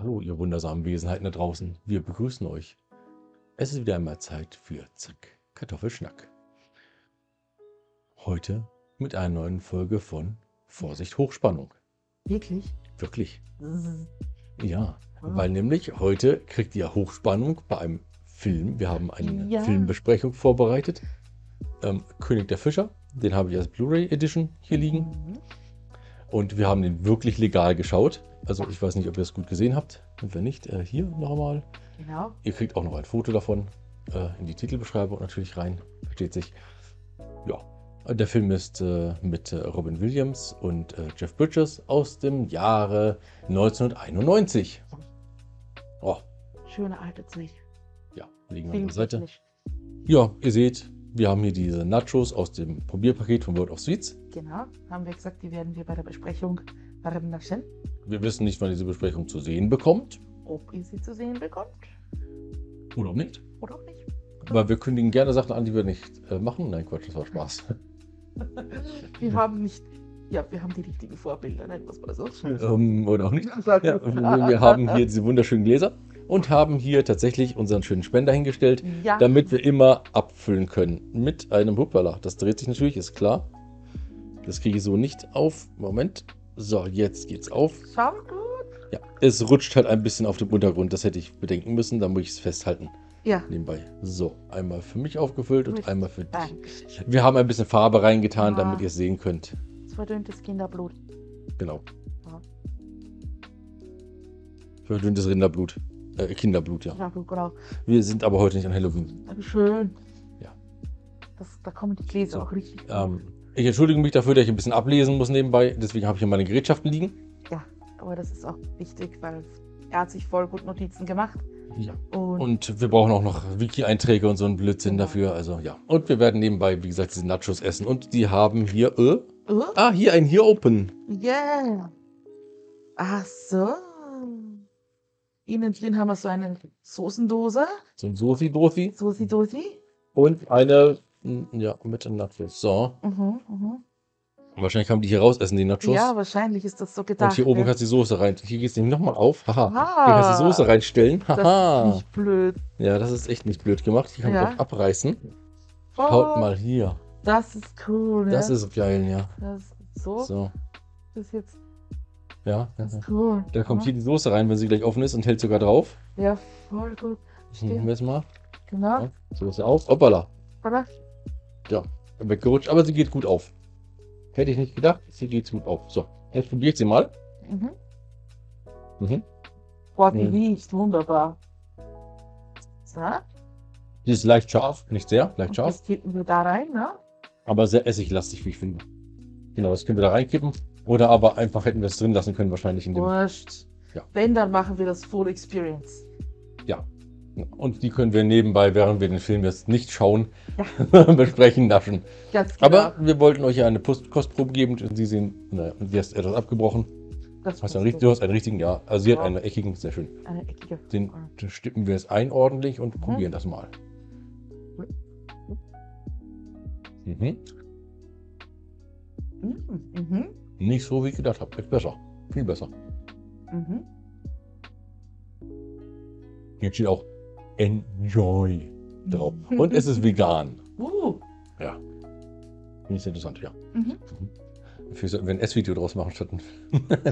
Hallo, ihr wundersamen Wesenheiten da draußen. Wir begrüßen euch. Es ist wieder einmal Zeit für Zack Kartoffelschnack. Heute mit einer neuen Folge von Vorsicht Hochspannung. Wirklich? Wirklich. Ja, weil nämlich heute kriegt ihr Hochspannung bei einem Film. Wir haben eine Ja. Filmbesprechung vorbereitet. Ähm, König der Fischer, den habe ich als Blu-ray Edition hier liegen. Mhm. Und wir haben den wirklich legal geschaut. Also ich weiß nicht, ob ihr es gut gesehen habt. Und wenn nicht, äh, hier nochmal. Genau. Ihr kriegt auch noch ein Foto davon äh, in die Titelbeschreibung natürlich rein. Versteht sich. Ja. Der Film ist äh, mit äh, Robin Williams und äh, Jeff Bridges aus dem Jahre 1991. Oh, Schöne alte Zeit. ja, liegen wir an der Seite. Ja, ihr seht, wir haben hier diese Nachos aus dem Probierpaket von World of Sweets. Genau. Haben wir gesagt, die werden wir bei der Besprechung vernaschen. Wir wissen nicht, wann diese Besprechung zu sehen bekommt. Ob ihr sie zu sehen bekommt Oder auch nicht. oder auch nicht. Aber wir kündigen gerne Sachen an, die wir nicht äh, machen. Nein, Quatsch, das war Spaß. Wir haben nicht. Ja, wir haben die richtigen Vorbilder, nennen wir es mal so. ähm, oder auch nicht. Ja, wir wir haben hier diese wunderschönen Gläser und haben hier tatsächlich unseren schönen Spender hingestellt, Ja, damit wir immer abfüllen können. Mit einem Huppala. Das dreht sich natürlich, ist klar. Das kriege ich so nicht auf. Moment. So, jetzt geht's auf. schau gut. Ja, es rutscht halt ein bisschen auf dem Untergrund. Das hätte ich bedenken müssen. Da muss ich es festhalten. Ja, Nebenbei. So, einmal für mich aufgefüllt und einmal für dich. danke. Wir haben ein bisschen Farbe reingetan, Ah. damit ihr es sehen könnt. Verdünntes Kinderblut. Genau. Ja. Verdünntes Rinderblut. Äh, Kinderblut, ja. Ja, gut, genau. Wir sind aber heute nicht an Halloween. Dankeschön. Ja. Das, da kommen die Gläser So, auch richtig. Ähm, ich entschuldige mich dafür, dass ich ein bisschen ablesen muss nebenbei. Deswegen habe ich hier meine Gerätschaften liegen. Ja, aber das ist auch wichtig, weil er hat sich voll gut Notizen gemacht. Ja. Und, Und wir brauchen auch noch Wiki-Einträge und so einen Blödsinn Genau. dafür. Also ja. Und wir werden nebenbei, wie gesagt, diese Nachos essen. Und die haben hier. Äh, oh, ah, hier ein Here Open. yeah. Ach so. Innen drin haben wir so eine Soßendose. So ein Sosi-Dosi. Soßi Dosi. Und eine. mm, Ja, mit den Nachos. So. Mhm, mhm. Wahrscheinlich man die hier rausessen, die Nachos. Ja, wahrscheinlich ist das so gedacht. Und hier oben ne? kannst du die Soße rein. Hier geht es nämlich nochmal auf. Haha. Ah. Hier kannst du die Soße reinstellen. Das Haha. ist nicht blöd. Ja, das ist echt nicht blöd gemacht. Hier kann man Ja. auch abreißen. Oh, Schaut mal hier. Das ist cool. Das ne? ist geil, ja. Das ist so. So. Das ist jetzt Ja. ja, das ja. ist cool. Da kommt ja. hier die Soße rein, wenn sie gleich offen ist und hält sogar drauf. Ja, voll gut. Nehmen wir es mal. Genau. Ja. Soße auf. Hoppala. Oder? Weggerutscht, aber sie geht gut auf. Hätte ich nicht gedacht. Sie geht gut auf. So. Jetzt probiert sie mal. Mhm. Mhm. Boah, die Mhm. riecht wunderbar. So. Sie ist leicht scharf. Nicht sehr, leicht Und scharf. das kippen wir da rein, ne? Aber sehr essiglastig, wie ich finde. Genau, das können wir da reinkippen. Oder aber einfach hätten wir es drin lassen können, wahrscheinlich in dem. Wurscht. Ja. Wenn, dann machen wir das Full Experience. Und die können wir nebenbei, während wir den Film jetzt nicht schauen, Ja. besprechen, naschen. Ganz genau. Aber wir wollten euch ja eine Post Kostprobe geben. und Sie sehen, naja, die hast etwas abgebrochen. das Hast du, einen, hast einen richtigen, ja. Also sie hat Ja. einen eckigen, sehr schön. Eine eckige. Den stippen wir jetzt ein ordentlich und Mhm. probieren das mal. Mhm. Mhm. Mhm. Nicht so, wie ich gedacht habe. Jetzt besser. Viel besser. Mhm. Jetzt steht auch Enjoy drauf. Und es ist vegan. Uh. Ja. Finde ich interessant, ja. Mhm. Dafür sollten wir ein S-Video draus machen statt ein.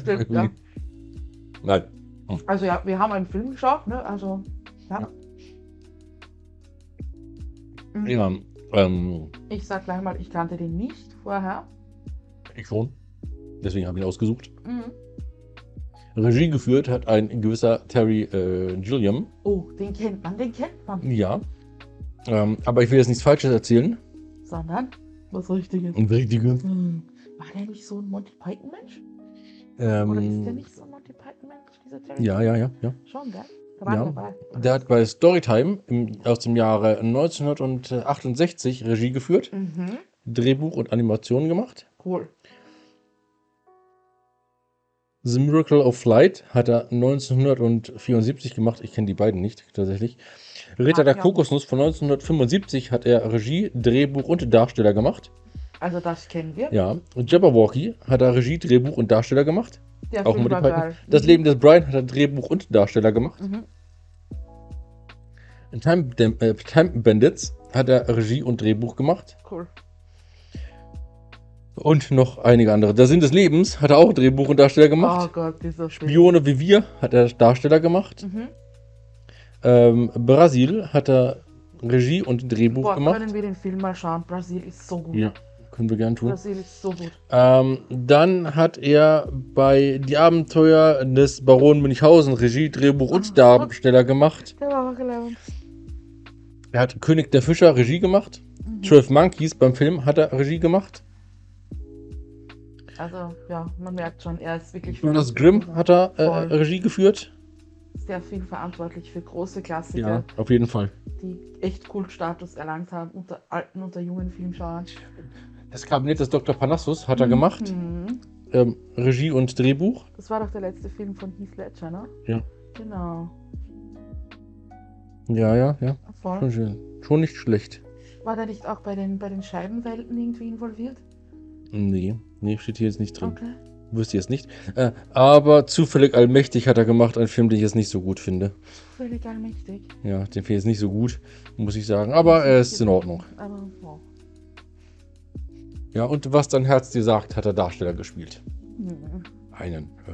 Stimmt, ja. Nein. Also ja, wir haben einen Film geschaut, ne? Also, ja. Ja. Mhm. Ja, ähm, Ich sag gleich mal, ich kannte den nicht vorher. ich schon. Deswegen habe ich ihn ausgesucht. Mhm. Regie geführt hat ein gewisser Terry äh, Gilliam. Oh, den kennt man, den kennt man. Ja. Ähm, aber ich will jetzt nichts Falsches erzählen. Sondern was Richtiges. Ein richtiges. Hm. War der nicht so ein Monty Python-Mensch? Oder ist der Ähm, nicht so ein Monty Python-Mensch, dieser Terry? ja, ja, ja, ja. Schon, gell? Ja. Der hat bei Storytime im, aus dem Jahre 1968 Regie geführt, Mhm. Drehbuch und Animation gemacht. Cool. The Miracle of Flight hat er 1974 gemacht. Ich kenne die beiden nicht tatsächlich. Ritter Ah, der ja. Kokosnuss von 1975 hat er Regie, Drehbuch und Darsteller gemacht. Also das kennen wir. Ja. Und Jabberwocky hat er Regie, Drehbuch und Darsteller gemacht. Der Auch war Python. Das Leben des Brian hat er Drehbuch und Darsteller gemacht. Mhm. In Time, äh, Time Bandits hat er Regie und Drehbuch gemacht. Cool. Und noch einige andere. Der Sinn des Lebens hat er auch Drehbuch und Darsteller Oh gemacht. Gott, dieser Film. Spione wie wir hat er Darsteller gemacht. Mhm. Ähm, Brasil hat er Regie und Drehbuch Boah, gemacht. können wir den Film mal schauen? Brasil ist so gut. Ja, können wir gern tun. Brasil ist so gut. Ähm, dann hat er bei Die Abenteuer des Baron Münchhausen Regie, Drehbuch und Ah, Darsteller gemacht. Der war auch. Er hat König der Fischer Regie gemacht. Mhm. 12 Monkeys beim Film hat er Regie gemacht. Also, ja, man merkt schon, er ist wirklich Jonas Grimm hat er äh. Regie geführt. sehr viel verantwortlich für große Klassiker, Ja, auf jeden Fall. die echt Kultstatus erlangt haben unter alten, unter jungen Filmschauern. Das Kabinett des Dr. Panassus hat er gemacht. Mhm. Ähm, Regie und Drehbuch. Das war doch der letzte Film von Heath Ledger, ne? Ja. Genau. Ja, ja, ja. Voll. Schon schön. Schon nicht schlecht. War der nicht auch bei den, bei den Scheibenwelten irgendwie involviert? Nee, nee, steht hier jetzt nicht drin. Okay. Wüsste ich jetzt nicht. Äh, aber zufällig allmächtig hat er gemacht, einen Film, den ich jetzt nicht so gut finde. Völlig allmächtig. Ja, den finde ich jetzt nicht so gut, muss ich sagen. Aber er ist in Ordnung. Aber, wow. Ja, und was dein Herz dir sagt, hat er Darsteller gespielt. Mhm. Einen äh,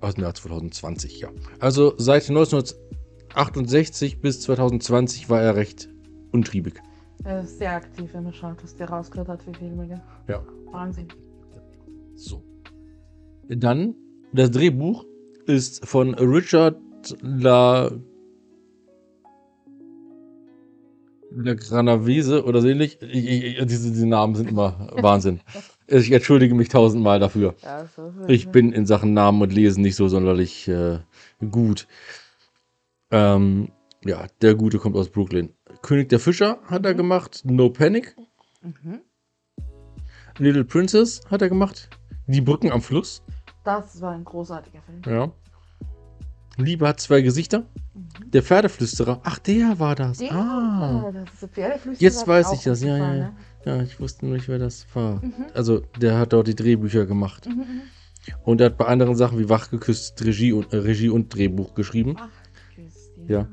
aus dem Jahr 2020, ja. Also seit 1968 bis 2020 war er recht untriebig. Er ist sehr aktiv, wenn man schaut, was der rausgehört hat für Filme. gell? Ja. Wahnsinn. So. Dann, das Drehbuch ist von Richard La. La Granavese oder so ähnlich. Ich, ich, diese, diese Namen sind immer Wahnsinn. Ich entschuldige mich tausendmal dafür. Ich bin in Sachen Namen und Lesen nicht so sonderlich äh, gut. Ähm, ja, der Gute kommt aus Brooklyn. König der Fischer hat er gemacht. No Panic. Mhm. Little Princess hat er gemacht. Die Brücken am Fluss. Das war ein großartiger Film. Ja. Liebe hat zwei Gesichter. Mhm. Der Pferdeflüsterer. Ach, der war das. Der, ah. das ist der Pferdeflüsterer, Jetzt weiß ich das, ja, ja, ja. ne? Ja, ich wusste nicht, wer das war. Mhm. Also, der hat dort die Drehbücher gemacht. Mhm, mhm. Und er hat bei anderen Sachen wie Wachgeküsst Regie und, äh, Regie und Drehbuch geschrieben. Ach, Christian. Ja.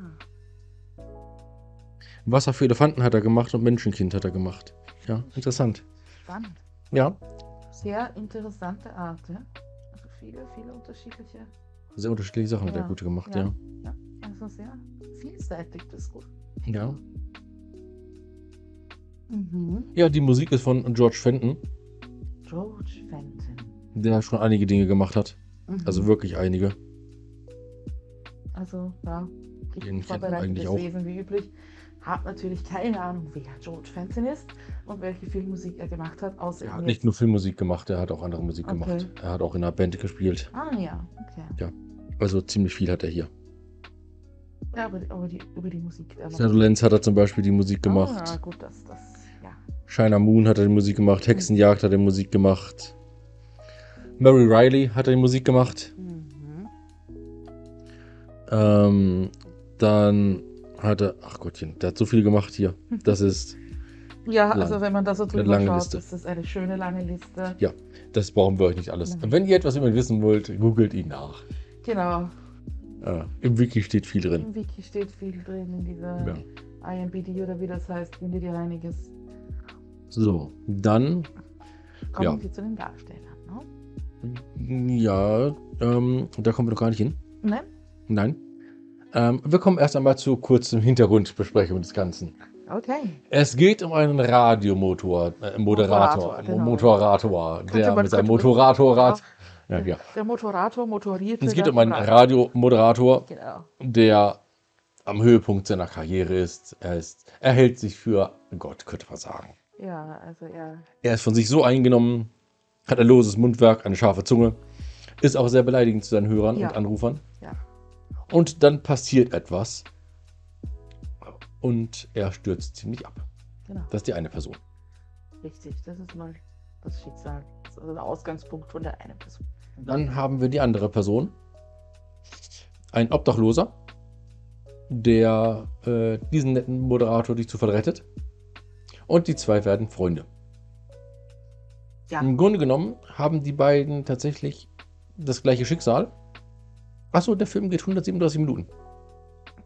Wasser für Elefanten hat er gemacht und Menschenkind hat er gemacht. Ja, interessant. Spannend. Ja, Sehr interessante Art, ja? Also viele, viele unterschiedliche. sehr unterschiedliche Sachen hat er Ja, gut gemacht, ja. ja. Ja, also sehr vielseitig, das ist gut. Ja. Mhm. Ja, die Musik ist von George Fenton, George Fenton. der schon einige Dinge gemacht hat. Mhm. Also wirklich einige. Also, ja. Ich Den kennt man eigentlich auch. Wie üblich. Hab natürlich keine Ahnung, wer George Fenton ist und welche Filmmusik er gemacht hat, außer Er hat nicht nur Filmmusik gemacht, er hat auch andere Musik Okay. gemacht. Er hat auch in einer Band gespielt. Ah ja, okay. Also ziemlich viel hat er hier. Ja, aber, aber die, über die Musik. Shadowlands hat er zum Beispiel die Musik Ah, gemacht. gut, das, das, ja. Shiner Moon hat er die Musik gemacht. Hexenjagd hat er die Musik gemacht. Mary Riley hat er die Musik gemacht. Mhm. Ähm, dann hat er, ach Gottchen, der hat so viel gemacht hier. Das ist, Ja, Lang. also wenn man da so drüber schaut, Liste. ist das eine schöne lange Liste. das brauchen wir euch nicht alles. Nein. Wenn ihr etwas über ihn wissen wollt, googelt ihn nach. Genau. Äh, Im Wiki steht viel drin. Im Wiki steht viel drin in dieser Ja. IMBD oder wie das heißt, findet ihr einiges. So, dann, Kommen Ja. wir zu den Darstellern, ne? ja, ähm, da kommen wir noch gar nicht hin. Ne? Nein. Ähm, wir kommen erst einmal zu kurzem Hintergrundbesprechung des Ganzen. Okay. Es geht um einen Radiomotor, äh, Moderator, Moderator, genau. Motorator, der man- mit seinem Motoratorrad. Ja, ja. Der Motorator motorierte. Es geht um einen. Radiomoderator, Genau. der am Höhepunkt seiner Karriere ist. Er, ist, er hält sich für Gott, könnte man sagen. Ja, also er. Er ist von sich so eingenommen, hat ein loses Mundwerk, eine scharfe Zunge, ist auch sehr beleidigend zu seinen Hörern Ja. und Anrufern. Ja. Und dann passiert etwas und er stürzt ziemlich ab. Genau. Das ist die eine Person. Richtig. Das ist mal das Schicksal. Das ist also der Ausgangspunkt von der einen Person. Dann haben wir die andere Person. Ein Obdachloser, der äh, diesen netten Moderator durch Zufall rettet. Und die zwei werden Freunde. Ja. Im Grunde genommen haben die beiden tatsächlich das gleiche Schicksal. Achso, der Film geht 137 Minuten.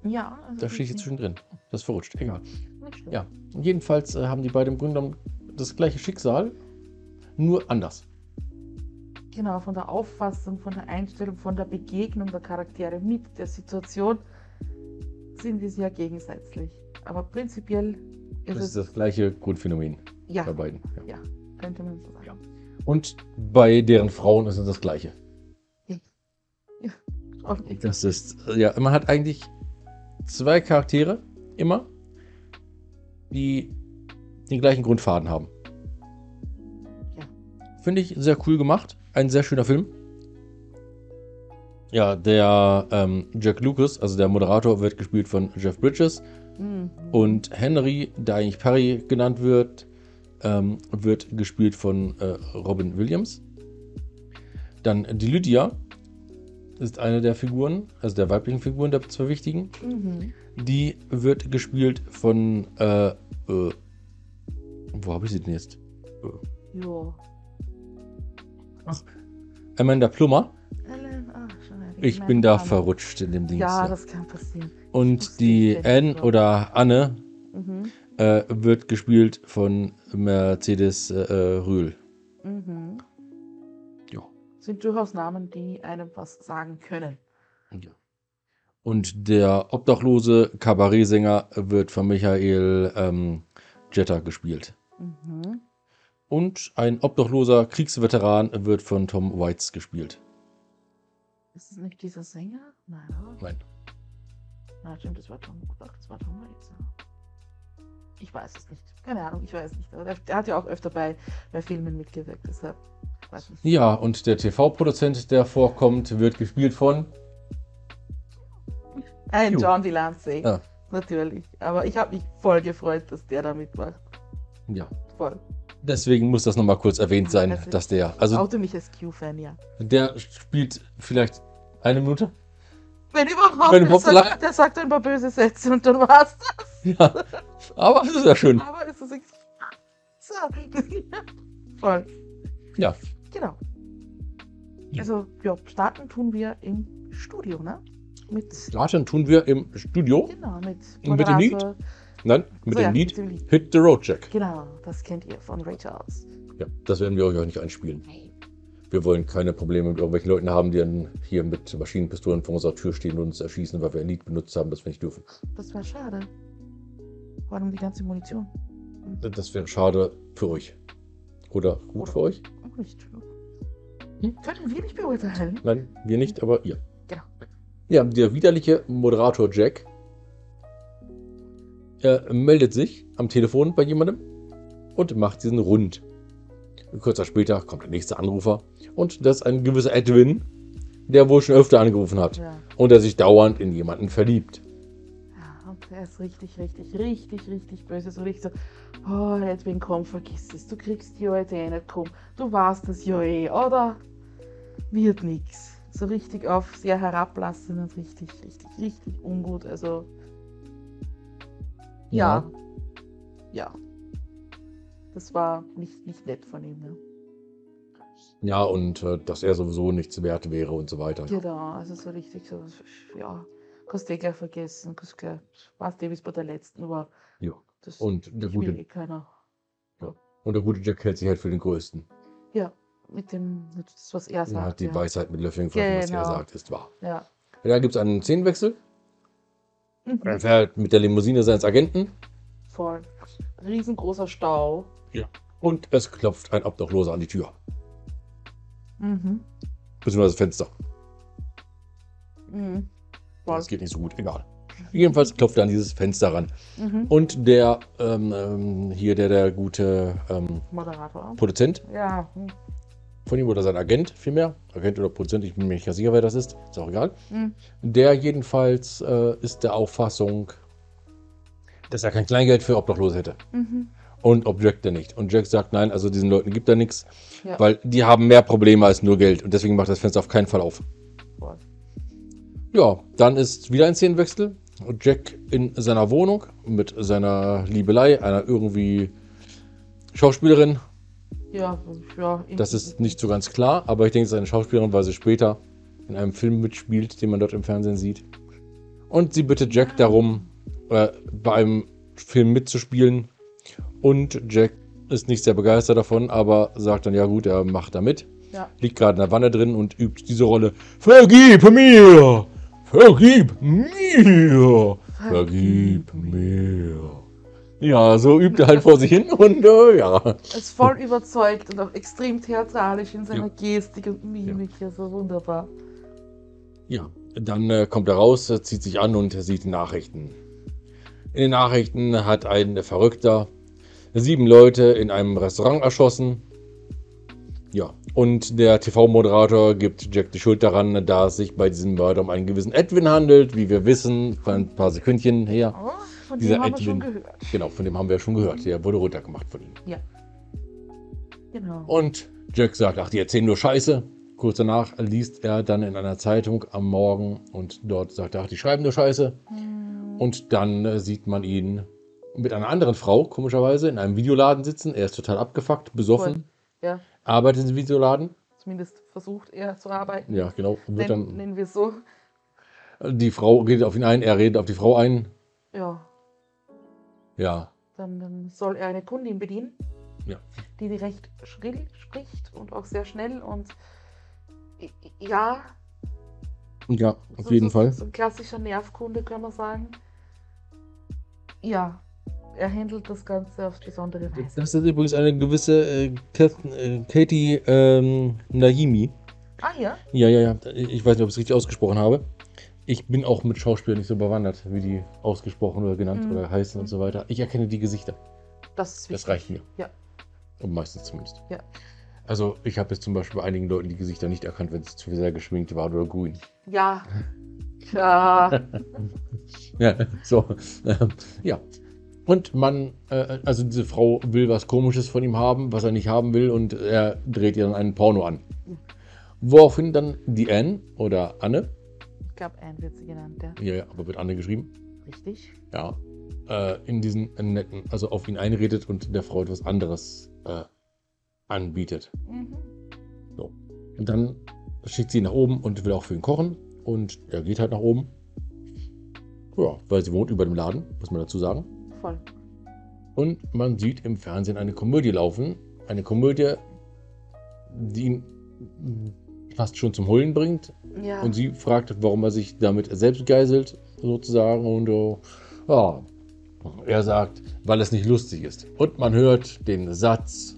Ja, also Da stehe ich jetzt schon drin. Das ist verrutscht. Egal. Ja. Jedenfalls äh, haben die beiden im Grunde genommen das gleiche Schicksal, nur anders. Genau, von der Auffassung, von der Einstellung, von der Begegnung der Charaktere mit der Situation sind die sehr gegensätzlich. Aber prinzipiell ist Das es, ist das gleiche Grundphänomen ja, bei beiden. Ja. ja, könnte man so sagen. Ja. Und bei deren Frauen ist es das gleiche. Okay. Das ist, ja, man hat eigentlich zwei Charaktere, immer, die den gleichen Grundfaden haben. Ja. Finde ich sehr cool gemacht. Ein sehr schöner Film. Ja, der ähm, Jack Lucas, also der Moderator, wird gespielt von Jeff Bridges. Mhm. Und Henry, der eigentlich Perry genannt wird, ähm, wird gespielt von äh, Robin Williams. Dann die Lydia ist eine der Figuren, also der weiblichen Figuren, der zwei wichtigen. Mhm. Die wird gespielt von, äh, äh, wo habe ich sie denn jetzt? Amanda Plummer. Ellen, ach, schon wieder Ich mein bin da Name. verrutscht in dem Ding. Ja, das kann passieren. Und die ich, Anne oder Anne Mhm. äh, wird gespielt von Mercedes äh, äh, Rühl. Mhm. Sind durchaus Namen, die einem was sagen können. Ja. Und der obdachlose Kabarettsänger wird von Michael ähm, Jetta gespielt. Mhm. Und ein obdachloser Kriegsveteran wird von Tom Waits gespielt. Ist es nicht dieser Sänger? Nein, oder? Nein. Na, stimmt, das war Tom. Ach, das war Tom Waits. Ich weiß es nicht. Keine Ahnung, ich weiß nicht. Aber der, der hat ja auch öfter bei, bei Filmen mitgewirkt, deshalb. Ja, und der TV-Produzent, der vorkommt, wird gespielt von. Ein. John Delancey. Ja. Natürlich. Aber ich habe mich voll gefreut, dass der da mitmacht. Ja. Voll. Deswegen muss das nochmal kurz erwähnt sein, Also- dass der. Also, Oute mich als Q-Fan, ja. der spielt vielleicht eine Minute. Wenn überhaupt, Wenn der, überhaupt sagt, lang- der sagt ein paar böse Sätze und dann war's das. Ja. Aber das ist ja schön. Aber ist das wirklich. So. Voll. Ja. Genau. Ja. Also, ja, starten tun wir im Studio, ne? Mit. Starten tun wir im Studio. Genau, mit. Mit dem Lied? Nein, mit So, dem ja, Lied Mit dem Lied. Hit the Road Jack. Genau, das kennt ihr von Ray Charles. Ja, das werden wir euch auch nicht einspielen. Wir wollen keine Probleme mit irgendwelchen Leuten haben, die dann hier mit Maschinenpistolen vor unserer Tür stehen und uns erschießen, weil wir ein Lied benutzt haben, das wir nicht dürfen. Das wäre schade. Vor allem die ganze Munition. Das wäre schade für euch. Oder gut für euch? Auch nicht. Hm? Können wir nicht beurteilen. Nein, wir nicht, aber ihr. Genau. Ja, der widerliche Moderator Jack er meldet sich am Telefon bei jemandem und macht diesen rund. Kurzer später kommt der nächste Anrufer und das ist ein gewisser Edwin, der wohl schon öfter angerufen hat Ja. und der sich dauernd in jemanden verliebt. Ja, er ist richtig, richtig, richtig, richtig böse. So richtig so, oh, Edwin, komm, vergiss es. Du kriegst die heute eh nicht, komm. Du warst das ja eh, oder? Wird nix. So richtig auf sehr herablassend und richtig, richtig, richtig ungut. Also, ja. Ja. Das war nicht, nicht nett von ihm, ne? Ja, und äh, dass er sowieso nichts wert wäre und so weiter. Genau, also so richtig so, ja, kannst du eh gleich vergessen, kannst gleich, warst eh bis bei der letzten, aber Ja. das Und der, gute, eh keiner. und der gute Jack hält sich halt für den Größten. Ja, mit dem, das, was er Er sagt. hat die ja. Weisheit mit Löffeln gefressen, was er Genau. sagt, ist wahr. Ja. Da gibt es einen Szenenwechsel. Mhm. Er fährt mit der Limousine seines Agenten Voll. Riesengroßer Stau. und es klopft ein Obdachloser an die Tür. Mhm. Beziehungsweise das Fenster. Mhm. Das geht nicht so gut, egal. Jedenfalls klopft er an dieses Fenster ran. Mhm. Und der, ähm, ähm, hier der, der gute ähm, Moderator. Produzent Ja. von ihm oder sein Agent vielmehr, Agent oder Produzent, ich bin mir nicht ganz sicher, wer das ist, ist auch egal. Mhm. Der jedenfalls äh, ist der Auffassung, dass er kein Kleingeld für Obdachlose hätte. Mhm. Und ob Jack denn nicht. Und Jack sagt, nein, also diesen Leuten gibt er nichts, Ja. weil die haben mehr Probleme als nur Geld. Und deswegen macht das Fenster auf keinen Fall auf. Ja, dann ist wieder ein Szenenwechsel. Jack in seiner Wohnung mit seiner Liebelei, einer irgendwie Schauspielerin. Ja, ja. Das ist nicht so ganz klar, aber ich denke, es ist eine Schauspielerin, weil sie später in einem Film mitspielt, den man dort im Fernsehen sieht. Und sie bittet Jack darum, äh, bei einem Film mitzuspielen. Und Jack ist nicht sehr begeistert davon, aber sagt dann, ja gut, er macht da mit. Ja. Liegt gerade in der Wanne drin und übt diese Rolle. Vergib mir! Vergib mir! Vergib mir! Ja, so übt er halt vor sich hin und äh, ja. Ist voll überzeugt und auch extrem theatralisch in seiner Ja. Gestik und Mimik. Ja, so wunderbar. Ja, dann äh, kommt er raus, zieht sich an und sieht Nachrichten. In den Nachrichten hat ein Verrückter sieben Leute in einem Restaurant erschossen. Ja, und der TV-Moderator gibt Jack die Schuld daran, da es sich bei diesem Mörder um einen gewissen Edwin handelt, wie wir wissen, von ein paar Sekündchen her. Oh, von Dieser dem haben wir schon Edwin. gehört. Genau, von dem haben wir ja schon gehört. Der wurde runtergemacht von ihm. Ja. Genau. Und Jack sagt, ach, die erzählen nur Scheiße. Kurz danach liest er dann in einer Zeitung am Morgen und dort sagt er, ach, die schreiben nur Scheiße. Hm, Und dann äh, sieht man ihn mit einer anderen Frau, komischerweise, in einem Videoladen sitzen. Er ist total abgefuckt, besoffen, Ja, arbeitet im Videoladen. zumindest versucht er zu arbeiten. Ja, genau. Wird Nen- dann, nennen wir es so. die Frau redet auf ihn ein, er redet auf die Frau ein. Ja, Ja, dann, dann soll er eine Kundin bedienen, Ja. die recht schrill spricht und auch sehr schnell und ja, ja, auf so, jeden so, Fall. So ein klassischer Nervkunde, kann man sagen. Ja, er handelt das Ganze auf besondere Weise. Das ist übrigens eine gewisse äh, äh, Katie ähm, Naimi. Ah ja, Ja, ja, ja. Ich weiß nicht, ob ich es richtig ausgesprochen habe. Ich bin auch mit Schauspielern nicht so bewandert, wie die ausgesprochen oder genannt Mhm. oder heißen und so weiter. Ich erkenne die Gesichter. das. Das reicht mir. Ja. Und meistens zumindest. Ja. Also ich habe jetzt zum Beispiel bei einigen Leuten die Gesichter nicht erkannt, wenn es zu sehr geschminkt war oder grün. Ja. Ja. Ja, so. ja. Und man, äh, also diese Frau will was Komisches von ihm haben, was er nicht haben will, und er dreht ihr dann einen Porno an. Woraufhin dann die Anne oder Anne, Ich glaube, Anne wird sie genannt, ja. ja, aber wird Anne geschrieben, Richtig. ja, äh, in diesen netten, also auf ihn einredet und der Frau etwas anderes äh, anbietet. Mhm. Und dann schickt sie ihn nach oben und will auch für ihn kochen. Und er geht halt nach oben. Ja, weil sie wohnt über dem Laden, muss man dazu sagen. Voll. Und man sieht im Fernsehen eine Komödie laufen. Eine Komödie, die ihn fast schon zum Heulen bringt. Ja. Und sie fragt, warum er sich damit selbst geißelt, sozusagen. Und äh, ja, er sagt, weil es nicht lustig ist. Und man hört den Satz,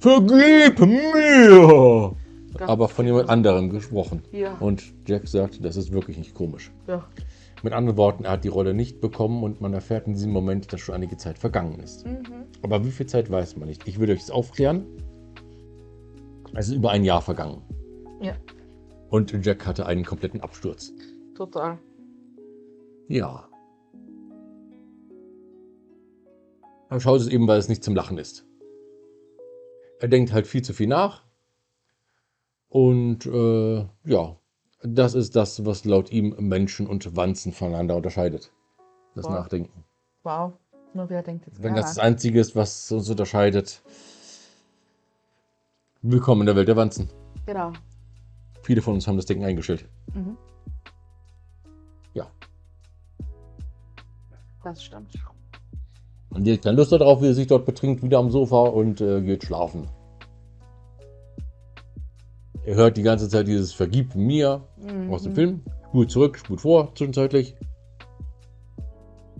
Vergib mir! Ganz Aber von jemand anderem gesprochen. Ja. Und Jack sagt, das ist wirklich nicht komisch. ja. Mit anderen Worten, er hat die Rolle nicht bekommen und man erfährt in diesem Moment, dass schon einige Zeit vergangen ist. Mhm. Aber wie viel Zeit weiß man nicht. Ich will euch das aufklären. Es ist über ein Jahr vergangen. Ja. Und Jack hatte einen kompletten Absturz. Total. Ja. Er schaut es eben, weil es nicht zum Lachen ist. Er denkt halt viel zu viel nach. Und äh, ja, das ist das, was laut ihm Menschen und Wanzen voneinander unterscheidet. Das Wow. Nachdenken. Wow. Nur wer denkt jetzt Wenn das das? Einzige ist, was uns unterscheidet. Willkommen in der Welt der Wanzen. Genau. Viele von uns haben das Denken eingestellt. Mhm. Ja. Das stimmt. Und die hat keine Lust darauf, wie er sich dort betrinkt, wieder am Sofa und äh, geht schlafen. Er hört die ganze Zeit dieses Vergib mir Mhm. aus dem Film. Spult zurück, spult vor, zwischenzeitlich.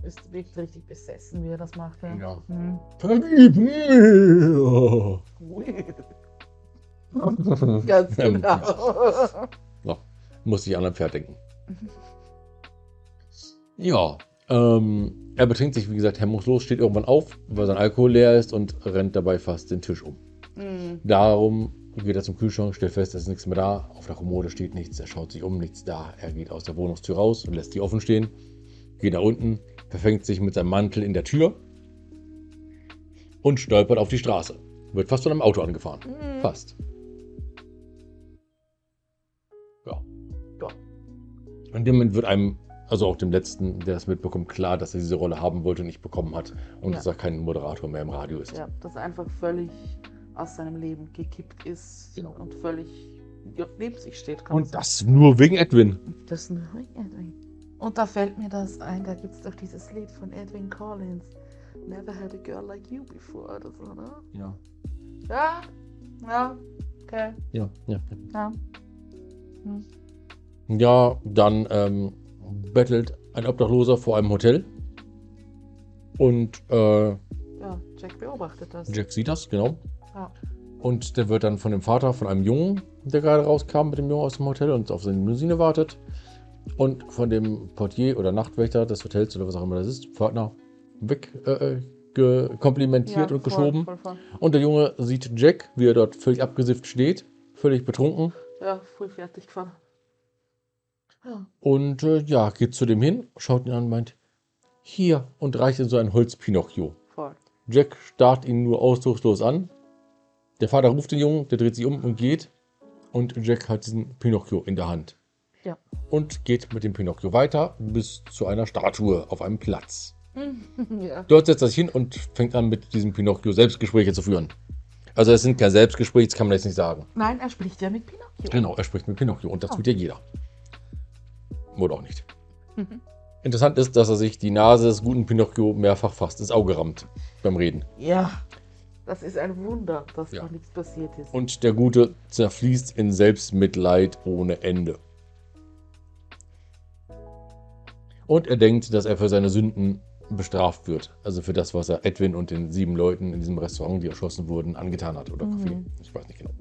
Ist wirklich richtig besessen, wie er das macht. Ja. Ja. Mhm. Vergib mir! Ganz genau. So, muss ich an ein Pferd denken. Ja, ähm, er betrinkt sich, wie gesagt, hemmungslos, steht irgendwann auf, weil sein Alkohol leer ist und rennt dabei fast den Tisch um. Mhm. Darum geht er zum Kühlschrank, stellt fest, es ist nichts mehr da. Auf der Kommode steht nichts. Er schaut sich um, nichts da. Er geht aus der Wohnungstür raus und lässt die offen stehen. Geht nach unten, verfängt sich mit seinem Mantel in der Tür und stolpert auf die Straße. Wird fast von einem Auto angefahren. Mhm. Fast. Ja. Ja. In dem Moment wird einem, also auch dem letzten, der es mitbekommt, klar, dass er diese Rolle haben wollte und nicht bekommen hat. Und Ja. dass er kein Moderator mehr im Radio ist. Ja, das einfach völlig aus seinem Leben gekippt ist Genau. und völlig neben sich steht. Und das nur wegen Edwin. Das ist ein Edwin. Und da fällt mir das ein, da gibt es doch dieses Lied von Edwin Collins. Never had a girl like you before oder so, ne? Ja. Ja, ja, okay, Ja, ja. ja. Hm. Ja, dann ähm, bettelt ein Obdachloser vor einem Hotel. Und äh, Ja, Jack beobachtet das. Jack sieht das, genau. Ja. Und der wird dann von dem Vater, von einem Jungen, der gerade rauskam mit dem Jungen aus dem Hotel und auf seine Limousine wartet. Und von dem Portier oder Nachtwächter des Hotels oder was auch immer das ist, Pförtner, weg äh, ge komplimentiert Ja, und voll, geschoben. Voll, voll. Und der Junge sieht Jack, wie er dort völlig abgesifft steht, völlig betrunken. Ja, voll fertig gefahren. Ja, Und äh, ja, geht zu dem hin, schaut ihn an und meint, hier, und reicht ihm so ein Holzpinocchio. Jack starrt ihn nur ausdruckslos an. Der Vater ruft den Jungen, der dreht sich um und geht. Und Jack hat diesen Pinocchio in der Hand. Ja. Und geht mit dem Pinocchio weiter bis zu einer Statue auf einem Platz. ja. Dort setzt er sich hin und fängt an, mit diesem Pinocchio Selbstgespräche zu führen. Also es sind keine Selbstgespräche, das kann man jetzt nicht sagen. Nein, er spricht ja mit Pinocchio. Genau, er spricht mit Pinocchio und das Ah. tut ja jeder. Oder auch nicht. Mhm. Interessant ist, dass er sich die Nase des guten Pinocchio mehrfach fast ins Auge rammt beim Reden. Ja, das ist ein Wunder, dass Ja. noch nichts passiert ist. Und der Gute zerfließt in Selbstmitleid ohne Ende. Und er denkt, dass er für seine Sünden bestraft wird. Also für das, was er Edwin und den sieben Leuten in diesem Restaurant, die erschossen wurden, angetan hat. Oder Mhm. Café. Ich weiß nicht genau.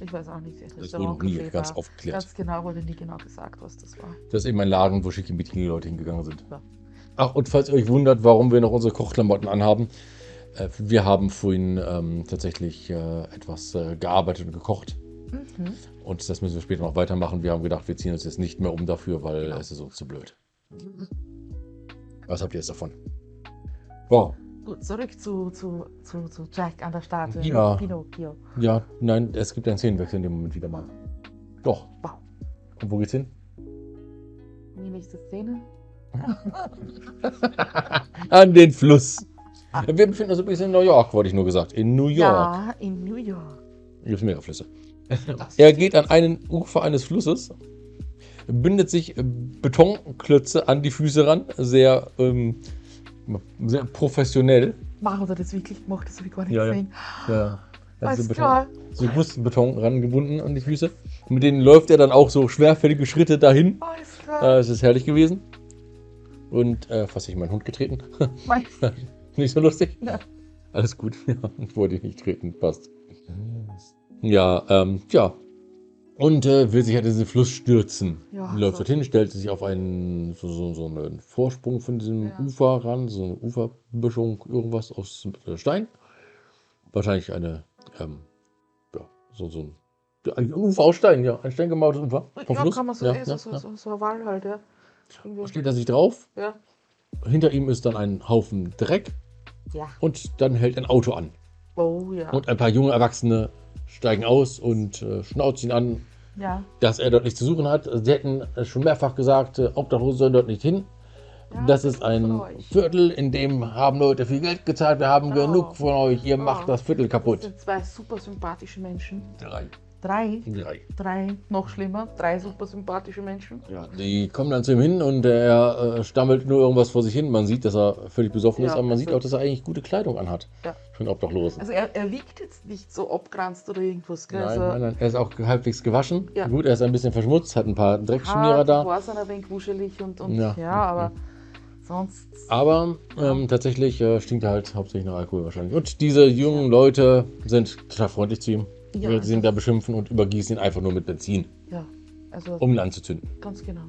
ich weiß auch nicht, das Das wurde noch nie ganz war- aufgeklärt. Ganz genau wurde nie genau gesagt, was das war. Das ist eben ein Laden, wo Schickimicki-Leute hingegangen sind. Ja. Ach, und falls ihr euch wundert, warum wir noch unsere Kochklamotten anhaben, wir haben vorhin ähm, tatsächlich äh, etwas äh, gearbeitet und gekocht. Mhm. Und das müssen wir später noch weitermachen. Wir haben gedacht, wir ziehen uns jetzt nicht mehr um dafür, weil Genau. es ist uns zu blöd. Was habt ihr jetzt davon? Wow. Gut, zurück zu, zu, zu, zu Jack an der Statue. Ja. Pinocchio. Ja, nein, es gibt einen Szenenwechsel in dem Moment wieder mal. Doch. Wow. Und wo geht's hin? Die nächste Szene. An den Fluss. Wir befinden uns übrigens in New York, wollte ich nur gesagt. In New York. Ja, in New York. Hier gibt es mehrere Flüsse. Er geht an einen Ufer eines Flusses, bindet sich Betonklötze an die Füße ran, sehr, ähm, sehr professionell. Machen sie das wirklich gemacht? Das habe ich gar nicht Ja, ja. gesehen. Ja, er hat Alles so, Beton, klar. so Gussbeton rangebunden an die Füße. Mit denen läuft er dann auch so schwerfällige Schritte dahin. Alles klar. Äh, es ist herrlich gewesen. Und äh, fast ich meinen Hund getreten. Mein- nicht so lustig. Ja. Alles gut. Ja, ich wollte ihn nicht treten. Passt. Ja, ähm, ja. Und äh, will sich halt in diesen Fluss stürzen. Ja, Läuft so. dorthin, stellt sich auf einen so, so, so einen Vorsprung von diesem Ja. Ufer ran, so eine Uferböschung, irgendwas aus äh, Stein. Wahrscheinlich eine, ähm, ja, so, so ein, ein Ufer aus Stein, ja, ein steingemauertes Ufer. vom ja, Fluss. kann man so, ja, so, ja, so, ja. so, so ein Wall halt, ja. Da steht er sich drauf. Ja. Hinter ihm ist dann ein Haufen Dreck ja. und dann hält ein Auto an. Oh ja. Und ein paar junge Erwachsene steigen aus und äh, schnauzen ihn an, ja. dass er dort nichts zu suchen hat. Sie hätten äh, schon mehrfach gesagt, äh, Obdachlose sollen dort nicht hin. ja das ist ein. Viertel, in dem haben Leute viel Geld gezahlt. Wir haben Oh. genug von euch. Ihr macht Oh. das Viertel Das kaputt. sind zwei super sympathische Menschen. Drei. Drei. Drei. Drei, noch schlimmer, drei super sympathische Menschen. Ja, die kommen dann zu ihm hin und er äh, stammelt nur irgendwas vor sich hin. Man sieht, dass er völlig besoffen ist, Ja, aber man sieht also- auch, dass er eigentlich gute Kleidung anhat. Ja. Für einen Obdachlosen. Also er, er wiegt jetzt nicht so abgranzt oder irgendwas. Gell? Nein, also, nein, nein, er ist auch halbwegs gewaschen. Ja. Gut, er ist ein bisschen verschmutzt, hat ein paar Dreckschmierer da. Sind ein wenig wuschelig und, und Ja. ja. aber sonst. Aber ähm, tatsächlich äh, stinkt er halt hauptsächlich nach Alkohol wahrscheinlich. Und diese jungen Leute sind total freundlich zu ihm. Ja, weil sie ihn da beschimpfen und übergießen ihn einfach nur mit Benzin, Ja, also um ihn anzuzünden. ganz genau.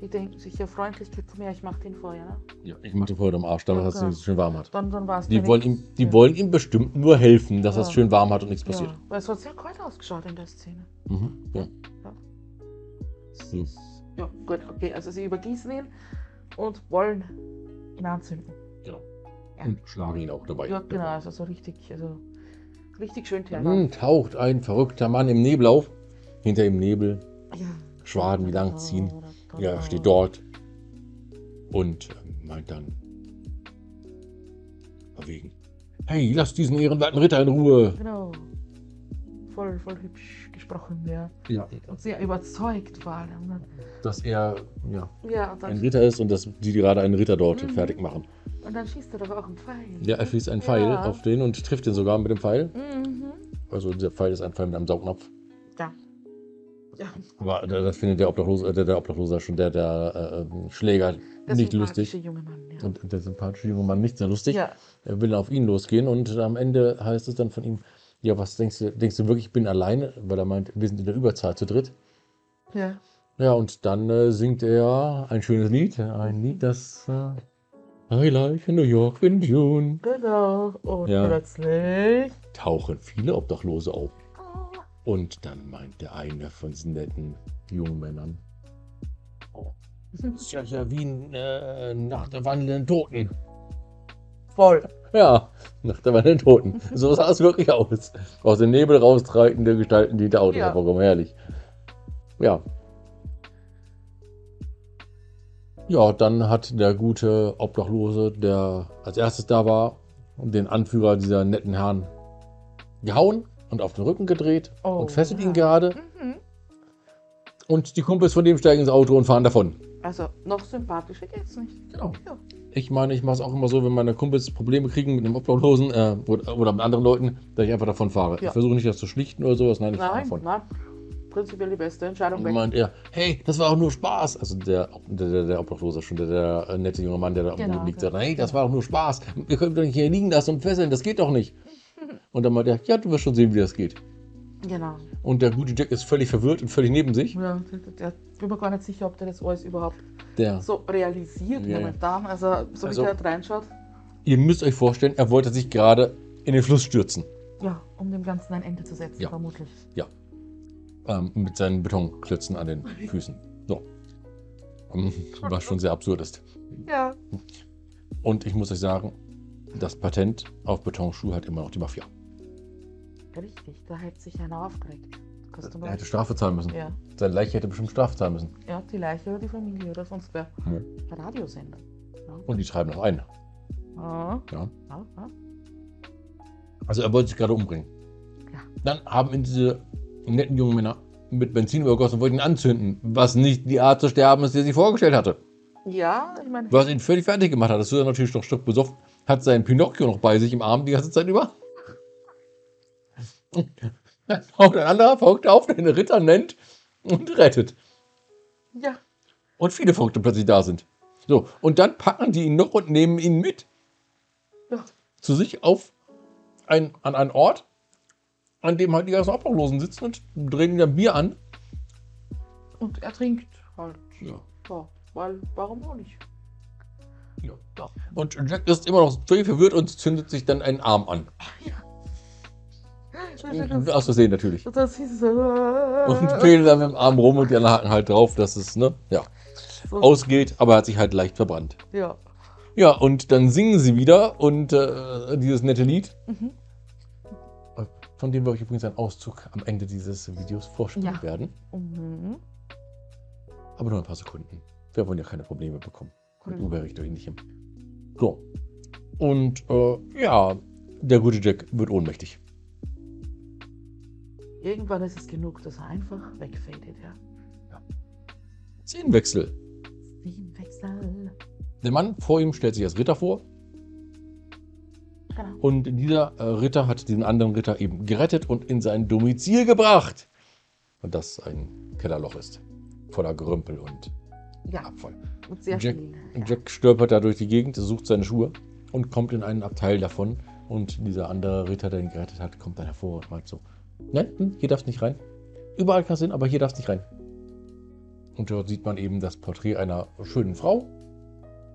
Die denken sich ja Freundlichkeit zu mir, ich mach den Feuer. Ne? Ja, ich mach den Feuer am Arsch, damit Ja, dass es so schön warm hat. Dann, dann war es Die, wollen ihm, die ja. wollen ihm bestimmt nur helfen, dass Ja. es schön warm hat und nichts passiert. Weil es hat sehr kalt ausgeschaut in der Szene. Mhm, ja. Hm. Ja, gut, okay. Also sie übergießen ihn und wollen ihn anzünden. Genau. Und schlagen ihn auch dabei. Ja, genau, also so richtig, also richtig schön Terror. Dann taucht ein verrückter Mann im Nebel auf. Hinter ihm Nebel, Ja. Schwaden, die lang ziehen. Ja, er steht dort und ähm, meint dann verwegen. Hey, lass diesen ehrenwerten Ritter in Ruhe. Genau. Voll, voll hübsch gesprochen, ja. Ja. Und sehr überzeugt allem. ne? Dass er ja, Ja, ein Ritter ist und dass die gerade einen Ritter dort Mhm. fertig machen. und dann schießt er doch auch einen Pfeil. Ja, er schießt einen Pfeil Ja. auf den und trifft ihn sogar mit dem Pfeil. Mhm. Also der Pfeil ist ein Pfeil mit einem Saugnapf. Ja. Ja, Aber das findet der Obdachlose, der, der Obdachlose schon, der, der äh, Schläger der nicht lustig. junge Mann, ja. Und der sympathische junge Mann nicht sehr lustig. ja, Er will auf ihn losgehen und am Ende heißt es dann von ihm, ja, was denkst du, denkst du wirklich, ich bin alleine? Weil er meint, wir sind in der Überzahl zu dritt. ja. Ja, und dann äh, singt er ein schönes Lied, ein Lied, das äh, I like New York in June. Genau. Und Ja. plötzlich. Tauchen viele Obdachlose auf. Oh, Und dann meint der eine von diesen netten jungen Männern, oh, das ist ja, ja wie äh, nach der wandelnden Toten. voll. Ja, nach der wandelnden Toten. So sah es wirklich aus. Aus dem Nebel raustreitende Gestalten, die der Autos Ja. hervorkommen. Herrlich. Ja. Ja, dann hat der gute Obdachlose, der als erstes da war, den Anführer dieser netten Herren gehauen und auf den Rücken gedreht Oh, und fesselt ja. ihn gerade. Mhm. Und die Kumpels von dem steigen ins Auto und fahren davon. Also, noch sympathischer geht's nicht. Genau. Ja. Ich meine, ich mache es auch immer so, wenn meine Kumpels Probleme kriegen mit einem Obdachlosen äh, oder, oder mit anderen Leuten, dass ich einfach davon fahre. Ja. Ich versuche nicht, das zu schlichten oder sowas. Nein, ich fahre Nein, davon. nein. Prinzipiell die beste Entscheidung. Und meint er, hey, das war auch nur Spaß. Also der, der, der, der Obdachlose schon, der, der äh, nette junge Mann, der da Genau, liegt, der- sagt, hey, das war doch nur Spaß. Wir können doch nicht hier liegen lassen und fesseln, das geht doch nicht. Und dann meint er, ja, du wirst schon sehen, wie das geht. Genau. Und der gute Jack ist völlig verwirrt und völlig neben sich. Ja, der, bin mir gar nicht sicher, ob der das alles überhaupt Der, so realisiert Ja. momentan. Also, so Also- wie der reinschaut. ihr müsst euch vorstellen, er wollte sich gerade in den Fluss stürzen. Ja, um dem Ganzen ein Ende zu setzen, Ja. vermutlich. ähm, mit seinen Betonklötzen an den Füßen. So. Ähm, Was schon sehr absurd ist. Ja. Und ich muss euch sagen, das Patent auf Betonschuhe hat immer noch die Mafia. Richtig, da hätte sich einer aufgeregt. Du Er hätte Strafe zahlen müssen. ja. Seine Leiche hätte bestimmt Strafe zahlen müssen. ja, die Leiche oder die Familie oder sonst wer. Ja. Radiosender. Ja. Und die schreiben noch ein. Ah, Ja. ah, ah. Also er wollte sich gerade umbringen. Ja. Dann haben ihn diese netten jungen Männer mit Benzin übergossen und wollten ihn anzünden. Was nicht die Art zu sterben ist, die er sich vorgestellt hatte. Ja, ich meine, Was ihn völlig fertig gemacht hat. Das ist er natürlich noch Stück besoffen. Hat seinen Pinocchio noch bei sich im Arm die ganze Zeit über. Dann taucht ein anderer Verrückter auf, den Ritter nennt und rettet. ja, Und viele Verrückte plötzlich da sind. So, und dann packen die ihn noch und nehmen ihn mit ja, zu sich auf ein, an einen Ort, an dem halt die ganzen Obdachlosen sitzen und drehen ihm dann Bier an. und er trinkt halt. Ja. Ja, weil, warum auch nicht? Ja. Und Jack ist immer noch völlig verwirrt und zündet sich dann einen Arm an. Das, Aus Versehen natürlich. so. Und fehlen dann mit dem Arm rum und die anderen haken halt drauf, dass es ne, ja, so ausgeht, aber er hat sich halt leicht verbrannt. ja. Ja, und dann singen sie wieder und äh, dieses nette Lied, Mhm. von dem wir euch übrigens einen Auszug am Ende dieses Videos vorstellen Ja. werden. Mhm. Aber nur ein paar Sekunden. Wir wollen ja keine Probleme bekommen. Mit Mhm. Urheberrecht oder ähnlichem. So. Und äh, ja, der gute Jack wird ohnmächtig. Irgendwann ist es genug, dass er einfach wegfadet, ja. Szenenwechsel. Szenenwechsel. Der Mann vor ihm stellt sich als Ritter vor Genau. und dieser äh, Ritter hat diesen anderen Ritter eben gerettet und in sein Domizil gebracht. Und das ein Kellerloch ist. Voller Gerümpel und Ja, Abfall. und Jack, viel. Ja. Jack stolpert da durch die Gegend, sucht seine Schuhe und kommt in einen Abteil davon. Und dieser andere Ritter, der ihn gerettet hat, kommt dann hervor und meint so: Nein, hm, hier darfst nicht rein. Überall kannst du hin, aber hier darfst du nicht rein. Und dort sieht man eben das Porträt einer schönen Frau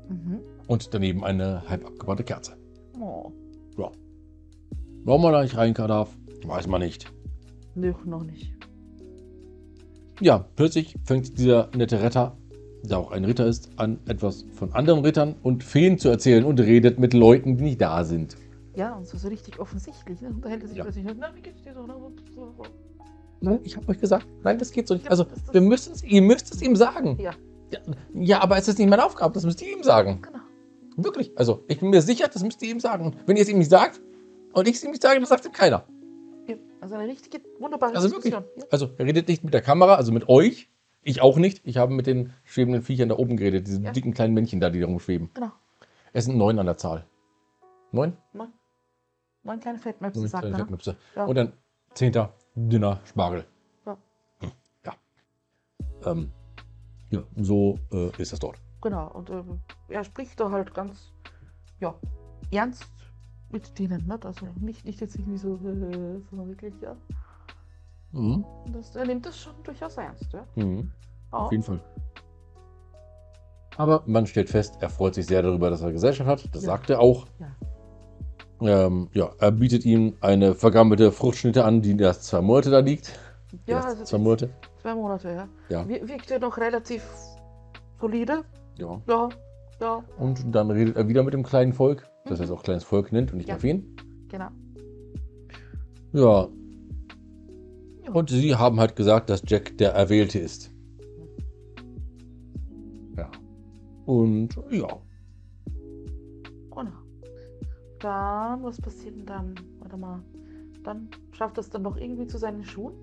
Mhm. und daneben eine halb abgebrannte Kerze. Oh, Ja. Warum man da nicht rein darf, weiß man nicht. nö, noch nicht. Ja, plötzlich fängt dieser nette Retter, der auch ein Ritter ist, an, etwas von anderen Rittern und Feen zu erzählen und redet mit Leuten, die nicht da sind. Ja, und so, so richtig offensichtlich. Ne? Unterhält er sich Ja. plötzlich. Na, wie geht's dir so? Nein, ich habe euch gesagt, nein, das geht so nicht. Also, wir müssen es, ihr müsst es ihm sagen. Ja, Ja, ja, aber es ist nicht meine Aufgabe, das müsst ihr ihm sagen. genau. Wirklich. Also, ich bin mir sicher, das müsst ihr ihm sagen. Und wenn ihr es ihm nicht sagt, Und ich mich sagen, das sagt ihm keiner. Ja, also eine richtige, wunderbare Also wirklich. Diskussion. Ja. Also er redet nicht mit der Kamera, also mit euch. Ich auch nicht. Ich habe mit den schwebenden Viechern da oben geredet, diese dicken kleinen Männchen da, die da rumschweben. Genau. Es sind neun an der Zahl. Neun? Neun, neun kleine Fettmöpse, sagt kleine er. ne? Fettnüpse. Ja. Und dann zehnter dünner Spargel. Ja. Hm, Ja. Ähm, ja, so äh, ist das dort. Genau, und ähm, er spricht da halt ganz, ja, ernst mit denen, nicht? Also nicht, nicht jetzt irgendwie so, äh, sondern wirklich, ja. Mhm. Das, er nimmt das schon durchaus ernst, ja. Mhm. Auf jeden Fall. Aber man stellt fest, er freut sich sehr darüber, dass er Gesellschaft hat. Das Ja. sagt er auch. Ja. Ähm, ja, er bietet ihm eine vergammelte Fruchtschnitte an, die erst zwei Monate da liegt. Ja, also zwei Monate. Zwei Monate, ja. Ja. Wir- Wirkt er noch relativ solide. ja. Ja, ja, Und dann redet er wieder mit dem kleinen Volk, das er jetzt auch kleines Volk nennt und nicht Ja. auf ihn. genau. Ja. Ja. Und sie haben halt gesagt, dass Jack der Erwählte ist. Ja. Und ja. Dann, was passiert denn dann? Warte mal. Dann schafft es dann noch irgendwie zu seinen Schuhen?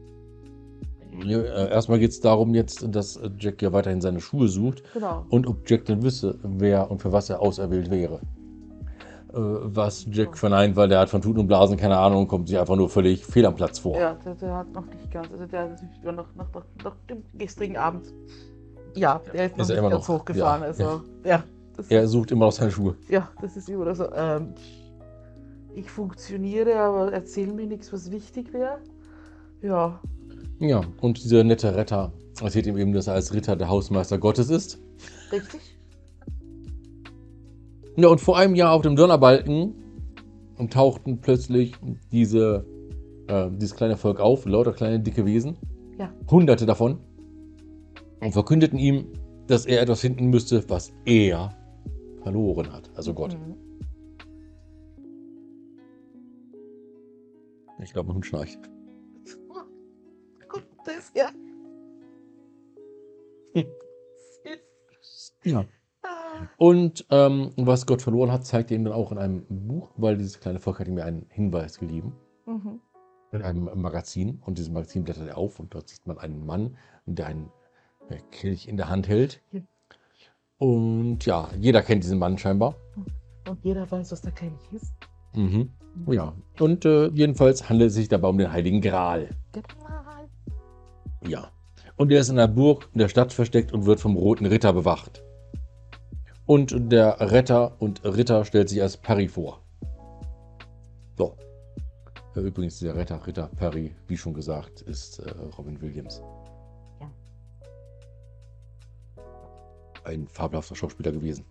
Ja, äh, Erstmal geht es darum jetzt, dass äh, Jack ja weiterhin seine Schuhe sucht Genau. und ob Jack denn wisse, wer und für was er auserwählt wäre. Äh, Was Jack verneint, weil der hat von Tuten und Blasen keine Ahnung und kommt sich einfach nur völlig fehl am Platz vor. Ja, der, der hat noch nicht ganz. Also der sich noch, noch, noch, noch dem gestrigen Abend. Ja, der ist noch Ist nicht immer ganz noch, hochgefahren. ja, also, ja. das, Er sucht immer noch seine Schuhe. ja, das ist immer so. Ähm, ich funktioniere, aber erzähl mir nichts, was wichtig wäre. Ja, Ja, und dieser nette Retter erzählt ihm eben, dass er als Ritter der Hausmeister Gottes ist. richtig? Ja, und vor einem Jahr auf dem Donnerbalken tauchten plötzlich diese, äh, dieses kleine Volk auf, lauter kleine dicke Wesen, Ja. hunderte davon, und verkündeten ihm, dass er etwas finden müsste, was er verloren hat, also Gott. Mhm. Ich glaube, ein Hund schnarcht. Gut, das ja. Ja. Ah, Und ähm, was Gott verloren hat, zeigt er ihm dann auch in einem Buch, weil dieses kleine Volk hat ihm ja einen Hinweis gegeben. mhm. in einem Magazin und dieses Magazin blättert er auf und dort sieht man einen Mann, der einen äh, Kelch in der Hand hält. Und ja, jeder kennt diesen Mann scheinbar. Und jeder weiß, was der König ist. Mhm. Ja, und äh, jedenfalls handelt es sich dabei um den Heiligen Gral. Genau. Ja. Und er ist in der Burg in der Stadt versteckt und wird vom Roten Ritter bewacht. Und der Retter und Ritter stellt sich als Perry vor. So. Übrigens, der Retter, Ritter Perry, wie schon gesagt, ist äh, Robin Williams. Ja. Ein fabelhafter Schauspieler gewesen.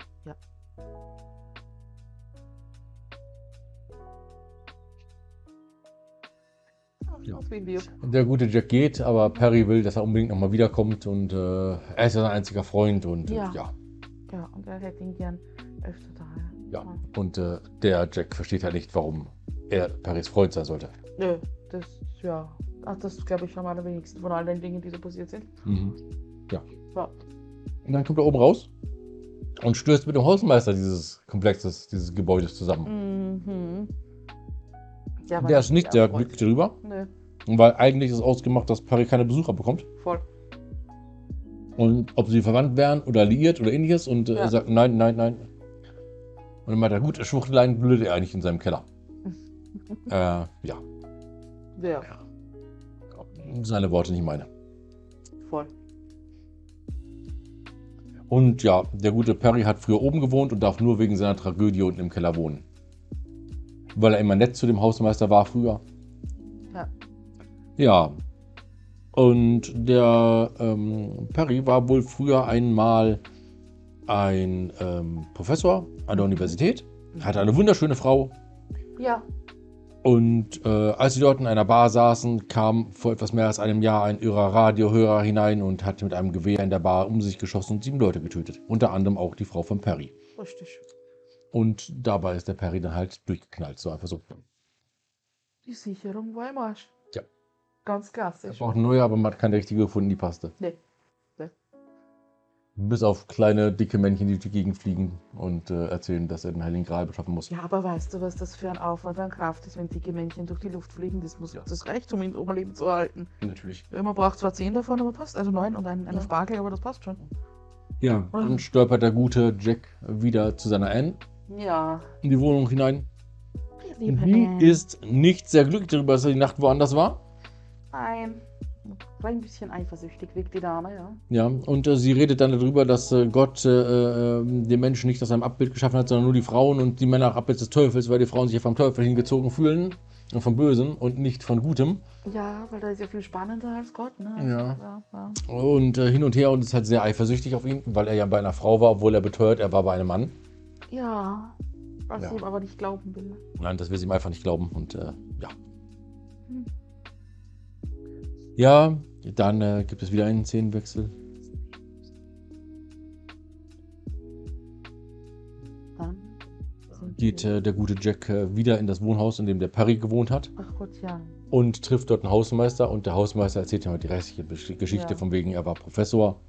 Ja. Ja. Der gute Jack geht, aber Perry will, dass er unbedingt nochmal wiederkommt und äh, er ist ja sein einziger Freund und äh, Ja. ja. Ja, und er hätte ihn gern öfter da. Ja, und äh, der Jack versteht halt nicht, warum er Perrys Freund sein sollte. Nö, das, ja. Ach, das glaube ich am allerwenigsten von all den Dingen, die so passiert sind. Mhm. Ja. Und dann kommt er oben raus und stößt mit dem Hausmeister dieses Komplexes, dieses Gebäudes zusammen. Mhm. Ja, aber der ist nicht sehr Freund. glücklich darüber, Nö, weil eigentlich ist ausgemacht, dass Perry keine Besucher bekommt. voll. Und ob sie verwandt wären oder liiert oder ähnliches. Und äh, Ja. er sagt, nein, nein, nein. Und dann meint er, gut, Schwuchteleien blödet er eigentlich in seinem Keller. äh, ja, Ja, seine Worte, nicht meine. voll. Und ja, der gute Perry hat früher oben gewohnt und darf nur wegen seiner Tragödie unten im Keller wohnen. Weil er immer nett zu dem Hausmeister war früher. Ja. Ja. Und der ähm, Perry war wohl früher einmal ein ähm, Professor an der Universität, hatte eine wunderschöne Frau. Ja, Und äh, als sie dort in einer Bar saßen, kam vor etwas mehr als einem Jahr ein irrer Radiohörer hinein und hat mit einem Gewehr in der Bar um sich geschossen und sieben Leute getötet. Unter anderem auch die Frau von Perry. richtig. Und dabei ist der Perry dann halt durchgeknallt. So einfach so. Die Sicherung war im Arsch. Ja. Ganz klassisch. braucht eine neue, aber man hat keine richtige gefunden, die passte. Nee. nee. Bis auf kleine, dicke Männchen, die durch die Gegend fliegen und äh, erzählen, dass er den Heiligen Gral beschaffen muss. Ja, aber weißt du, was das für ein Aufwand an Kraft ist, wenn dicke Männchen durch die Luft fliegen? Das, muss, Ja. das reicht, um ihn um Leben zu erhalten. Natürlich. Ja, Man braucht zwar zehn davon, aber passt. Also neun und ein, eine Ja. Spargel, aber das passt schon. Ja, dann stolpert der gute Jack wieder zu seiner Anne Ja. in die Wohnung hinein. Liebe die ist nicht sehr glücklich darüber, dass er die Nacht woanders war. Nein. Ein klein bisschen eifersüchtig wirkt die Dame, ja. Ja, und äh, sie redet dann darüber, dass äh, Gott äh, äh, den Menschen nicht aus seinem Abbild geschaffen hat, sondern nur die Frauen und die Männer nach Abbild des Teufels, weil die Frauen sich ja vom Teufel hingezogen fühlen und vom Bösen und nicht von Gutem. Ja, weil da ist ja viel spannender als Gott, ne? Ja. ja, ja. Und äh, hin und her und ist halt sehr eifersüchtig auf ihn, weil er ja bei einer Frau war, obwohl er beteuert, er war bei einem Mann. Ja, was Ja. ihm aber nicht glauben will. Nein, das will sie ihm einfach nicht glauben und äh, ja. Hm. Ja, dann äh, gibt es wieder einen Szenenwechsel. Dann Geht äh, der gute Jack äh, wieder in das Wohnhaus, in dem der Perry gewohnt hat. Ach Gott, ja. und trifft dort einen Hausmeister und der Hausmeister erzählt ihm halt die restliche Geschichte Ja. von wegen, er war Professor,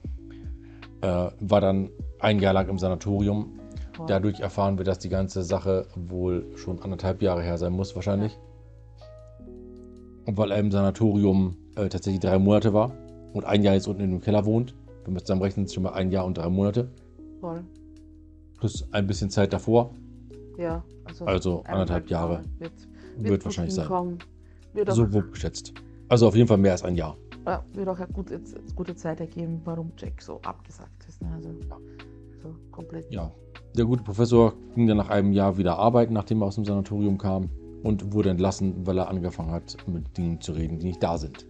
äh, war dann ein Jahr lang im Sanatorium. Dadurch erfahren wir, dass die ganze Sache wohl schon anderthalb Jahre her sein muss wahrscheinlich. Und weil er im Sanatorium äh, tatsächlich drei Monate war und ein Jahr jetzt unten in dem Keller wohnt, wenn wir es zusammen rechnen, sind es schon mal ein Jahr und drei Monate, Voll. plus ein bisschen Zeit davor, Ja, also, Also anderthalb Jahre. Wird, wird, gut wahrscheinlich sein. Wird So grob geschätzt. Also auf jeden Fall mehr als ein Jahr. ja, wird auch eine gute, gute Zeit ergeben, warum Jack so abgesagt ist. Ne? Also, so komplett. Ja, der gute Professor ging dann nach einem Jahr wieder arbeiten, nachdem er aus dem Sanatorium kam und wurde entlassen, weil er angefangen hat, mit Dingen zu reden, die nicht da sind.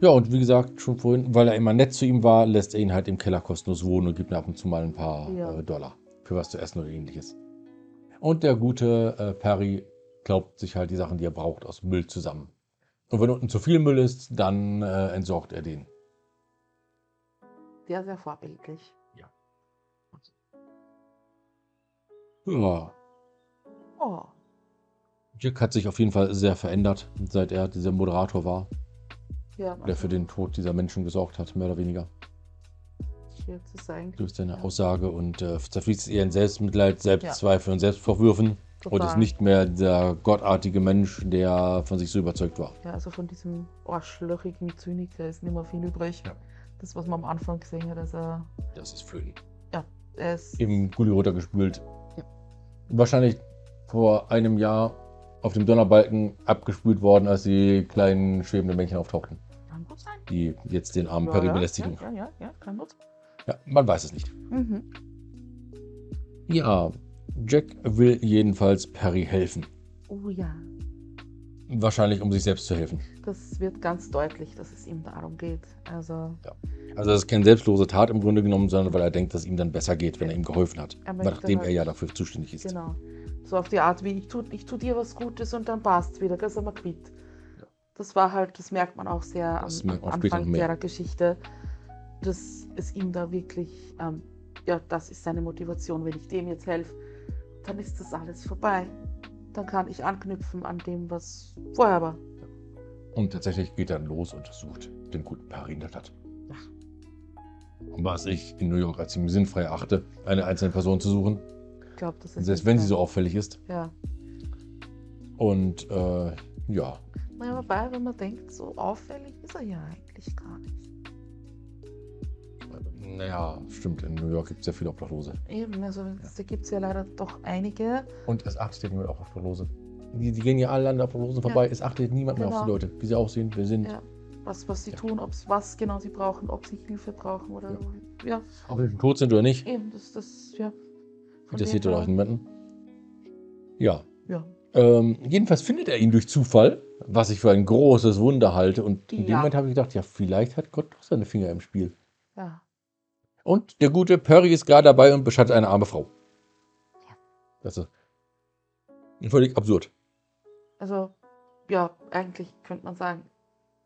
Ja, und wie gesagt, schon vorhin, weil er immer nett zu ihm war, lässt er ihn halt im Keller kostenlos wohnen und gibt ihm ab und zu mal ein paar Ja. äh, Dollar für was zu essen oder ähnliches. Und der gute äh, Perry glaubt sich halt die Sachen, die er braucht, aus Müll zusammen. Und wenn unten zu viel Müll ist, dann äh, entsorgt er den. Sehr, sehr vorbildlich. Ja, Oh, Jack hat sich auf jeden Fall sehr verändert, seit er dieser Moderator war, ja. der für den Tod dieser Menschen gesorgt hat, mehr oder weniger. Durch seine ja, Aussage und äh, zerfließt eher in Selbstmitleid, Selbstzweifel und Selbstvorwürfen und total. ist nicht mehr der gottartige Mensch, der von sich so überzeugt war. Ja, also von diesem arschlöchigen Zyniker ist nicht mehr viel übrig. Ja. Das, was man am Anfang gesehen hat, also Das ist Flöhen. er ist. Im Gully runtergespült. Wahrscheinlich vor einem Jahr auf dem Donnerbalken abgespült worden, als die kleinen schwebenden Männchen auftauchten, Kann gut sein. die jetzt den armen Ja, Perry belästigen. Ja, ja, ja, ja, kann gut sein. Ja, man weiß es nicht. Mhm. Ja, Jack will jedenfalls Perry helfen. Oh ja, Wahrscheinlich, um sich selbst zu helfen. das wird ganz deutlich, dass es ihm darum geht. Also, Also das ist keine selbstlose Tat im Grunde genommen, sondern weil er denkt, dass ihm dann besser geht, wenn er ihm geholfen hat. Er Nachdem halt- er ja dafür zuständig ist. genau. So auf die Art, wie ich tu, ich tu dir was Gutes und dann passt wieder, gell, sind wir quitt. Ja. Das war halt, das merkt man auch sehr Das am, am Anfang der Geschichte, dass es ihm da wirklich, ähm, ja, das ist seine Motivation. Wenn ich dem jetzt helfe, dann ist das alles vorbei. Dann kann ich anknüpfen an dem, was vorher war. Und tatsächlich geht er los und sucht den guten Perry in der Stadt. Was ich in New York als ziemlich sinnfrei erachte, eine einzelne Person zu suchen, Ich glaube, das ist. selbst wenn sie so auffällig ist. Ja. Und äh, ja, Naja, wobei, wenn man denkt, so auffällig ist er ja eigentlich gar nicht. Naja, stimmt, in New York gibt es ja viele Obdachlose. Eben, also da gibt es ja leider doch einige. Und es achtet niemand auf Obdachlose. Die, die gehen ja alle an der Obdachlosen vorbei, es achtet niemand mehr auf die Genau. Leute, wie sie aussehen, wer sind. Ja. Was, was sie Ja. tun, ob's, was genau sie brauchen, ob sie Hilfe brauchen oder. Ja, Ob sie schon tot sind oder nicht, eben, das, das, ja. Von interessiert dem doch her- niemanden. Ja, Ja. Ähm, jedenfalls findet er ihn durch Zufall, was ich für ein großes Wunder halte. Und in dem Ja. Moment habe ich gedacht, ja, vielleicht hat Gott doch seine Finger im Spiel. Ja. Und der gute Perry ist gerade dabei und beschattet eine arme Frau. Ja. Das ist völlig absurd. Also, ja, eigentlich könnte man sagen,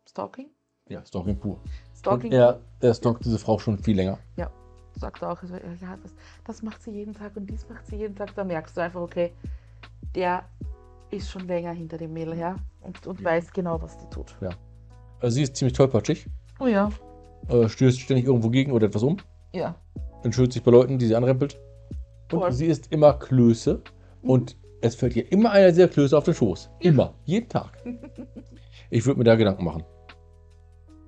Stalking? Ja, Stalking pur. Stalking Und er, er stalkt diese Frau schon viel länger. sagt er auch, ja, das, das macht sie jeden Tag und dies macht sie jeden Tag. Da merkst du einfach, okay, der ist schon länger hinter dem Mädel her und, und Ja. weiß genau, was die tut. Also sie ist ziemlich tollpatschig. Oh ja. äh, stößt ständig irgendwo gegen oder etwas um, Ja. entschuldigt sich bei Leuten, die sie anrempelt. Und Voll. sie ist immer Klöße und es fällt ihr immer einer dieser Klöße auf den Schoß. Immer. Jeden Tag. Ich würde mir da Gedanken machen.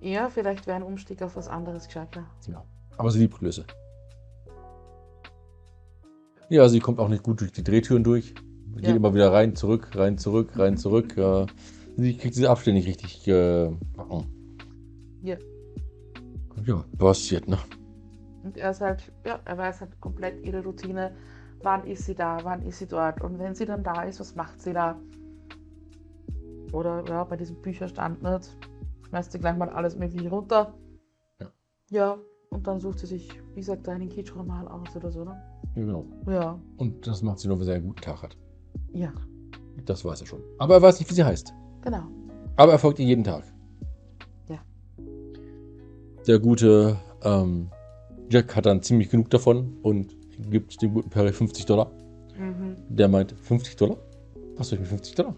Ja, vielleicht wäre ein Umstieg auf was anderes gescheiter. Ja. Aber sie liebt Klöße. Ja, sie kommt auch nicht gut durch die Drehtüren durch. Geht Ja. immer wieder rein, zurück, rein, zurück, rein, zurück. Äh, sie kriegt diese Abstände nicht richtig äh. Ja. Ja, passiert, ne? Und er ist halt, ja, er weiß halt komplett ihre Routine. Wann ist sie da, wann ist sie dort? Und wenn sie dann da ist, was macht sie da? Oder ja, bei diesem Bücherstand nicht. Schmeißt sie gleich mal alles Mögliche runter. Ja. Ja, und dann sucht sie sich, wie gesagt, einen Kitschroman aus oder so, ne? Ja, genau. Ja. Und das macht sie nur, wenn sie einen guten Tag hat. Ja, Das weiß er schon. Aber er weiß nicht, wie sie heißt. genau. Aber er folgt ihr jeden Tag. Ja. Der gute ähm, Jack hat dann ziemlich genug davon und gibt dem guten Perry 50 Dollar. Mhm. Der meint 50 Dollar? Was soll ich mit 50 Dollar?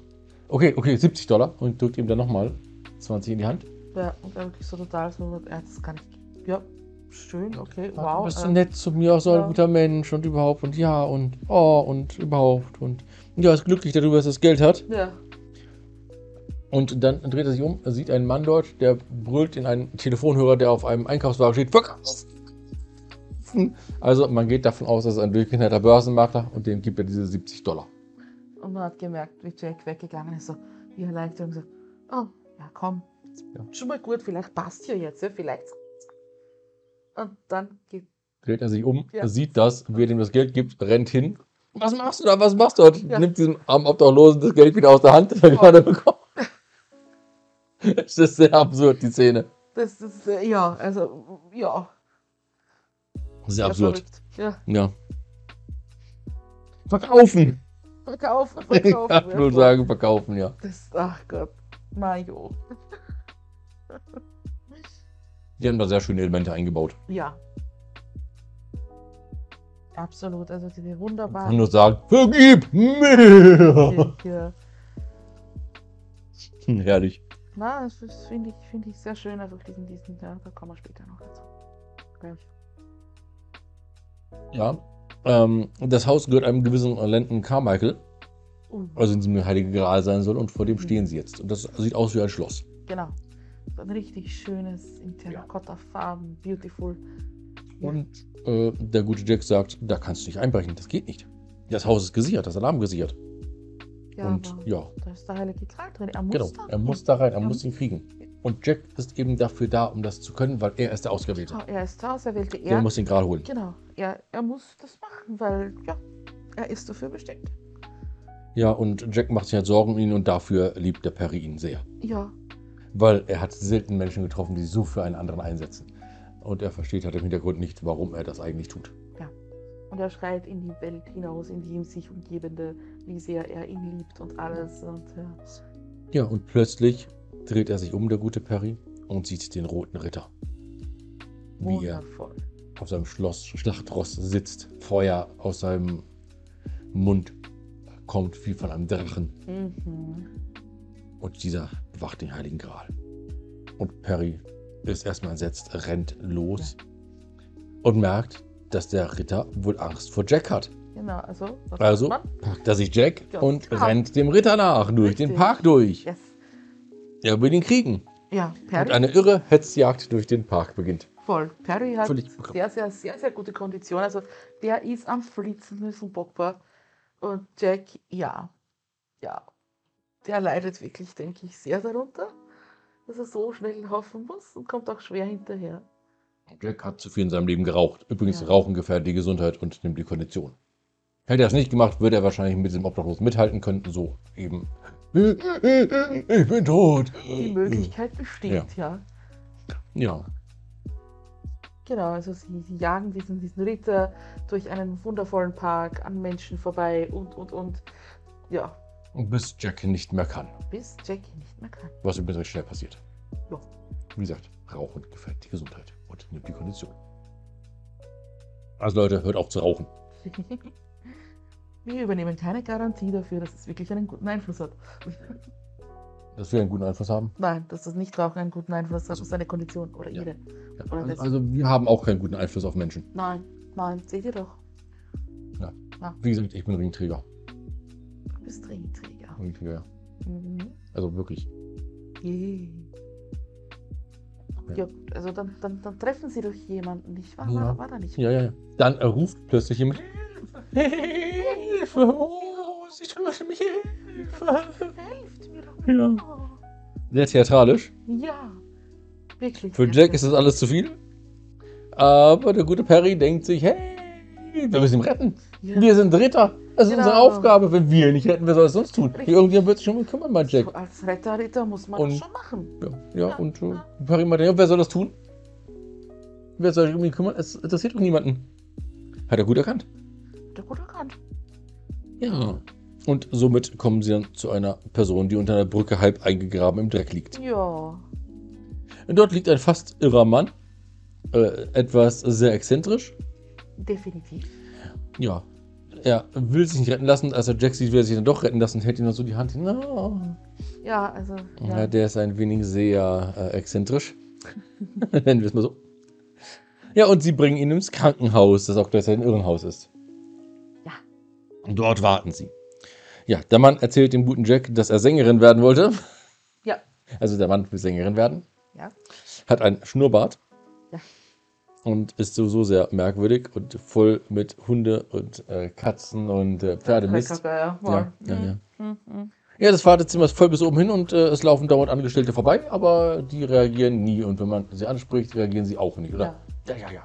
Okay, okay, 70 Dollar und drückt ihm dann nochmal 20 in die Hand. Ja, und er wirklich so total so, ja, das kann ich. Ja, schön, okay, du wow. bist so ähm, nett zu mir, auch so ein ja. guter Mensch und überhaupt und ja und oh und überhaupt und ja, ist glücklich darüber, dass er das Geld hat. Ja, Und dann dreht er sich um, er sieht einen Mann dort, der brüllt in einen Telefonhörer, der auf einem Einkaufswagen steht, verkaufen! Also man geht davon aus, dass es ein durchgeknallter Börsenmakler und dem gibt er diese 70 Dollar. und man hat gemerkt, wie Jack weggegangen ist, so, wie erleichtert und so, oh, ja, komm, Ja. schon mal gut, vielleicht passt ja jetzt, ja, vielleicht. Und dann geht, Dreht er sich um, Ja. sieht das, wer dem das Geld gibt, rennt hin. Was machst du da? Was machst du? Ja. Nimmt diesem armen Obdachlosen das Geld wieder aus der Hand, das er gerade bekommen. Es ist sehr absurd, die Szene. das ist, äh, ja, also, ja. Sehr absurd. verrückt. Ja, Ja. Verkaufen! verkaufen, Ich verkaufen. kann ja, nur sagen, verkaufen, ja. Das, ach Gott, Mario. Die haben da sehr schöne Elemente eingebaut. Ja. Absolut, also diese Ich wunderbaren. kann nur sagen, vergib mir! Ja. Herrlich. Na, das finde ich, finde ich sehr schön, einfach diesen, diesen, ja, da kommen wir später noch dazu. Gleich. Ja. Ähm, das Haus gehört einem gewissen Landon Carmichael, Uh, also in diesem Heilige Gral sein soll, und vor dem Mhm. stehen sie jetzt. Und das sieht aus wie ein Schloss. genau. So ein richtig schönes, in Terrakotta-Farben, beautiful. Und äh, der gute Jack sagt, da kannst du nicht einbrechen, das geht nicht. Das Haus ist gesichert, das Alarm gesichert. Ja, und ja, da ist der heilige Gral drin. Er muss genau, da er rein. muss da rein, er Ja. muss ihn kriegen. Und Jack ist eben dafür da, um das zu können, weil er ist der Ausgewählte. Ah, Er ist da, er wählte Der er. muss den Gral holen. Genau, er, er muss das machen, weil, ja, er ist dafür bestimmt. Ja, und Jack macht sich halt Sorgen um ihn und dafür liebt der Perry ihn sehr. Ja, Weil er hat selten Menschen getroffen, die sich so für einen anderen einsetzen. Und er versteht halt im Hintergrund nicht, warum er das eigentlich tut. und er schreit in die Welt hinaus, in die ihm sich umgebende, wie sehr er ihn liebt und alles. Und ja. Ja, und plötzlich dreht er sich um, der gute Perry, und sieht den roten Ritter. Wie er Wundervoll. auf seinem Schloss Schlachtross sitzt, Feuer aus seinem Mund kommt wie von einem Drachen. Mhm. Und dieser bewacht den Heiligen Gral. Und Perry ist erstmal entsetzt, rennt los und merkt, dass der Ritter wohl Angst vor Jack hat. Genau, also. Also packt er sich Jack Ja. und rennt dem Ritter nach, durch den Richtig. Park durch. Yes. Er will ihn kriegen. Ja, Und Perry, eine irre Hetzjagd durch den Park beginnt. voll. Perry hat Völlig sehr, sehr, sehr, sehr gute Kondition. Also, der ist am Flitzen ein Bockbar. Und Jack, ja, ja, der leidet wirklich, denke ich, sehr darunter, dass er so schnell laufen muss und kommt auch schwer hinterher. Jack hat zu viel in seinem Leben geraucht. Übrigens, Ja. Rauchen gefährdet die Gesundheit und nimmt die Kondition. Hätte er es nicht gemacht, würde er wahrscheinlich mit dem Obdachlosen mithalten können. So eben. Ich bin tot. Die Möglichkeit besteht, ja. Ja. Genau, also sie, sie jagen diesen, diesen Ritter durch einen wundervollen Park an Menschen vorbei und, und, und. Ja, Bis Jack nicht mehr kann. bis Jackie nicht mehr kann. Was übrigens recht schnell passiert. Ja. Wie gesagt, Rauchen gefährdet die Gesundheit und nimmt die Kondition. Also Leute, hört auf zu rauchen. Wir übernehmen keine Garantie dafür, dass es wirklich einen guten Einfluss hat. Dass wir einen guten Einfluss haben. Nein, dass das Nichtrauchen einen guten Einfluss hat Also- auf seine Kondition oder Ja. ihre. Ja. Oder das- Also wir haben auch keinen guten Einfluss auf Menschen. Nein, nein, seht ihr doch. Wie gesagt, ich bin Ringträger. Du bist Ringträger. Ringträger, ja. Mhm. Also wirklich. Yeah. Ja. Ja, also dann, dann, dann treffen sie doch jemanden, nicht wahr? Ja. War, war da nicht? Ja, ja, ja. Dann äh, ruft plötzlich jemand. Hilfe! Oh, sie töten mich! Hilfe! Helft mir doch. Ja. Sehr theatralisch. Ja, wirklich. Für Jack ist das alles zu viel. Aber der gute Perry denkt sich, hey, wir müssen ihn retten. Ja. Wir sind Ritter. Das ist Genau. unsere Aufgabe. Wenn wir ihn nicht retten, wer soll es sonst tun? Richtig. Irgendjemand wird sich schon mal kümmern, mein Jack. So als Retter, Ritter muss man Und- das schon machen. Ja, ja Ja, und äh, ja. Perry meinte, ja, wer soll das tun? Wer soll sich um ihn kümmern? Es interessiert doch niemanden. Hat er gut erkannt. Der gut erkannt. Ja. Und somit kommen sie dann zu einer Person, die unter einer Brücke halb eingegraben im Dreck liegt. Ja. Dort liegt ein fast irrer Mann. Äh, etwas sehr exzentrisch. Definitiv. Ja. Er will sich nicht retten lassen, als er Jack sieht, will er sich dann doch retten lassen, hält ihm noch so die Hand hin. No. Ja, also. Ja. Ja. der ist ein wenig sehr äh, exzentrisch. Nennen wir es mal so. Ja, und sie bringen ihn ins Krankenhaus, das auch gleichzeitig ein Irrenhaus ist. Ja. Und dort warten sie. Ja, der Mann erzählt dem guten Jack, dass er Sängerin werden wollte. Ja. Also der Mann will Sängerin werden. Ja. Hat einen Schnurrbart. Ja. Und ist sowieso sehr merkwürdig und voll mit Hunde und äh, Katzen und äh, Pferdemist. Ja, voll. ja, ja. Mhm, mhm. Ja, das Wartezimmer ist voll bis oben hin und äh, es laufen dauernd Angestellte vorbei, aber die reagieren nie. Und wenn man sie anspricht, reagieren sie auch nicht, oder? Ja, ja, ja.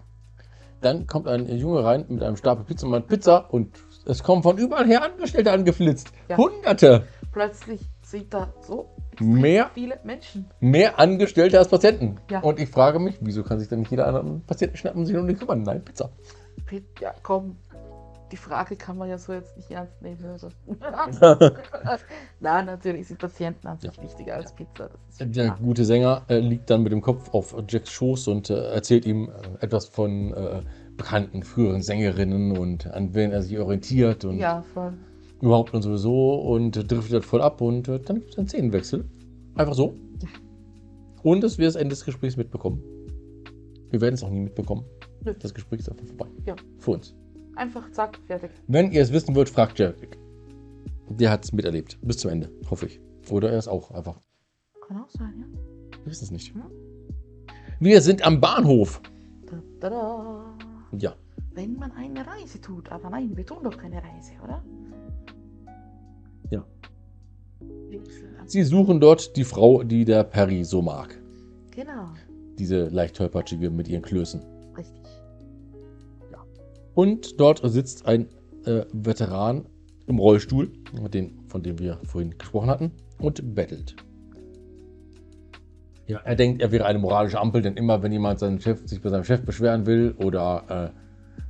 Dann kommt ein Junge rein mit einem Stapel Pizza und meint Pizza und es kommen von überall her Angestellte angeflitzt. Ja. Hunderte. Plötzlich sind da so Mehr, viele Menschen. mehr Angestellte als Patienten. Ja. Und ich frage mich, wieso kann sich dann nicht jeder anderen Patienten schnappen und sich um den kümmern? Nein, Pizza. Ja, komm. Die Frage kann man ja so jetzt nicht ernst nehmen. Also. Nein, natürlich sind Patienten an sich wichtiger als Pizza. Der klar. gute Sänger äh, liegt dann mit dem Kopf auf Jacks Schoß und äh, erzählt ihm äh, etwas von äh, bekannten früheren Sängerinnen und an wen er sich orientiert und Ja, voll. überhaupt und sowieso und driftet voll ab und äh, dann gibt es einen Szenenwechsel. Einfach so. Ja. Und dass wir das Ende des Gesprächs mitbekommen. Wir werden es auch nie mitbekommen. Nö. Das Gespräch ist einfach vorbei. Ja. Für uns. Einfach zack, fertig. Wenn ihr es wissen wollt, fragt Jared. Der hat es miterlebt. Bis zum Ende, hoffe ich. Oder er ist auch einfach. Kann auch sein, ja. Wir wissen es nicht. Hm. Wir sind am Bahnhof. Da, da, da. Ja. Wenn man eine Reise tut, aber nein, wir tun doch keine Reise, oder? Ja. Sie suchen dort die Frau, die der Perry so mag. Genau, Diese leicht tollpatschige mit ihren Klößen. richtig. Und dort sitzt ein äh, Veteran im Rollstuhl, den, von dem wir vorhin gesprochen hatten, und bettelt. Ja, er denkt, er wäre eine moralische Ampel, denn immer, wenn jemand seinen Chef, sich bei seinem Chef beschweren will oder äh,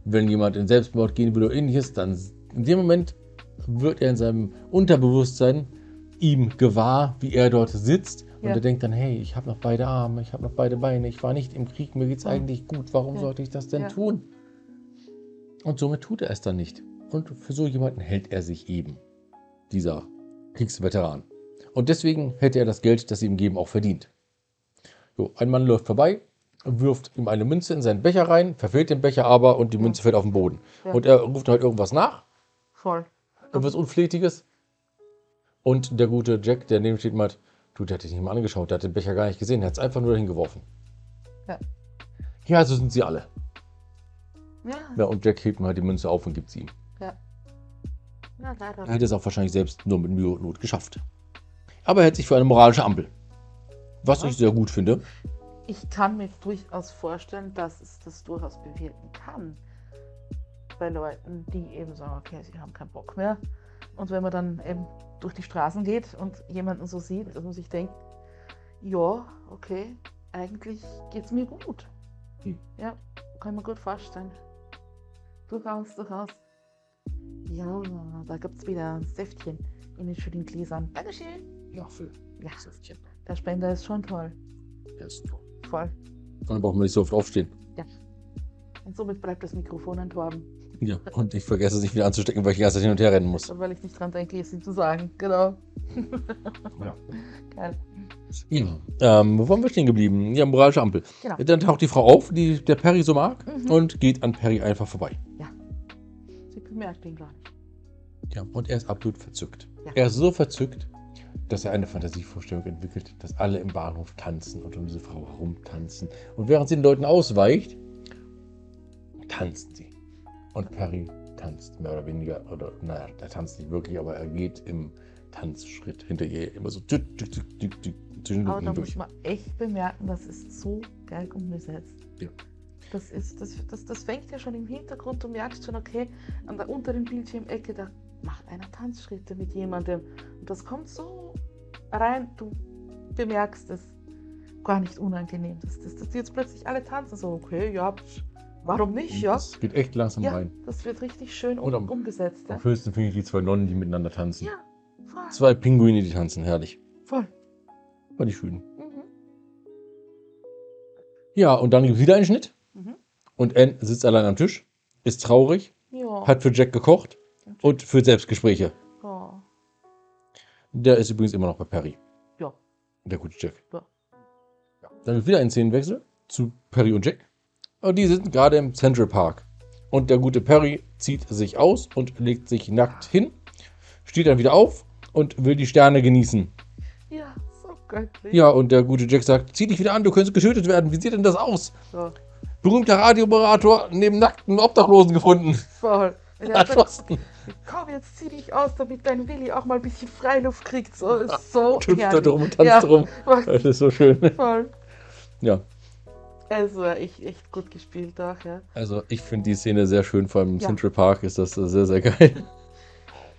wenn jemand in Selbstmord gehen will oder ähnliches, dann in dem Moment wird er in seinem Unterbewusstsein ihm gewahr, wie er dort sitzt. Und Ja. er denkt dann, hey, ich habe noch beide Arme, ich habe noch beide Beine, ich war nicht im Krieg, mir geht's Ja. eigentlich gut, warum Ja. sollte ich das denn Ja. tun? Und somit tut er es dann nicht. Und für so jemanden hält er sich eben, dieser Kriegsveteran. Und deswegen hätte er das Geld, das sie ihm geben, auch verdient. So, ein Mann läuft vorbei, wirft ihm eine Münze in seinen Becher rein, verfehlt den Becher aber und die Ja. Münze fällt auf den Boden. Ja. Und er ruft halt irgendwas nach, Voll. irgendwas Unflätiges. Und der gute Jack, der neben steht, meint, du, der hat dich nicht mal angeschaut, der hat den Becher gar nicht gesehen, der hat es einfach nur dahin geworfen. Ja. Ja, so sind sie alle. Ja, Ja, und Jack hebt mal die Münze auf und gibt sie ihm. ja. Ja, leider. Er hätte es auch wahrscheinlich selbst nur mit Mühe und Not geschafft. Aber er hält sich für eine moralische Ampel. Was ich sehr gut finde. Ich kann mir durchaus vorstellen, dass es das durchaus bewirken kann. Bei Leuten, die eben sagen, okay, sie haben keinen Bock mehr. Und wenn man dann eben durch die Straßen geht und jemanden so sieht, dass man sich denkt, ja, okay, eigentlich geht's mir gut. Hm. Ja, kann man gut vorstellen. Durchaus, durchaus. Ja, da gibt's wieder ein Säftchen in den schönen Gläsern. Dankeschön. Ja, für Ja, Säftchen. Der Spender ist schon toll. Der ist toll. Voll. Vor allem braucht man nicht so oft aufstehen. Und somit bleibt das Mikrofon entworben. Ja. Und ich vergesse es nicht wieder anzustecken, weil ich die ganze Zeit hin und her rennen muss. Weil ich nicht dran denke, es ihm zu sagen. Genau. Ja. Geil. Ja. Ähm, wo waren wir stehen geblieben? Ja, moralische Ampel. Genau. Dann taucht die Frau auf, die der Perry so mag, Mhm. und geht an Perry einfach vorbei. Sie bemerkt ihn gar nicht. Ja, und er ist absolut verzückt. Ja. Er ist so verzückt, dass er eine Fantasievorstellung entwickelt, dass alle im Bahnhof tanzen und um diese Frau herumtanzen. Und während sie den Leuten ausweicht, tanzen sie. Und Perry tanzt mehr oder weniger, oder naja, er tanzt nicht wirklich, aber er geht im Tanzschritt hinter ihr immer so tück, tück, tück, tück, zwischen den Aber da muss man echt bemerken, das ist so geil umgesetzt. Ja. Das, ist, das, das, das fängt ja schon im Hintergrund, du merkst schon, okay, an der unteren Bildschirmecke, da macht einer Tanzschritte mit jemandem. Und das kommt so rein, du bemerkst es gar nicht unangenehm. Dass, dass, dass die jetzt plötzlich alle tanzen, so, okay, ja, warum nicht, ja? Das geht echt langsam Ja, rein. das wird richtig schön um, Und am- umgesetzt. Ja, Am höchsten finde ich die zwei Nonnen, die miteinander tanzen. ja voll. Zwei Pinguine, die tanzen, herrlich. voll. War die schön. Mhm. Ja, und dann gibt es wieder einen Schnitt. Mhm. Und Anne sitzt allein am Tisch, ist traurig, Ja. hat für Jack gekocht und führt Selbstgespräche. ja. Der ist übrigens immer noch bei Perry. Ja. Der gute Jack. Ja. Ja. Dann wieder einen Szenenwechsel zu Perry und Jack. Und die sind gerade im Central Park. Und der gute Perry zieht sich aus und legt sich nackt hin, steht dann wieder auf und will die Sterne genießen. Ja, so göttlich. Ja, und der gute Jack sagt, zieh dich wieder an, du könntest getötet werden. Wie sieht denn das aus? So, Berühmter Radiomoderator neben nackten Obdachlosen gefunden. voll. Sagt, Erschossen. Komm, jetzt zieh dich aus, damit dein Willi auch mal ein bisschen Freiluft kriegt. So, ist so Hüpft da drum und tanzt Ja. drum. Das ist so schön. voll. Ja, Also, echt, echt gut gespielt auch, ja. also ich finde die Szene sehr schön. Vor allem im Ja. Central Park ist das sehr, sehr geil.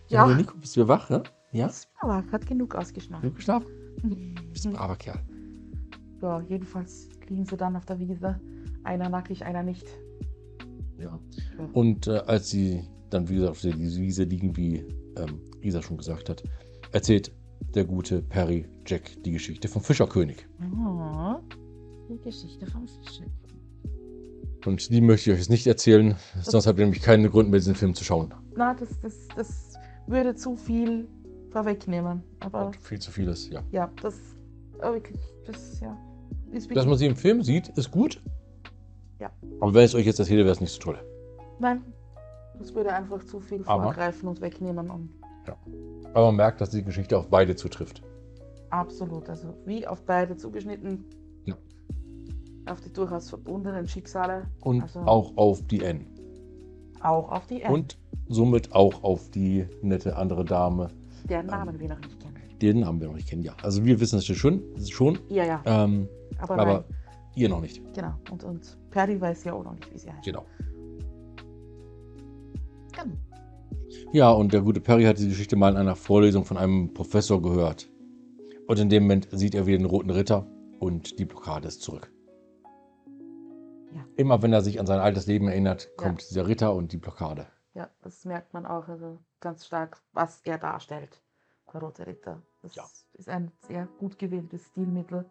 Ja. Hallo Nico, bist du wach, ne? Ja? Aber hat genug ausgeschlafen. Du geschlafen? Bist ein braver Kerl. Ja, jedenfalls liegen sie dann auf der Wiese. Einer nackig, einer nicht. Ja. Und äh, als sie dann, wie gesagt, auf der Wiese liegen, wie ähm, Isa schon gesagt hat, erzählt der gute Perry Jack die Geschichte vom Fischerkönig. Oh, die Geschichte vom Fischen. Und die möchte ich euch jetzt nicht erzählen, sonst habt ihr nämlich keinen Grund mehr, diesen Film zu schauen. Na, das, das, das würde zu viel vorwegnehmen. Aber Und viel zu vieles, ja. ja, das wirklich, das, ja. Ist man sie im Film sieht, ist gut. Ja. Aber wenn ich es euch jetzt erzähle, wäre es nicht so toll. nein, das würde einfach zu viel Aber- vorgreifen und wegnehmen. Und Aber man merkt, dass die Geschichte auf beide zutrifft. absolut, also wie auf beide zugeschnitten. Ja. Auf die durchaus verbundenen Schicksale. Und Also- auch auf die N. Auch auf die Erde. Und somit auch auf die nette andere Dame, deren Namen wir noch nicht kennen. den Namen wir noch nicht kennen. Ja, also wir wissen es schon, schon Ja, ja, ähm, aber, aber nein. Ihr noch nicht. Genau. Und, und Perry weiß ja auch noch nicht, wie sie heißt. Genau. Genau. Ja, und der gute Perry hat die Geschichte mal in einer Vorlesung von einem Professor gehört. Und in dem Moment sieht er wieder den roten Ritter und die Blockade ist zurück. Ja. Immer wenn er sich an sein altes Leben erinnert, Ja. kommt dieser Ritter und die Blockade. Ja, das merkt man auch also ganz stark, was er darstellt, der Rote Ritter. Das Ja. ist ein sehr gut gewähltes Stilmittel.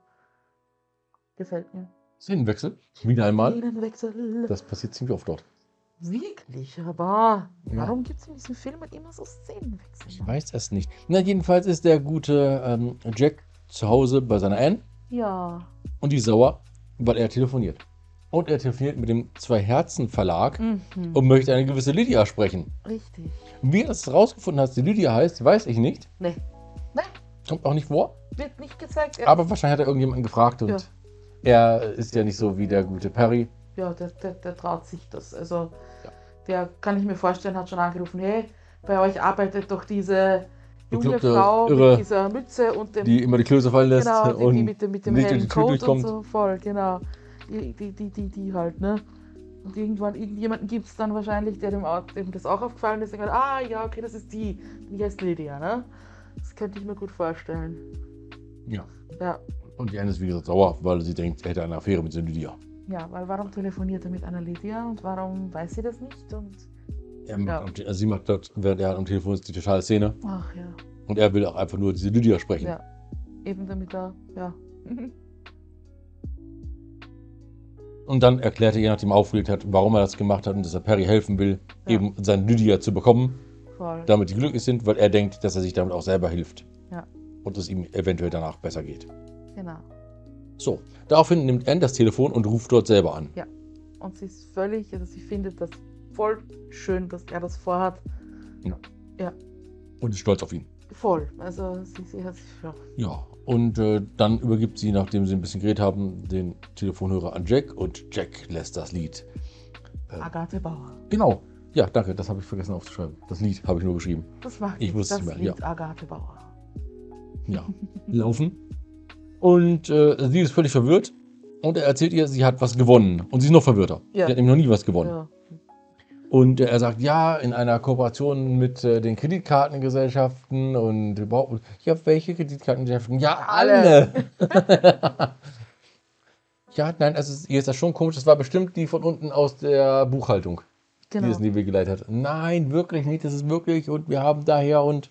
Gefällt mir. Szenenwechsel, wieder einmal. Szenenwechsel. Das passiert ziemlich oft dort. Wirklich, aber Ja. warum gibt es in diesen Filmen immer so Szenenwechsel? Ich weiß es nicht. Na, jedenfalls ist der gute ähm, Jack zu Hause bei seiner Anne Ja. und die ist sauer, weil er telefoniert. Und er telefoniert mit dem Zwei-Herzen-Verlag Mhm. und möchte eine gewisse Lydia sprechen. Richtig. Wie er das rausgefunden hat, die Lydia heißt, weiß ich nicht. Nee, Kommt auch nicht vor. wird nicht gezeigt. Er, Aber wahrscheinlich hat er irgendjemanden gefragt und Ja. Er ist ja nicht so wie der gute Perry. ja, der, der, der traut sich das. Also, Ja. der kann ich mir vorstellen, hat schon angerufen: hey, bei euch arbeitet doch diese junge Frau Irre, mit dieser Mütze und dem Die immer die Klöße fallen lässt Genau, die, die und mit dem, mit dem nicht hellen durch die Tür Coat und durchkommt. so, voll, genau. Die, die, die, die, die halt, ne? Und irgendwann, irgendjemanden gibt es dann wahrscheinlich, der dem, dem das auch aufgefallen ist, und denkt, ah ja, okay, das ist die, die heißt Lydia, ne? Das könnte ich mir gut vorstellen. ja. Ja, Und die eine ist wie gesagt sauer, weil sie denkt, er hätte eine Affäre mit Lydia. ja, weil warum telefoniert er mit einer Lydia und warum weiß sie das nicht? Und Er macht Ja. also sie macht dort, während er am Telefon ist, die totale Szene. ach ja, Und er will auch einfach nur diese Lydia sprechen. ja. Eben damit er, ja. Und dann erklärt er, je nachdem aufgelegt hat, warum er das gemacht hat und dass er Perry helfen will, Ja. eben seine Lydia zu bekommen, voll. damit die glücklich sind, weil er denkt, dass er sich damit auch selber hilft. Ja. Und es ihm eventuell danach besser geht. Genau. So, daraufhin nimmt Anne das Telefon und ruft dort selber an. Und sie ist völlig, also sie findet das voll schön, dass er das vorhat. Und ist stolz auf ihn. Voll. Also sie, sie hat sich, ja. Ja, und äh, dann übergibt sie, nachdem sie ein bisschen geredet haben, den Telefonhörer an Jack und Jack lässt das Lied. Äh, Agathe Bauer. genau. Ja, danke, das habe ich vergessen aufzuschreiben. Das Lied habe ich nur geschrieben. Das macht Ich wusste das es mehr, Lied Agathe Bauer. Ja, laufen. Und äh, sie ist völlig verwirrt. Und er erzählt ihr, sie hat was gewonnen. Und sie ist noch verwirrter. Ja. Sie hat nämlich noch nie was gewonnen. Ja. Und er sagt, ja, in einer Kooperation mit äh, den Kreditkartengesellschaften und überhaupt. Ja, welche Kreditkartengesellschaften? Ja, alle. ja, nein, also es- ihr ist das schon komisch. Das war bestimmt die von unten aus der Buchhaltung, die Genau. es in die Wege geleitet hat. Nein, wirklich nicht. Das ist wirklich. Und wir haben daher und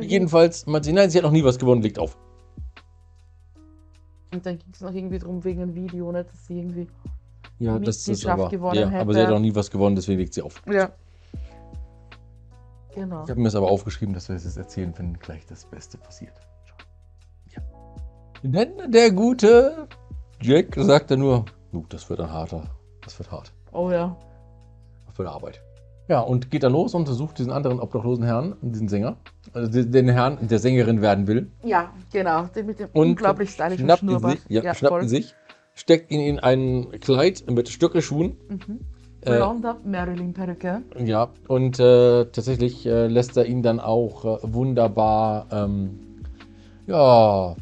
jedenfalls, nein, sie hat noch nie was gewonnen, legt auf. und dann ging es noch irgendwie drum wegen einem Video, nicht, dass sie irgendwie. Ja, das ist aber. gewonnen Ja, aber sie hat hätte. noch nie was gewonnen, deswegen legt sie auf. Ja. Genau. Ich habe mir das aber aufgeschrieben, dass wir es jetzt erzählen, wenn gleich das Beste passiert. Ja. Denn der gute Jack sagt dann nur, "Nu, das wird ein harter, das wird hart. Oh ja. für die Arbeit. Ja, und geht dann los und sucht diesen anderen obdachlosen Herrn, diesen Sänger, also den- Herrn, der Sängerin werden will. Ja, genau. Den mit dem Und unglaublich stylischen schnappt ihn Schnurrbart. sich, ja, schnappt ihn sich, steckt ihn in ein Kleid mit Stöckelschuhen. Mhm. Äh, Blonder Marilyn-Perücke. ja, und äh, tatsächlich äh, lässt er ihn dann auch äh, wunderbar, ähm, ja,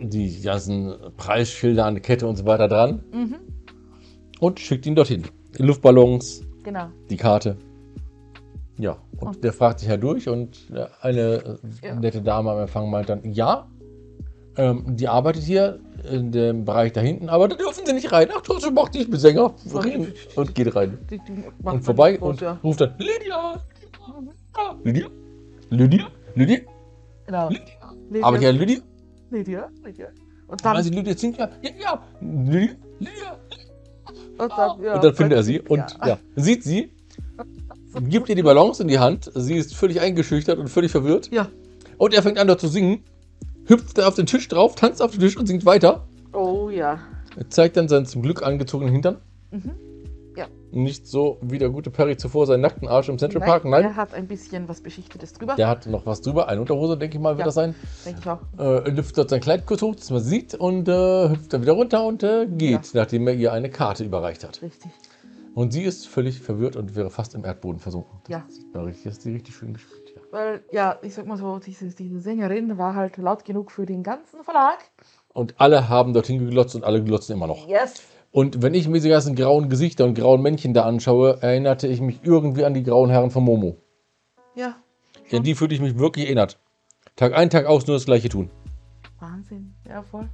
die ganzen Preisschilder an der Kette und so weiter dran Mhm. und schickt ihn dorthin. Luftballons, Genau. die Karte. Ja, und Und- der fragt sich ja durch und äh, eine äh, Ja. nette Dame am Empfang meint dann, ja, ähm, die arbeitet hier in dem Bereich da hinten, aber da dürfen sie nicht rein. Ach, trotzdem macht die Bessänger rein und geht rein. Die, die Und vorbei groß, und ja. ruft dann, Lydia, Ah, Lydia, Lydia, Lydia, Genau. Lydia. Lydia. Aber ja, Lydia, Lydia. Lydia. Und dann, dann, sie Lydia singt ja, ja, ja, Lydia, Lydia. Und dann, ja, und dann findet er sie und ja. sieht sie, gibt ihr die Balance in die Hand. Sie ist völlig eingeschüchtert und völlig verwirrt. Ja. Und er fängt an, dort zu singen, hüpft dann auf den Tisch drauf, tanzt auf den Tisch und singt weiter. Oh ja. Er zeigt dann seinen zum Glück angezogenen Hintern. Mhm. Ja. Nicht so wie der gute Perry zuvor seinen nackten Arsch im Central Park. Nein, Er hat ein bisschen was Beschichtetes drüber. der hat noch was drüber. Eine Unterhose, denke ich mal, wird Ja. das sein. Denke ich auch. Äh, lüftet dort sein Kleid kurz hoch, dass man sieht, und äh, hüpft dann wieder runter und äh, geht, nachdem er ihr eine Karte überreicht hat. Richtig. Und sie ist völlig verwirrt und wäre fast im Erdboden versunken. Das Ja. sieht man richtig, das ist die richtig schön gespielt. Ja. Weil, ja, ich sag mal so, diese, diese Sängerin war halt laut genug für den ganzen Verlag. Und alle haben dorthin geglotzt und alle glotzen immer noch. Yes. Und wenn ich mir diese ganzen grauen Gesichter und grauen Männchen da anschaue, erinnerte ich mich irgendwie an die grauen Herren von Momo. Ja. Ja, die fühle ich mich wirklich erinnert. Tag ein, Tag aus nur das gleiche tun. Wahnsinn. Ja, voll.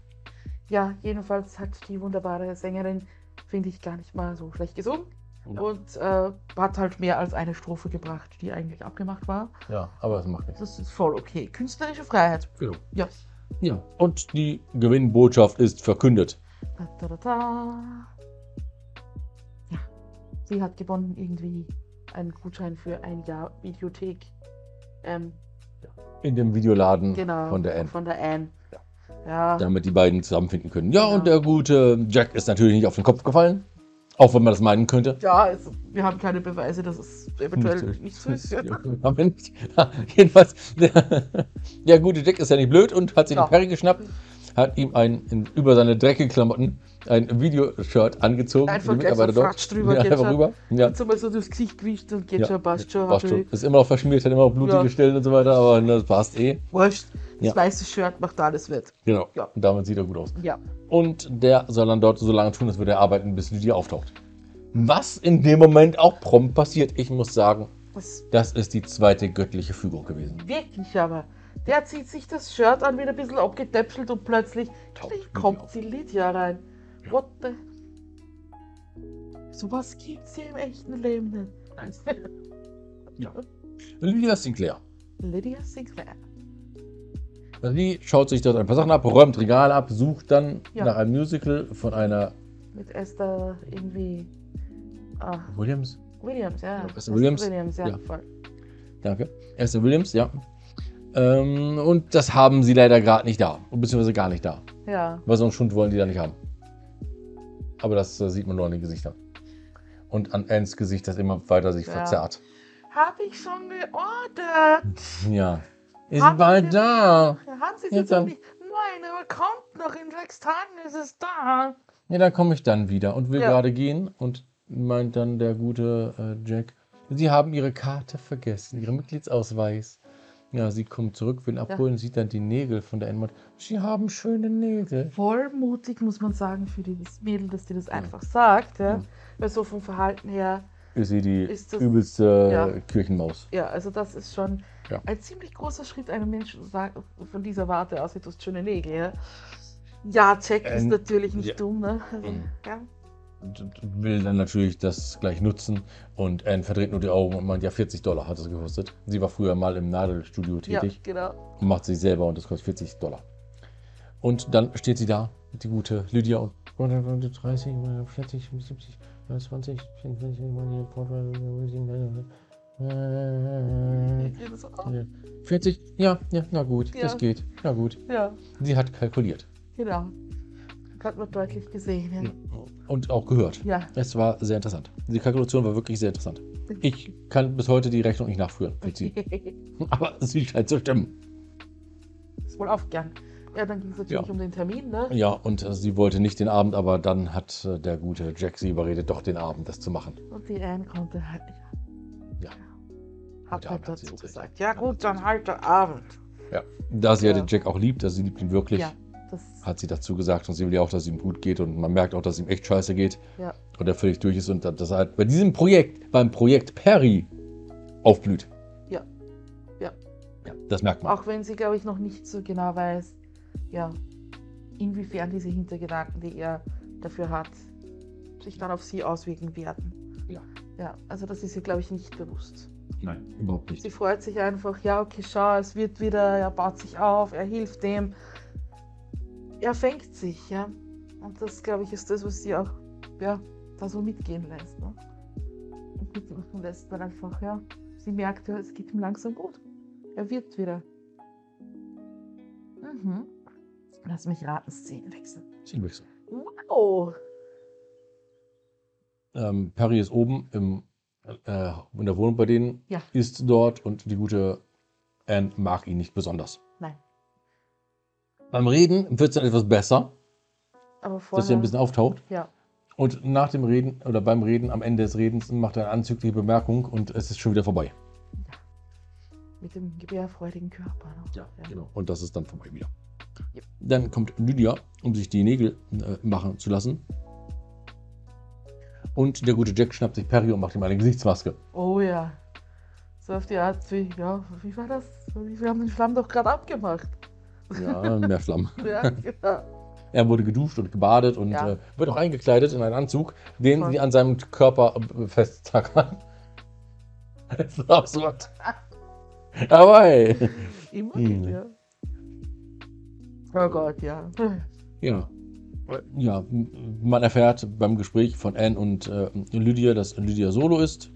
Ja, jedenfalls hat die wunderbare Sängerin, finde ich, gar nicht mal so schlecht gesungen. Ja. Und äh, hat halt mehr als eine Strophe gebracht, die eigentlich abgemacht war. Ja, aber das macht nichts. Das ist voll okay. Künstlerische Freiheit. Genau. Ja. Ja. Und die Gewinnbotschaft ist verkündet. Da, da, da. Ja. Sie hat gewonnen irgendwie einen Gutschein für ein Jahr Videothek. Ähm, In dem Videoladen genau. von der Anne. Von der Anne. Ja. Ja. Damit die beiden zusammenfinden können. Ja, Genau. und der gute Jack ist natürlich nicht auf den Kopf gefallen. Auch wenn man das meinen könnte. Ja, also, wir haben keine Beweise, dass es eventuell Nicht so- nicht so ist. Ja. Ja. Jedenfalls, der, der gute Jack ist ja nicht blöd und hat sich Ja. den Perry geschnappt, hat ihm ein, in, über seine dreckigen Klamotten ein Videoshirt angezogen. Einfach so dort. Fratsch drüber, ja, geht einfach rüber. Ja. Jetzt mal so durchs Gesicht gewischt und geht Ja. schon, passt schon. Passt schon. Ist immer noch verschmiert, hat immer noch blutige Ja. Stellen und so weiter, aber das passt eh. Wurscht. Das Ja. weiße Shirt macht alles wett. Genau. Ja. Und damit sieht er gut aus. Ja. Und der soll dann dort so lange tun, als würde er arbeiten, bis Lydia auftaucht. Was in dem Moment auch prompt passiert. Ich muss sagen, Das das ist die zweite göttliche Fügung gewesen. wirklich aber. Der zieht sich das Shirt an, wieder ein bisschen abgetäpselt und plötzlich Lydia kommt die Lydia rein. What the? Sowas gibt's hier im echten Leben nicht. Lydia Sinclair. Lydia Sinclair. Sie schaut sich dort ein paar Sachen ab, räumt Regal ab, sucht dann Ja. nach einem Musical von einer Mit Esther irgendwie. Ah, Williams. Williams, ja. Ja, Esther Williams. Williams, ja, Ja. voll. Danke. Esther Williams, ja. Ähm, und das haben sie leider gerade nicht da. Beziehungsweise gar nicht da. Ja. Weil so einen Schund wollen die da nicht haben. Aber das äh, sieht man nur an den Gesichtern. Und an Anns Gesicht, das immer weiter sich Ja. verzerrt. Habe ich schon geordert. Ja. Ist Haben bald da. Ja, haben Sie es Jetzt jetzt nicht? Nein, aber kommt noch in sechs Tagen ist es da. Ja, dann komme ich dann wieder und will Ja. gerade gehen. Und meint dann der gute äh, Jack, Sie haben Ihre Karte vergessen, Ihren Mitgliedsausweis. Ja, sie kommt zurück, will abholen, sieht dann die Nägel von der Enmod. Sie haben schöne Nägel. Voll mutig, muss man sagen, für dieses Mädel, dass die das einfach sagt. Ja? Ja. Weil so vom Verhalten her, Ist sie die Ist das- übelste Ja. Kirchenmaus. ja, also das ist schon Ja. ein ziemlich großer Schritt, einem Menschen zu sagen, von dieser Warte aus, du hast schöne Nägel. Ja, ja Jack ist Ähm, natürlich nicht ja. dumm, ne? Also, Mhm. Ja. Will dann natürlich das gleich nutzen. Und Anne verdreht nur die Augen und meint, ja, 40 Dollar hat es gekostet. Sie war früher mal im Nadelstudio ja, tätig genau. und macht sich selber und das kostet 40 Dollar. Und dann steht sie da, die gute Lydia und 30, 40, 70, 20, 40, ja, ja, na gut, Ja. das geht, na gut. Ja, Sie hat kalkuliert genau. Hat man deutlich gesehen. Ja. und auch gehört. ja. Es war sehr interessant. Die Kalkulation war wirklich sehr interessant. Ich kann bis heute die Rechnung nicht nachführen. mit sie. Aber sie scheint zu stimmen. ist wohl aufgegangen. Ja, dann ging es natürlich Ja. um den Termin, ne? Ja, und äh, sie wollte nicht den Abend, aber dann hat äh, der gute Jack sie überredet, doch den Abend das zu machen. Und die Anne konnte halt. Ja. Hat Ja, halt hat sie dazu gesagt. Ja gut, dann halt der Abend. Ja. Da sie ja. Den Jack auch liebt, also sie liebt ihn wirklich, Ja, hat sie dazu gesagt und sie will ja auch, dass es ihm gut geht und man merkt auch, dass es ihm echt scheiße geht ja, und er völlig durch ist und dass er halt bei diesem Projekt, beim Projekt Perry aufblüht. Ja. Ja. Ja, das merkt man. auch wenn sie, glaube ich, noch nicht so genau weiß, ja, inwiefern diese Hintergedanken, die er dafür hat, sich dann auf sie auswirken werden. Ja. Ja, also das ist ihr, glaube ich, nicht bewusst. Nein, überhaupt nicht. Sie freut sich einfach, ja, okay, schau, es wird wieder, er baut sich auf, er hilft dem. Er fängt sich, ja. Und das, glaube ich, ist das, was sie auch, ja, da so mitgehen lässt. Ne? Und mitmachen lässt, weil einfach, ja, sie merkt, ja, es geht ihm langsam gut. Er wird wieder. Mhm. Lass mich raten, Szenenwechsel. Szenenwechsel. Wow! Ähm, Perry ist oben im, äh, in der Wohnung bei denen, Ja. ist dort und die gute Anne mag ihn nicht besonders. Nein, Beim Reden wird es dann etwas besser, aber dass vorher. er ein bisschen auftaucht. ja, Und nach dem Reden oder beim Reden, am Ende des Redens, macht er eine anzügliche Bemerkung und es ist schon wieder vorbei. mit dem gebärfreudigen Körper. Ne? genau. Und das ist dann vorbei wieder. Ja. Dann kommt Lydia, um sich die Nägel äh, machen zu lassen. Und der gute Jack schnappt sich Perry und macht ihm eine Gesichtsmaske. Oh ja. So auf die Art wie, ja, wie war das? Wir haben den Schlamm doch gerade abgemacht. Ja, mehr Schlamm. Ja, genau. Er wurde geduscht und gebadet und Ja. äh, wird auch eingekleidet in einen Anzug, den Voll. sie an seinem Körper äh, festtackern. Das ist absurd. Aber hey. Immerhin, Mhm. ja. Oh Gott, ja. Ja. Ja, man erfährt beim Gespräch von Anne und äh, Lydia, dass Lydia solo ist.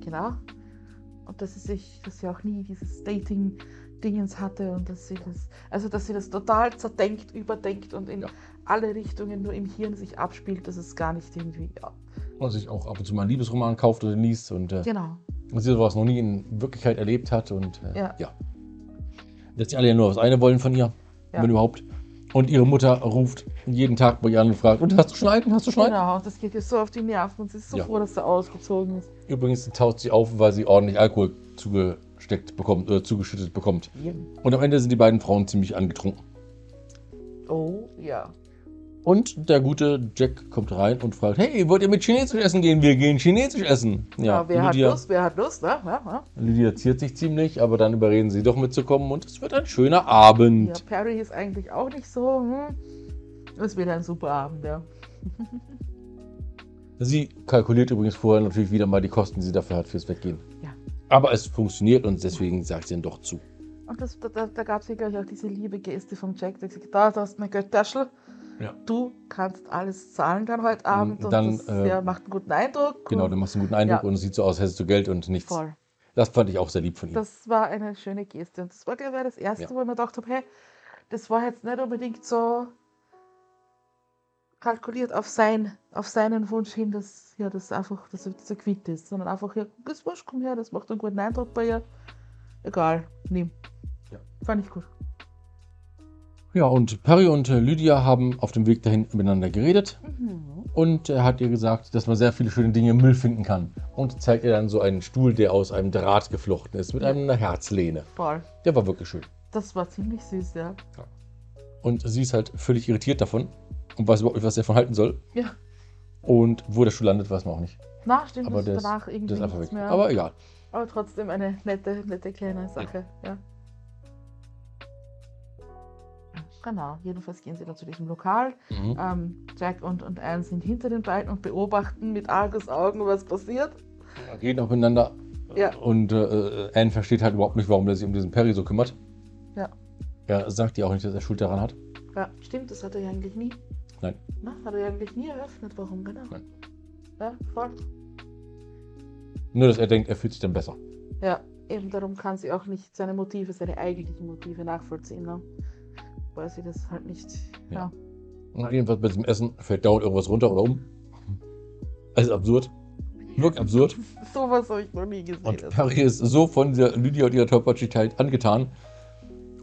Genau. Und dass sie sich, dass sie auch nie dieses Dating-Dingens hatte und dass sie das, also dass sie das total zerdenkt, überdenkt und in Ja. alle Richtungen nur im Hirn sich abspielt, dass es gar nicht irgendwie, ja. Und sich auch ab und zu mal einen Liebesroman kauft oder liest und äh, Genau. sie sowas noch nie in Wirklichkeit erlebt hat. Und äh, Ja. ja. Dass die alle ja nur das eine wollen von ihr, Ja. wenn überhaupt. Und ihre Mutter ruft jeden Tag bei ihr an und fragt: Und hast du Schneiden? Hast du Schneiden? Genau, das geht ihr so auf die Nerven und sie ist so Ja. froh, dass er ausgezogen ist. Übrigens taucht sie auf, weil sie ordentlich Alkohol zugesteckt bekommt oder zugeschüttet bekommt. Und am Ende sind die beiden Frauen ziemlich angetrunken. Oh, ja. Und der gute Jack kommt rein und fragt: Hey, wollt ihr mit Chinesisch essen gehen? Wir gehen Chinesisch essen. Ja, wer Lydia, hat Lust? Wer hat Lust? Ne? Ja, ja. Lydia ziert sich ziemlich, aber dann überreden sie doch mitzukommen und es wird ein schöner Abend. ja, Perry ist eigentlich auch nicht so. Hm. Es wird ein super Abend, ja. Sie kalkuliert übrigens vorher natürlich wieder mal die Kosten, die sie dafür hat fürs Weggehen. Ja. Aber es funktioniert und deswegen sagt sie dann doch zu. Und das, da, da, gab es wirklich auch diese liebe Geste vom Jack, der gesagt hat, da hast du mein Geldtaschel. Ja. Du kannst alles zahlen dann heute Abend und dann, das äh, ja, macht einen guten Eindruck. Genau, und dann machst du einen guten Eindruck Ja. und es sieht so aus, hättest du Geld und nichts. Voll. Das fand ich auch sehr lieb von ihm. Das war eine schöne Geste. Und das war, glaube ich, das erste, Ja. wo ich mir gedacht habe, hey, das war jetzt nicht unbedingt so kalkuliert auf, sein, auf seinen Wunsch hin, dass ja, das einfach, dass er, dass er quitt ist, sondern einfach, ja, das wurscht, komm her, das macht einen guten Eindruck bei ihr. Egal, nimm. Ja. Fand ich gut. Ja, und Perry und äh, Lydia haben auf dem Weg dahin miteinander geredet. Mhm. Und er hat ihr gesagt, dass man sehr viele schöne Dinge im Müll finden kann. Und zeigt ihr dann so einen Stuhl, der aus einem Draht geflochten ist, mit Ja. einer Herzlehne. Voll. Der war wirklich schön. Das war ziemlich süß, ja. Und sie ist halt völlig irritiert davon und weiß überhaupt nicht, was sie davon halten soll. Ja. Und wo der Stuhl landet, weiß man auch nicht. Na, stimmt, Aber das danach irgendwie Das ist einfach weg. mehr. Aber egal. Aber trotzdem eine nette, nette kleine Sache, ja. Genau, jedenfalls gehen sie dann zu diesem Lokal. Mhm. Ähm, Jack und, und Anne sind hinter den beiden und beobachten mit Argusaugen, was passiert. Reden auch miteinander. Ja. Und äh, Anne versteht halt überhaupt nicht, warum er sich um diesen Perry so kümmert. Ja. Er sagt ihr auch nicht, dass er Schuld daran hat. Ja, stimmt, das hat er ja eigentlich nie. Nein. Na, hat er ja eigentlich nie eröffnet, warum, genau. Nein. Ja, voll. Nur, dass er denkt, er fühlt sich dann besser. Ja, eben darum kann sie auch nicht seine Motive, seine eigentlichen Motive nachvollziehen, ne? Weil sie das halt nicht. Ja. Ja. Jedenfalls bei diesem Essen fällt dauernd irgendwas runter oder um. Ist absurd. Wirklich absurd. Sowas habe ich noch nie gesehen. Und Also, Perry ist so von dieser Lydia und ihrer Tollpatschigkeit angetan.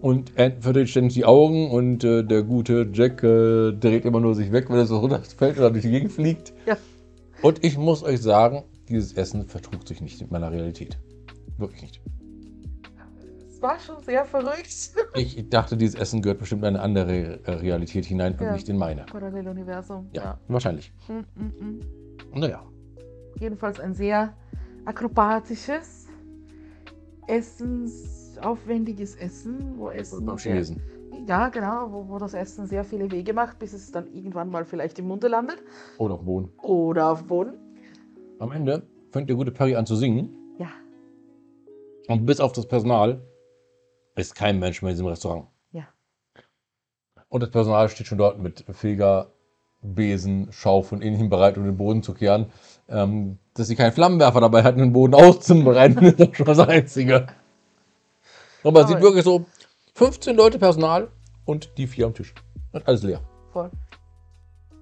Und Anne verdreht ständig die Augen und äh, der gute Jack äh, dreht immer nur sich weg, wenn er so runterfällt oder durch die Gegend fliegt. Ja. Und ich muss euch sagen, dieses Essen vertrug sich nicht mit meiner Realität. Wirklich nicht. Es war schon sehr verrückt. Ich dachte, dieses Essen gehört bestimmt in eine andere äh, Realität hinein und Ja. nicht in meine. Paralleluniversum. Ja, wahrscheinlich. Mm, mm, mm. Naja. Jedenfalls ein sehr akrobatisches, essensaufwendiges Essen, wo Essen. Beim Chinesen. Ja, genau, wo, wo das Essen sehr viele Wege macht, bis es dann irgendwann mal vielleicht im Munde landet. Oder auf dem Boden. Oder auf dem Boden. Am Ende fängt der gute Perry an zu singen. Ja. Und bis auf das Personal ist kein Mensch mehr in diesem Restaurant. Ja. Und das Personal steht schon dort mit Feger, Besen, Schaufel und ähnlichem bereit, um den Boden zu kehren. Ähm, dass sie keinen Flammenwerfer dabei hatten, den Boden auszubereiten, ist doch schon das Einzige. Aber Aber- sieht wirklich so, 15 Leute Personal und die vier am Tisch. Und alles leer. Voll.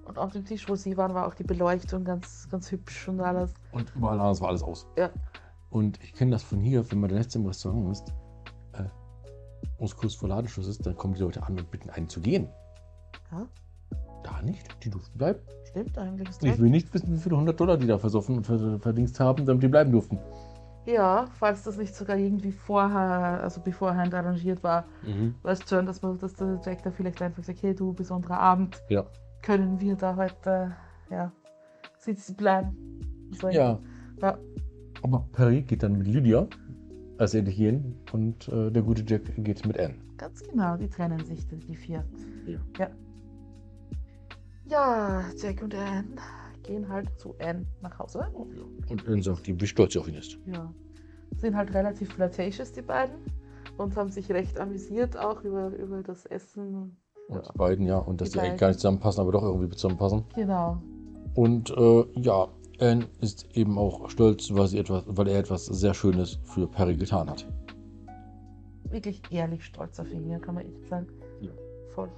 Und auf dem Tisch, wo sie waren, war auch die Beleuchtung ganz, ganz hübsch und alles. Und überall anders war alles aus. Ja. Und ich kenne das von hier, wenn man der letzte im Restaurant ist, äh, und es kurz vor Ladenschluss ist, dann kommen die Leute an und bitten einen zu gehen. Ja. Da nicht, die durften bleiben. Stimmt eigentlich. Ist Ich will nicht wissen, wie viele hundert Dollar die da versoffen und ver- verdingst haben, damit die bleiben durften. Ja, falls das nicht sogar irgendwie vorher, also beforehand arrangiert war, weißt schon, dass, man, dass der Jack da vielleicht einfach sagt, hey du, besonderer Abend, Ja. können wir da heute, ja, sitzen bleiben. So, Ja. Ja. Aber Perry geht dann mit Lydia, als gehen, und äh, der gute Jack geht mit Anne. Ganz genau, die trennen sich, die die vier. Ja. Ja, ja Jack und Anne gehen halt zu Anne nach Hause. Und Anne sagt ihm, wie stolz sie auf ihn ist. Ja. Sind halt relativ flirtatious, die beiden. Und haben sich recht amüsiert auch über, über das Essen. Und Ja. die beiden, ja, und dass Die die, eigentlich gar nicht zusammenpassen, aber doch irgendwie zusammenpassen. Genau. Und äh, ja, Anne ist eben auch stolz, weil, sie etwas, weil er etwas sehr Schönes für Perry getan hat. Wirklich ehrlich stolz auf ihn, ja, kann man echt sagen. Ja. Voll.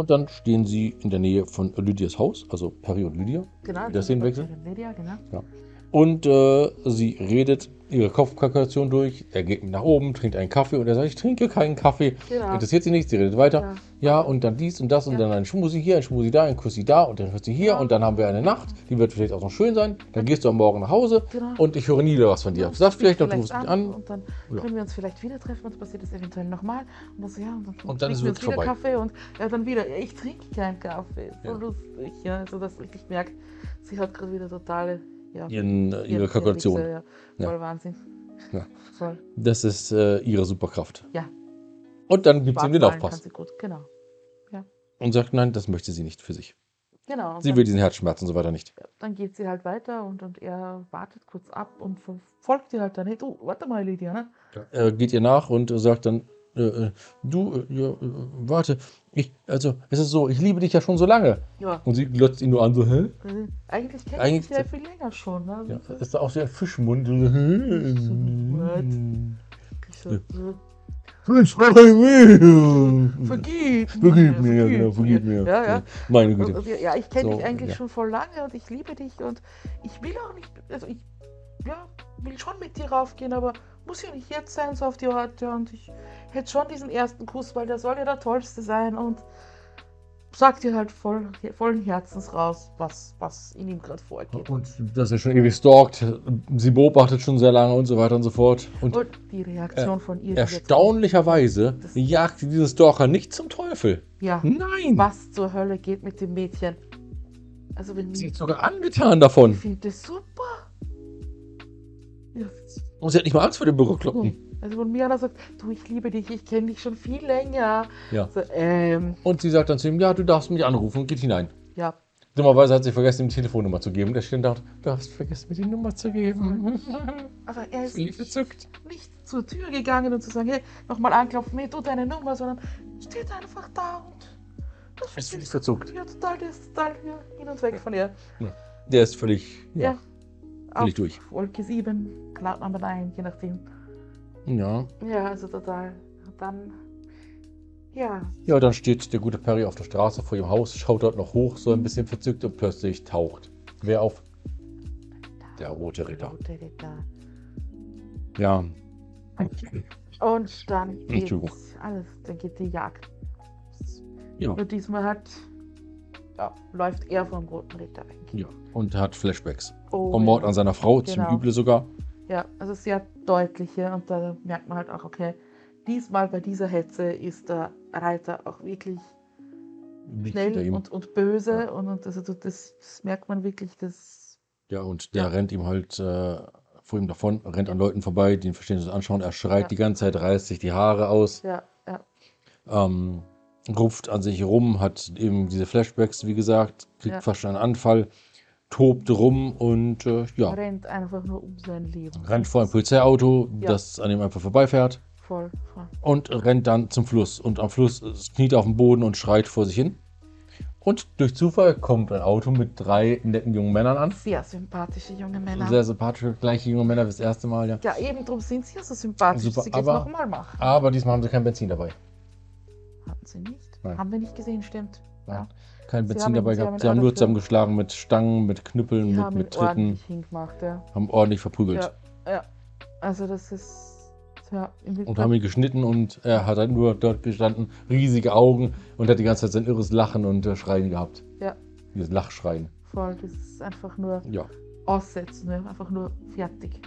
Und dann stehen sie in der Nähe von Lydias Haus, also Perry und Lydia. Genau. Das sind Szenenwechsel? Lydia, genau. Und äh, sie redet ihre Kopfkalkulation durch. Er geht nach oben, trinkt einen Kaffee und er sagt, ich trinke keinen Kaffee. Genau. Interessiert sie nicht, sie redet weiter. Ja. Ja, und dann dies und das und Ja. dann ein Schmusi hier, ein Schmusi da, ein Kussi da und dann Kussi hier Ja. und dann haben wir eine Nacht, die wird vielleicht auch noch schön sein. Dann gehst du am Morgen nach Hause Genau. und ich höre nie wieder was von dir. Ja, Du sagst sprich vielleicht noch, du rufst mich an. Und dann Ja. können wir uns vielleicht wieder treffen, uns passiert das eventuell nochmal. Und das, ja, und dann, Und dann ist wir es uns wieder vorbei. Kaffee und ja, dann wieder, ja, ich trinke keinen Kaffee. So Ja. lustig, ja. Also, dass ich merke, sie hat gerade wieder totale, ja, Ihren, äh, ihre ihr- Kalkulation. Wichse, ja. Ja. Voll Wahnsinn. Ja. Voll. Das ist äh, ihre Superkraft. Ja. Und dann gibt sie ihm den Aufpass sie gut, genau. und sagt, nein, das möchte sie nicht für sich. Genau. Sie will diesen Herzschmerz und so weiter nicht. ja, dann geht sie halt weiter und, und er wartet kurz ab und folgt ihr halt dann, hey, du, warte mal, Lydia, ne? Er geht ihr nach und sagt dann, äh, äh, du, äh, ja, äh, warte, ich, also, es ist so, ich liebe dich ja schon so lange. Ja. Und sie glotzt ihn nur an, so, hä? äh, Eigentlich kenne Eigentlich- ich dich ja viel länger schon. Ne? Ja, ist da auch so ein Fischmund. So, hä? So, äh, Vergib vergib Vergib mir, ja, genau, vergib mir. Ja, ja. Meine Güte. ja, ich kenne So, dich eigentlich ja. schon voll lange und ich liebe dich und ich will auch nicht, also ich ja, will schon mit dir raufgehen, aber muss ja nicht jetzt sein, so auf die Orte und ich hätte schon diesen ersten Kuss, weil der soll ja der tollste sein und sag dir halt voll, vollen Herzens raus, was, was in ihm gerade vorgeht. Und dass er schon ewig stalkt, sie beobachtet schon sehr lange und so weiter und so fort. Und Und die Reaktion von ihr. erstaunlicherweise jagt diesen Stalker nicht zum Teufel. Ja, Nein! was zur Hölle geht mit dem Mädchen? Also wenn Sie ich ist sogar angetan davon. finde das super. Ja, Und sie hat nicht mal Angst vor dem Bürokloppen. Also wenn mir einer sagt, du, ich liebe dich, ich kenne dich schon viel länger. Ja. So, ähm, Und sie sagt dann zu ihm, ja, du darfst mich anrufen und geht hinein. ja. Dummerweise hat sie vergessen, ihm die Telefonnummer zu geben. Der steht da, du hast vergessen, mir die Nummer zu geben. Aber er ist nicht, nicht zur Tür gegangen und zu sagen, hey, nochmal anklopfen, hey, du deine Nummer, sondern steht einfach da und das ist völlig ist verzückt. ja total, der ist total ja, hin und weg von ihr. Der ist völlig, Ja. ja. völlig Auf durch. Wolke 7, Cloud Number 9, je nachdem. Ja. Ja, also total. Dann, ja, Ja, dann steht der gute Perry auf der Straße vor ihrem Haus, schaut dort noch hoch, so ein bisschen verzückt und plötzlich taucht. Wer auf? Der rote Ritter. Rote Ritter. Ja. Und dann geht alles, dann geht die Jagd. Ja. Und diesmal hat, ja, läuft er vom Roten Ritter weg. ja. Und hat Flashbacks. Oh, Vom Mord an seiner Frau, zum Genau. Üble sogar. Ja, also sehr deutliche und da merkt man halt auch, okay, diesmal bei dieser Hetze ist der Reiter auch wirklich hinter schnell und, und böse Ja. und, und also das, das merkt man wirklich, das Ja, und der Ja. rennt ihm halt äh, vor ihm davon, rennt an Leuten vorbei, die ihn verstehen das anschauen. Er schreit Ja. die ganze Zeit, reißt sich die Haare aus, ja, ja, ähm, ruft an sich rum, hat eben diese Flashbacks, wie gesagt, kriegt fast einen Anfall, tobt rum und äh, ja, rennt einfach nur um sein Leben. rennt vor ein Polizeiauto, Ja. das an ihm einfach vorbeifährt Voll, voll. und rennt dann zum Fluss. Und am Fluss kniet er auf dem Boden und schreit vor sich hin. Und durch Zufall kommt ein Auto mit drei netten jungen Männern an. Sehr sympathische junge Männer. Sehr sympathische, gleiche junge Männer wie das erste Mal, ja. ja, eben drum sind sie ja so sympathisch, Super, dass sie aber- nochmal machen. Aber diesmal haben sie kein Benzin dabei. Hatten sie nicht? Nein. Haben wir nicht gesehen, stimmt. Nein. Kein Benzin haben dabei gehabt. Sie haben nur zusammengeschlagen mit Stangen, mit Knüppeln, mit, mit Tritten, hingemacht, ja. haben ordentlich verprügelt. Ja, ja. Also das ist ja Und haben ihn geschnitten und er hat halt nur dort gestanden, riesige Augen und hat die ganze Zeit sein irres Lachen und äh, Schreien gehabt. Ja. Dieses Lachschreien. voll. Das ist einfach nur Ja. aussetzen, ne? einfach nur fertig.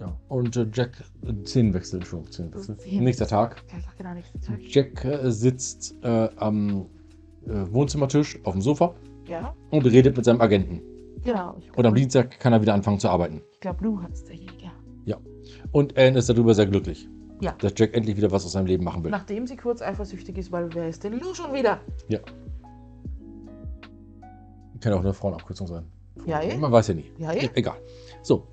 ja. Und äh, Jack, äh, Szenenwechsel, Entschuldigung, Szenenwechsel. Nächster Tag. Ja, genau nichts Zeug. Jack äh, sitzt äh, am Wohnzimmertisch auf dem Sofa Ja, und redet mit seinem Agenten. genau. Und am Dienstag kann er wieder anfangen zu arbeiten. Ich glaube, Lou hat es derjenige. Und Anne ist darüber sehr glücklich, Ja. dass Jack endlich wieder was aus seinem Leben machen will. Nachdem sie kurz eifersüchtig ist, weil wer ist denn Lou schon wieder? Kann auch eine Frauenabkürzung sein. Ja, eh. Man weiß ja nie. Ja, eh. Egal. So.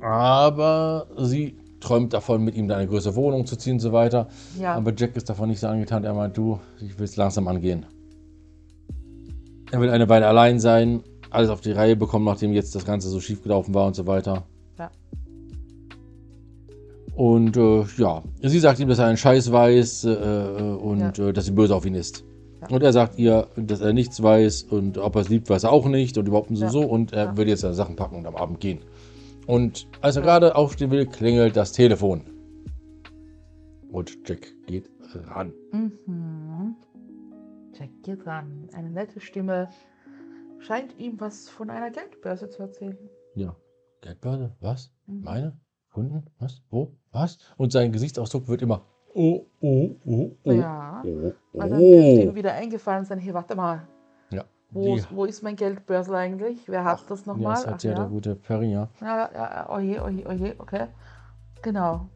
Aber sie träumt davon, mit ihm in eine größere Wohnung zu ziehen und so weiter. Ja, Aber Jack ist davon nicht so angetan. Er meint, du, ich will es langsam angehen. Er will eine Weile allein sein, alles auf die Reihe bekommen, nachdem jetzt das Ganze so schief gelaufen war und so weiter. Ja. Und äh, ja, sie sagt ihm, dass er einen Scheiß weiß äh, äh, und äh, dass sie böse auf ihn ist. Ja. Und er sagt ihr, dass er nichts weiß und ob er es liebt, weiß er auch nicht und überhaupt so Ja. so. Und er Ja. will jetzt seine Sachen packen und am Abend gehen. Und als er gerade aufstehen will, klingelt das Telefon. Und Jack geht ran. Mhm. Jack geht ran. Eine nette Stimme scheint ihm was von einer Geldbörse zu erzählen. Ja. Geldbörse? Was? Mhm. Meine? Kunden? Was? Wo? Was? Und sein Gesichtsausdruck wird immer oh, oh, oh, oh. Ja, Oh, weil dann ist ihm oh. wieder eingefallen sein, hey, warte mal. Wo, Die- wo ist mein Geldbörsel eigentlich? Wer hat das Ja, nochmal? das hat ja, der gute Perry, ja. ja, ja, ja, oje, oje, oje, okay. Genau.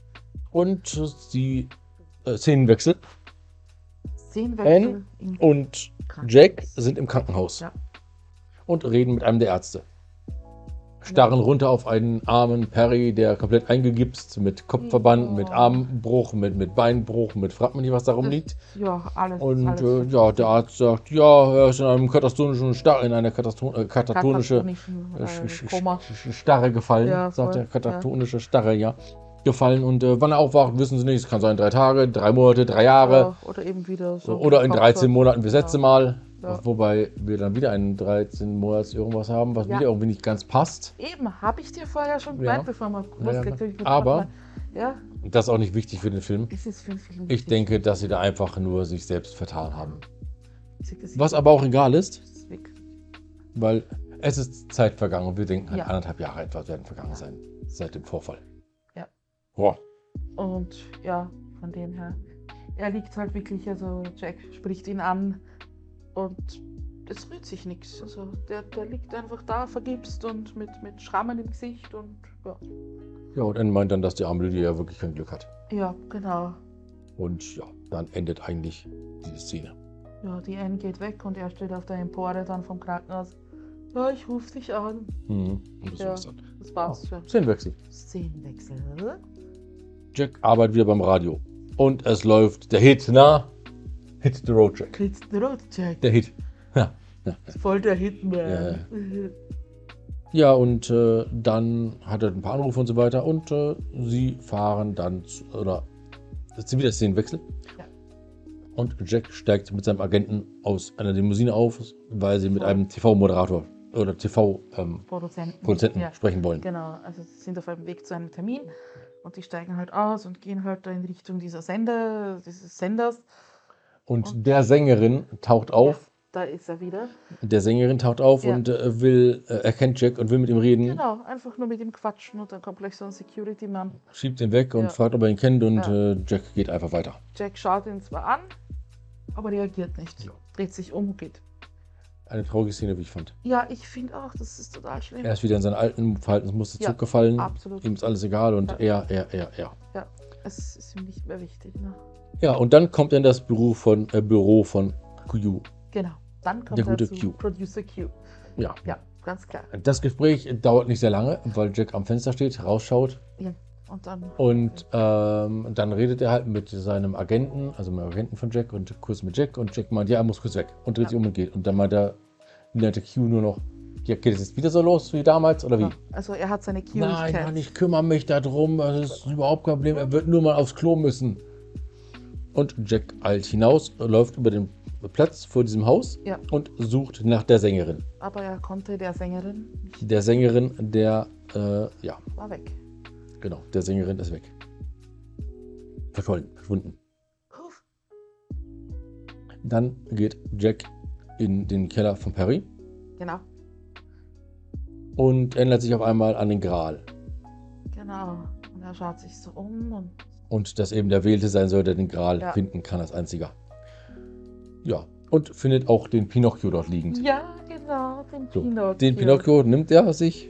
Und die äh, Szenenwechsel. Szenenwechsel im Und. Jack sind im Krankenhaus Ja. und reden mit einem der Ärzte. Starren runter auf einen armen Perry, der komplett eingegipst, mit Kopfverband, Ja. mit Armbruch, mit, mit Beinbruch, mit fragt man nicht, was da rumliegt. Ja, alles. Und alles äh, ja, der Arzt sagt, ja, er ist in einem katastonischen Starre, in eine Kataston äh, katatonische Katatonischen, äh, äh, Starre gefallen, Ja, sagt er, katatonische Starre, ja, gefallen. Und äh, wann er aufwacht, wissen sie nicht. Es kann sein drei Tage, drei Monate, drei Jahre. Ja, oder eben wieder so. Oder in Kopf- 13 Monaten letzte Ja. Mal. Ja. Wobei wir dann wieder einen 13 Monats irgendwas haben, was Ja. wieder irgendwie nicht ganz passt. Eben, habe ich dir vorher schon Ja. gemeint, bevor wir Ja, ja, haben. aber- Ja, Das ist auch nicht wichtig für den Film. für den Film Ich denke, dass sie da einfach nur sich selbst vertan haben. Was aber auch egal ist, weil es ist Zeit vergangen und wir denken, halt Ja. anderthalb Jahre etwa werden vergangen sein seit dem Vorfall. Ja. Boah. Und ja, von dem her. Er liegt halt wirklich, also Jack spricht ihn an und es rührt sich nichts. Also der, der liegt einfach da, vergibst und mit, mit Schrammen im Gesicht und ja. Ja, und er meint dann, dass die arme Lydia ja wirklich kein Glück hat. Ja, genau. Und ja, dann endet eigentlich diese Szene. Ja, die Anne geht weg und er steht auf der Empore dann vom Krankenhaus. Ja, ich rufe dich an. Mhm. Und das Ja. war's dann. Das war's schon. Szenenwechsel. Szenenwechsel. Jack arbeitet wieder beim Radio. Und es läuft der Hit, na? Hit the Road Jack. Kriegst du rot, Jack? Der Hit. Ja, ja. Voll der Hitman. Ja, Ja, und äh, dann hat er ein paar Anrufe und so weiter. Und äh, sie fahren dann, zu, oder es ist wieder Szenenwechsel. Ja. Und Jack steigt mit seinem Agenten aus einer Limousine auf, weil sie mit Voll. einem TV-Moderator oder TV-Produzenten Produzenten. Ja. sprechen wollen. Genau, also sie sind auf einem Weg zu einem Termin und die steigen halt aus und gehen halt da in Richtung dieser Sender, dieses Senders. Und Und- der Sängerin taucht auf, Da ist er wieder. der Sängerin taucht auf Ja. und äh, will, äh, erkennt Jack und will mit ihm reden, Genau, einfach nur mit ihm quatschen und dann kommt gleich so ein Security-Mann. schiebt ihn weg und Ja. fragt, ob er ihn kennt und Ja. äh, Jack geht einfach weiter. Jack schaut ihn zwar an, aber reagiert nicht. Ja. Dreht sich um und geht. Eine traurige Szene, wie ich fand. Ja, ich finde auch, das ist total schlimm. Er ist wieder in seinen alten Verhaltensmuster Ja, zurückgefallen. absolut. Ihm ist alles egal und Ja. er, er, er, er. Ja, es ist ihm nicht mehr wichtig. Ne? Ja, und dann kommt er in das Büro von, äh, Büro von Q. Genau, dann kommt Der er gute zu Q. Producer Q. Ja. Ja, ganz klar. Das Gespräch dauert nicht sehr lange, weil Jack am Fenster steht, rausschaut Ja. Und dann. und ähm, dann redet er halt mit seinem Agenten, also mit dem Agenten von Jack und kurz mit Jack und Jack meint, ja, er muss kurz weg und dreht Ja. sich um und geht. Und dann meint er, meinte Q nur noch, ja, geht es jetzt wieder so los wie damals oder wie? Also er hat seine Q Nein, nicht Mann, ich kümmere mich darum, das ist überhaupt kein Problem, er wird nur mal aufs Klo müssen. Und Jack eilt hinaus, läuft über den Platz vor diesem Haus Ja. und sucht nach der Sängerin. Aber er konnte der Sängerin Der Sängerin, der, äh, ja, war weg. genau, der Sängerin ist weg. Verschollen, verschwunden. Puff. Dann geht Jack in den Keller von Perry Genau, und erinnert sich auf einmal an den Gral. genau. Und er schaut sich so um und Und dass eben der Wählte sein soll, der den Gral Ja. finden kann als einziger. Ja, und findet auch den Pinocchio dort liegend. ja, genau, den So, Pinocchio. Den Pinocchio nimmt er sich,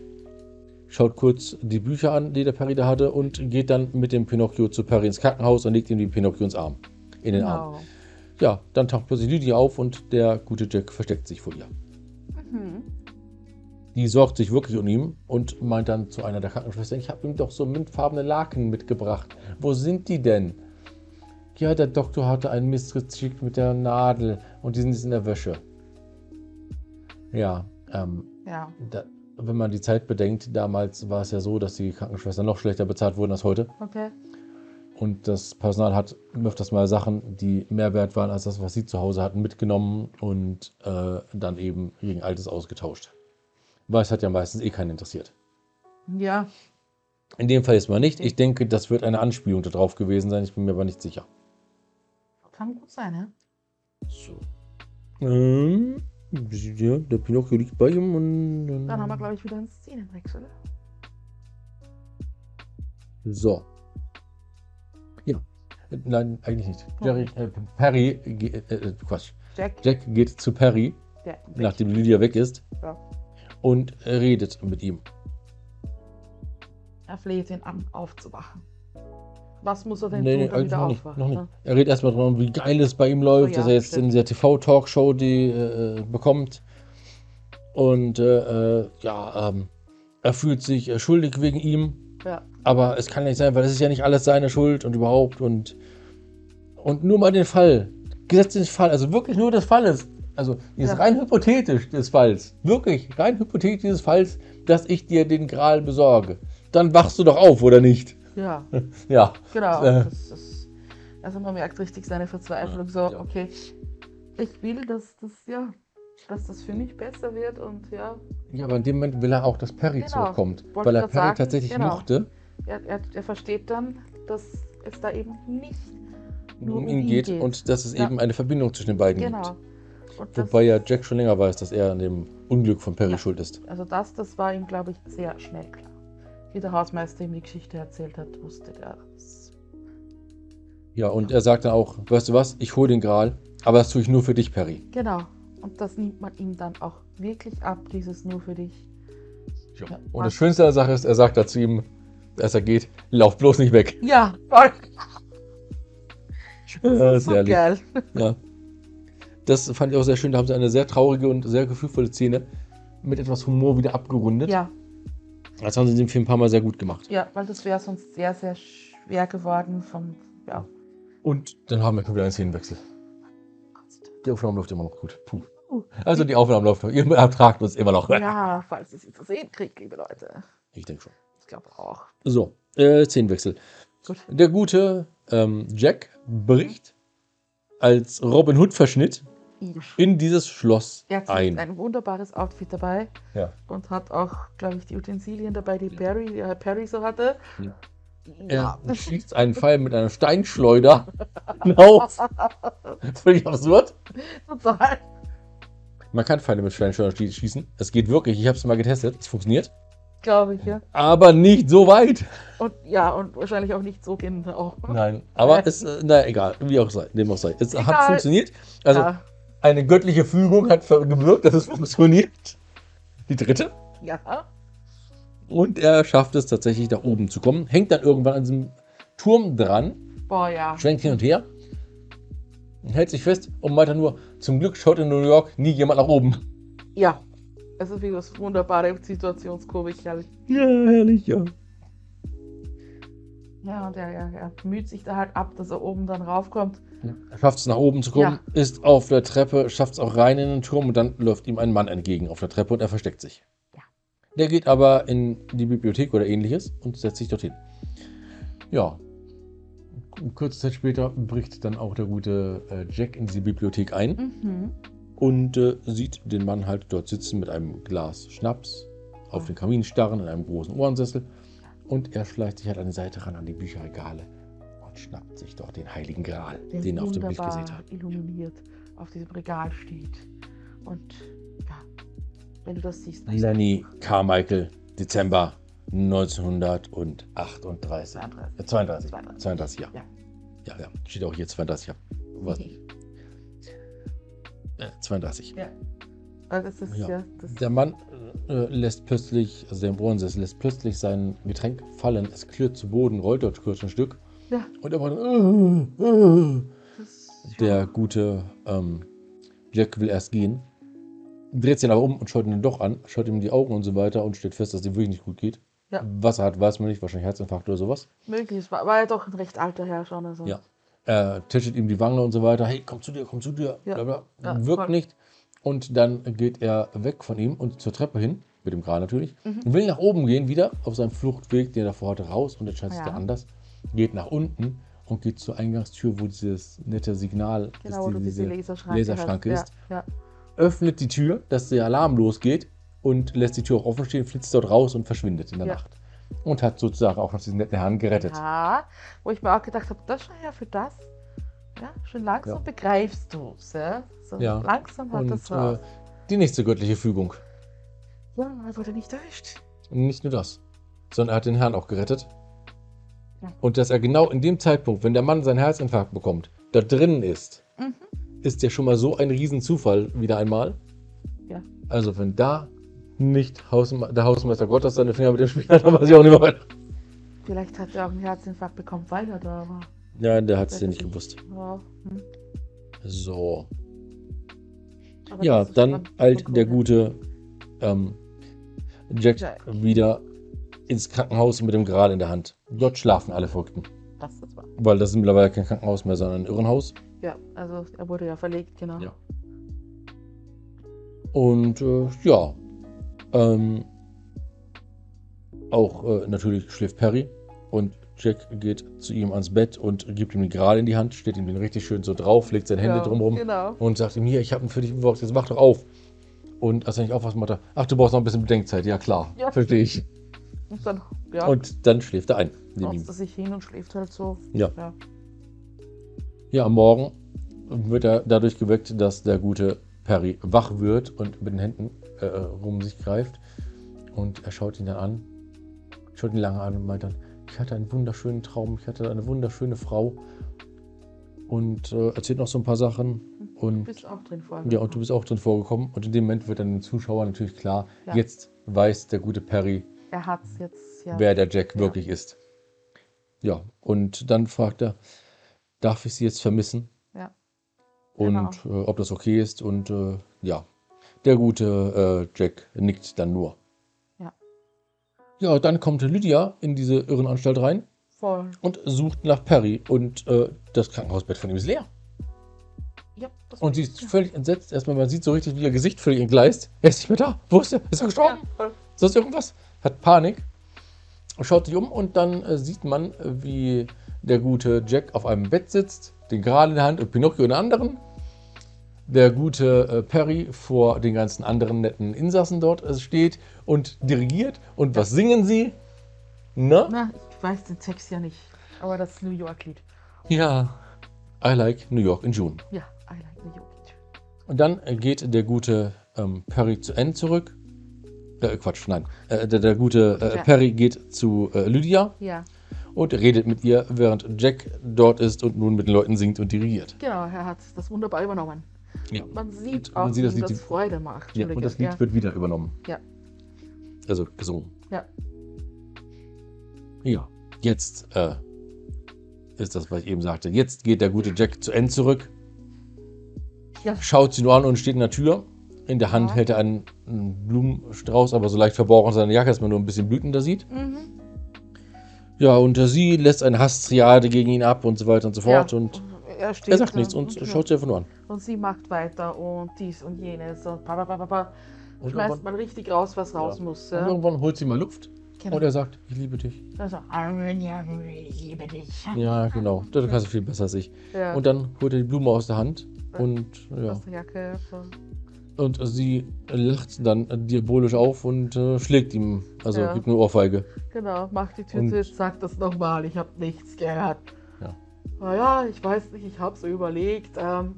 schaut kurz die Bücher an, die der Perry da hatte, und geht dann mit dem Pinocchio zu Perry ins Krankenhaus und legt ihm den Pinocchio ins Arm. In den Arm. Genau. Ja, dann taucht plötzlich Lydia auf und der gute Jack versteckt sich vor ihr. Mhm. Die sorgt sich wirklich um ihn und meint dann zu einer der Krankenschwestern, ich habe ihm doch so mintfarbene Laken mitgebracht. Wo sind die denn? Ja, der Doktor hatte einen Mistritz geschickt mit der Nadel und die sind jetzt in der Wäsche. Ja, ähm, Ja, da, wenn man die Zeit bedenkt, damals war es ja so, dass die Krankenschwestern noch schlechter bezahlt wurden als heute. okay. Und das Personal hat öfters mal Sachen, die mehr wert waren als das, was sie zu Hause hatten, mitgenommen und äh, dann eben gegen Altes ausgetauscht. Weil es hat ja meistens eh keinen interessiert. Ja, In dem Fall ist mal nicht. Ich denke, das wird eine Anspielung darauf gewesen sein. Ich bin mir aber nicht sicher. kann gut sein, ne? So. Ähm, ja, der Pinocchio liegt bei ihm und. Dann haben wir, glaube ich, wieder einen Szenenwechsel. So. Ja. Nein, eigentlich nicht. Jerry, äh, Perry, äh, äh, Quatsch. Jack, Jack geht zu Perry, der nachdem Lydia weg ist, Ja. Und redet mit ihm. Er fleht ihn an, aufzuwachen. Was muss er denn Nee, nee, tun, damit eigentlich er noch nicht, aufwacht? noch ne? Er redet erstmal darum, wie geil es bei ihm läuft, Oh ja, dass er jetzt stimmt. in dieser TV-Talkshow die äh, bekommt. Und äh, äh, ja, ähm, er fühlt sich äh, schuldig wegen ihm, Ja. aber es kann nicht sein, weil es ist ja nicht alles seine Schuld und überhaupt und und nur mal den Fall, gesetzt den Fall, also wirklich nur des Falles, also ist Ja. rein hypothetisch des Falls, wirklich rein hypothetisch des Falls, dass ich dir den Gral besorge, dann wachst du doch auf oder nicht? Ja, Ja, genau. Äh. Das, das, also man merkt richtig seine Verzweiflung. So, Ja. okay, ich will, dass das, ja, dass das für mich besser wird und ja, ja, aber in dem Moment will er auch, dass Perry Genau. zurückkommt, Wollte weil er Perry sagen, tatsächlich genau. mochte, er, er, er versteht dann, dass es da eben nicht nur um ihn geht, und dass es Ja. eben eine Verbindung zwischen den beiden genau. gibt. Und das, Wobei ja Jack schon länger weiß, dass er an dem Unglück von Perry Ja. schuld ist. Also das, das war ihm, glaube ich, sehr schnell klar. Wie der Hausmeister ihm die Geschichte erzählt hat, wusste der das. Ja, und er sagt dann auch, weißt du was, ich hole den Gral, aber das tue ich nur für dich, Perry. Genau. Und das nimmt man ihm dann auch wirklich ab, dieses nur für dich. Ja, Und das Schönste an der Sache ist, er sagt da zu ihm, als er geht, lauf bloß nicht weg. Ja, voll. Ja, So sehr lieb. geil. Ja. Das fand ich auch sehr schön. Da haben sie eine sehr traurige und sehr gefühlvolle Szene mit etwas Humor wieder abgerundet. Ja, Das haben sie in dem Film ein paar Mal sehr gut gemacht. ja, weil das wäre sonst sehr, sehr schwer geworden von, ja. Und dann haben wir schon wieder einen Szenenwechsel. Die Aufnahme läuft immer noch gut. Puh. Also die Aufnahme läuft noch. Ihr ertragt uns immer noch. Ja, falls ihr sie zu sehen kriegt, liebe Leute. Ich denke schon. Ich glaube auch. So, äh, Szenenwechsel. Gut. Der gute ähm, Jack bricht als Robin Hood-Verschnitt in dieses Schloss Er hat ein. ein wunderbares Outfit dabei Ja. und hat auch, glaube ich, die Utensilien dabei, die Perry, äh, Perry so hatte. Er schießt einen Pfeil mit einer Steinschleuder hinaus. Völlig absurd. Total. Man kann Pfeile mit Steinschleuder schie- schießen. Es geht wirklich. Ich habe es mal getestet. Es funktioniert. Glaube ich, ja. Aber nicht so weit. Und ja, und wahrscheinlich auch nicht so genau. Nein. Aber es, äh, na egal. Wie auch sei. Dem auch sei. Es hat Egal. funktioniert. Also ja. Eine göttliche Fügung hat gewirkt, dass es funktioniert. Die dritte. ja. Und er schafft es tatsächlich nach oben zu kommen. Hängt dann irgendwann an diesem Turm dran. Boah, ja. schwenkt hin und her, hält sich fest und meint dann nur, zum Glück schaut in New York nie jemand nach oben. Ja. Es ist wie das wunderbare Situationskomik, herrlich. Ja, herrlich, ja. Ja, und er, er, er bemüht sich da halt ab, dass er oben dann raufkommt. Er schafft es nach oben zu kommen, ist auf der Treppe, schafft es auch rein in den Turm und dann läuft ihm ein Mann entgegen auf der Treppe und er versteckt sich. Ja. Der geht aber in die Bibliothek oder ähnliches und setzt sich dorthin. Ja. Kurze Zeit später bricht dann auch der gute äh, Jack in diese Bibliothek ein. Mhm. und äh, sieht den Mann halt dort sitzen mit einem Glas Schnaps auf den Kamin starren in einem großen Ohrensessel und er schleicht sich halt an die Seite ran an die Bücherregale und schnappt sich dort den heiligen Gral, Der den er auf dem Bild gesehen hat. illuminiert auf diesem Regal steht. Und ja, wenn du das siehst, Lenny Carmichael, Dezember 1938. 32. Äh, 32. 32. 32, ja. Ja. Ja, ja. Steht auch hier 32, ja. Was? Äh, 32. Ja. Ist Ja. ja, Der Mann äh, lässt plötzlich, also der Ohrensessel lässt plötzlich sein Getränk fallen. Es klirrt zu Boden, rollt dort kurz ein Stück. Ja. Und er dann, äh, äh. Der gute ähm, Jack will erst gehen, dreht sich dann aber um und schaut ihn doch an, schaut ihm die Augen und so weiter und stellt fest, dass es ihm wirklich nicht gut geht. Ja. Was er hat, weiß man nicht, wahrscheinlich Herzinfarkt oder sowas. möglich. War, war ja doch ein recht alter Herr schon. Also. Ja. Er tätschelt ihm die Wange und so weiter. Hey, komm zu dir, komm zu dir. Ja. Bla, Wirkt voll. nicht. Und dann geht er weg von ihm und zur Treppe hin, mit dem Kran natürlich, Mhm. und will nach oben gehen, wieder auf seinem Fluchtweg, den er davor hatte, raus und entscheidet sich Ja. da anders. Geht nach unten und geht zur Eingangstür, wo dieses nette Signal Genau, ist, du diese Laserschranke, Laserschranke ist. Ja, ja. öffnet die Tür, dass der Alarm losgeht und lässt die Tür auch offen stehen, flitzt dort raus und verschwindet in der. Nacht. Und hat sozusagen auch noch diesen netten Herrn gerettet. Ja, wo ich mir auch gedacht habe, das war ja für das. Ja, schon langsam Ja. begreifst du es. Ja? So Ja. langsam hat Und das äh, raus. die nächste göttliche Fügung. Ja, er wurde nicht erwischt. Und nicht nur das, sondern er hat den Herrn auch gerettet. Ja. Und dass er genau in dem Zeitpunkt, wenn der Mann seinen Herzinfarkt bekommt, da drinnen ist, Mhm. ist ja schon mal so ein Riesenzufall wieder einmal. Ja. Also wenn da nicht Hausme der Hausmeister Gottes seine Finger mit dem Spiel hat, dann weiß ich auch nicht mehr weiter. Vielleicht hat er auch einen Herzinfarkt bekommen, weil er da war. Ja, der hat es ja nicht gewusst. Ja, hm. So. Aber Ja, dann eilt der ja. gute ähm, Jack, Jack. wieder ins Krankenhaus mit dem Gral in der Hand. Dort schlafen alle Verrückten. Das ist wahr. Weil das ist mittlerweile kein Krankenhaus mehr, sondern ein Irrenhaus. Ja, also er wurde ja verlegt, genau. Ja. Und äh, ja, ähm, auch äh, natürlich schläft Perry und Jack geht zu ihm ans Bett und gibt ihm den Gral in die Hand, steht ihm den richtig schön so drauf, legt seine Hände Ja, drumherum Genau. und sagt ihm, hier, ich habe ihn für dich besorgt, jetzt wach doch auf. Und als er nicht aufwacht, macht er, ach, du brauchst noch ein bisschen Bedenkzeit. Ja, klar, Ja. verstehe ich. Und dann, ja, Und dann schläft er ein. Setzt er sich hin und schläft halt so. Ja. Ja. Ja, am Morgen wird er dadurch geweckt, dass der gute Perry wach wird und mit den Händen äh, rum sich greift. Und er schaut ihn dann an, schaut ihn lange an und meint dann, ich hatte einen wunderschönen Traum, ich hatte eine wunderschöne Frau. Und äh, erzählt noch so ein paar Sachen. Du Und bist auch drin vor. ja, und du bist auch drin vorgekommen. Und in dem Moment wird dann den Zuschauern natürlich klar, Ja. jetzt weiß der gute Perry, Er hat's jetzt, ja. wer der Jack Ja. wirklich ist. Ja, und dann fragt er, darf ich sie jetzt vermissen? Ja. Und äh, ob das okay ist. Und äh, ja, der gute äh, Jack nickt dann nur. Ja. Dann kommt Lydia in diese Irrenanstalt rein Voll. und sucht nach Perry. Und äh, das Krankenhausbett von ihm ist leer. Ja, das Und sie ist völlig entsetzt. Erstmal, man sieht so richtig, wie ihr Gesicht völlig entgleist. Er ist nicht mehr da. Wo ist er? Ist er gestorben? ja, voll. Ist das irgendwas? Hat Panik. Schaut sich um und dann äh, sieht man, wie der gute Jack auf einem Bett sitzt, den Gral in der Hand und Pinocchio in der anderen. Der gute äh, Perry vor den ganzen anderen netten Insassen dort äh, steht und dirigiert. Und was singen sie? Na? Na, ich weiß den Text ja nicht. Aber das New York-Lied. Ja. I like New York in June. Ja, I like New York. Und dann äh, geht der gute ähm, Perry zu Anne zurück. Äh, Quatsch, nein. Äh, der, der gute äh, Ja. Perry geht zu Lydia Ja, und redet mit ihr, während Jack dort ist und nun mit den Leuten singt und dirigiert. genau, er hat das wunderbar übernommen. Ja. Man sieht man auch, sieht wie das Lied- das Freude macht. Ja, und das Lied ja. wird wieder übernommen. Ja. Also gesungen. Ja. Ja, jetzt äh, ist das, was ich eben sagte. Jetzt geht der gute Jack zu Anne zurück, Ja. schaut sie nur an und steht in der Tür. In der Hand Ja. hält er einen, einen Blumenstrauß, aber so leicht verborgen in seiner Jacke, dass man nur ein bisschen Blüten da sieht. Mhm. Ja, und äh, sie lässt eine Hasstriade gegen ihn ab und so weiter und so fort. ja. Und er, er sagt nichts und schaut sie einfach nur an. Und sie macht weiter und dies und jenes und pa, pa, pa, pa, pa. Und Schmeißt man richtig raus, was raus Ja. muss. und Ja. irgendwann holt sie mal Luft Genau. und er sagt, ich liebe dich. Also, ich liebe dich. Ja, genau. Das kannst du viel besser als ich. Ja. Und dann holt er die Blume aus der Hand und, ja. Aus der Jacke. Und sie lacht dann diabolisch auf und äh, schlägt ihm, also Ja. gibt eine Ohrfeige. Genau, macht die Tür Und- zu, sagt das nochmal, ich habe nichts gehört. Ja. Naja, ich weiß nicht, ich habe so überlegt. Ähm,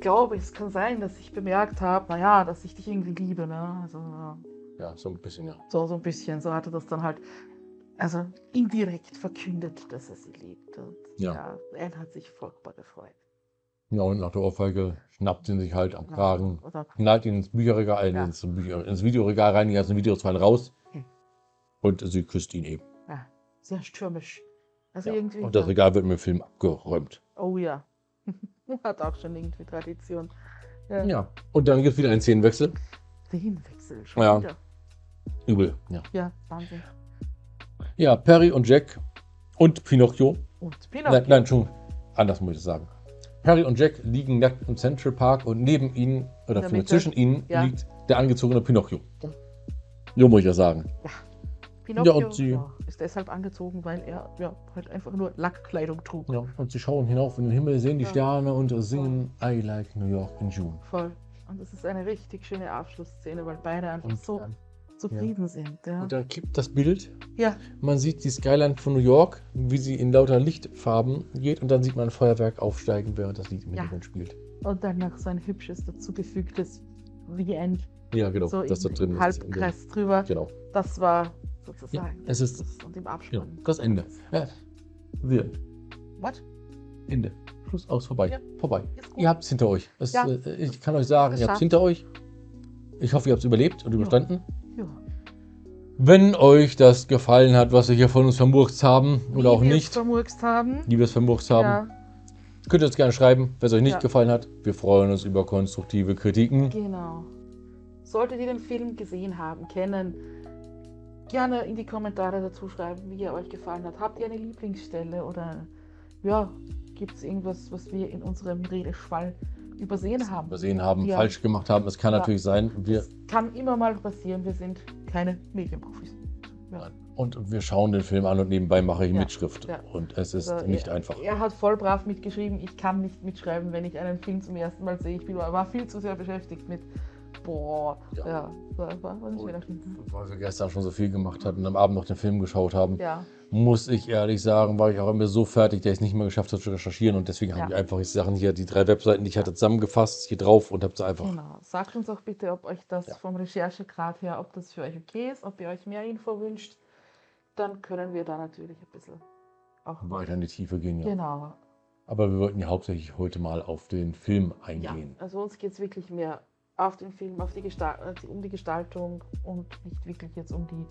glaube, es kann sein, dass ich bemerkt habe, naja, dass ich dich irgendwie liebe. Ne? Also, ja. Ja, so ein bisschen, ja. so, so ein bisschen, so hatte das dann halt, also indirekt verkündet, dass er sie liebt. Und Ja. ja, Anne hat sich furchtbar gefreut. Ja, und nach der Ohrfeige schnappt sie sich halt am Kragen, Oder, knallt ihn ins Bücherregal, äh, Ja. ins, Bücher, ins Videoregal rein, die ganzen Videos fallen raus. Hm. Und sie küsst ihn eben. ja, sehr stürmisch. Also Ja. irgendwie. Und das Regal wird im Film abgeräumt. Oh ja. hat auch schon irgendwie Tradition. Ja. Ja. Und dann gibt es wieder einen Szenenwechsel. Szenenwechsel schon Ja. wieder. Übel, ja. Ja, Wahnsinn. Ja, Perry und Jack und Pinocchio. Und Pinocchio. Nein, nein, schon anders muss ich das sagen. Perry und Jack liegen nackt im Central Park und neben ihnen, oder zwischen ihnen, Ja. liegt der angezogene Pinocchio. So muss ich das sagen. Pinocchio Ja, und sie- ja, ist deshalb angezogen, weil er ja, halt einfach nur Lackkleidung trug. Ja, und sie schauen hinauf in den Himmel, sehen die Ja. Sterne und singen I like New York in June. Voll. Und das ist eine richtig schöne Abschlussszene, weil beide einfach Und, so zufrieden sind. Ja. Und da kippt das Bild. ja, Man sieht die Skyline von New York, wie sie in lauter Lichtfarben geht und dann sieht man ein Feuerwerk aufsteigen, während das Lied im Ja. Hintergrund spielt. und dann noch so ein hübsches dazugefügtes The End, Ja, genau, so das da drin ist. Halbkreis drüber. Genau. Das war sozusagen. es ist- das, und Ja, Abspann. das Ende. Ja. The. What? Ende. Schluss aus, vorbei. Ja. Vorbei. Ihr habt es hinter euch. Es, Ja. äh, ich kann euch sagen, ihr habt es hinter euch. Ich hoffe, ihr habt es überlebt und überstanden. Ja. Wenn euch das gefallen hat, was wir hier von uns vermurkst haben Wie oder auch nicht, vermurkst haben. wie wir es vermurkst haben, Ja, könnt ihr uns gerne schreiben, wenn es euch nicht Ja. gefallen hat. Wir freuen uns über konstruktive Kritiken. genau. Solltet ihr den Film gesehen haben, kennen, gerne in die Kommentare dazu schreiben, wie er euch gefallen hat. Habt ihr eine Lieblingsstelle oder ja, gibt es irgendwas, was wir in unserem Redeschwall übersehen haben? Übersehen haben, Ja. falsch gemacht haben. Es kann Ja. natürlich sein. Wir, Das kann immer mal passieren, wir sind keine Medienprofis. Ja. und wir schauen den Film an und nebenbei mache ich. Mitschrift. Und es ist Also, nicht er, einfach. Er hat voll brav mitgeschrieben. Ich kann nicht mitschreiben, wenn ich einen Film zum ersten Mal sehe. Ich bin, war viel zu sehr beschäftigt mit. Boah, Ja. ja, war, war, war nicht. Weil wir gestern schon so viel gemacht hatten und am Abend noch den Film geschaut haben, Ja, muss ich ehrlich sagen, war ich auch immer so fertig, dass ich es nicht mehr geschafft habe zu recherchieren. Und deswegen Ja. habe ich einfach die Sachen hier, die drei Webseiten, die ich hatte, zusammengefasst, hier drauf und habe sie einfach. genau. Sagt uns auch bitte, ob euch das Ja. vom Recherchegrad her, ob das für euch okay ist, ob ihr euch mehr Info wünscht. Dann können wir da natürlich ein bisschen auch. weiter in die Tiefe gehen. Ja. Genau. Aber wir wollten ja hauptsächlich heute mal auf den Film Ja, eingehen. also uns geht es wirklich mehr auf den Film, auf die äh, um die Gestaltung und nicht wirklich jetzt um die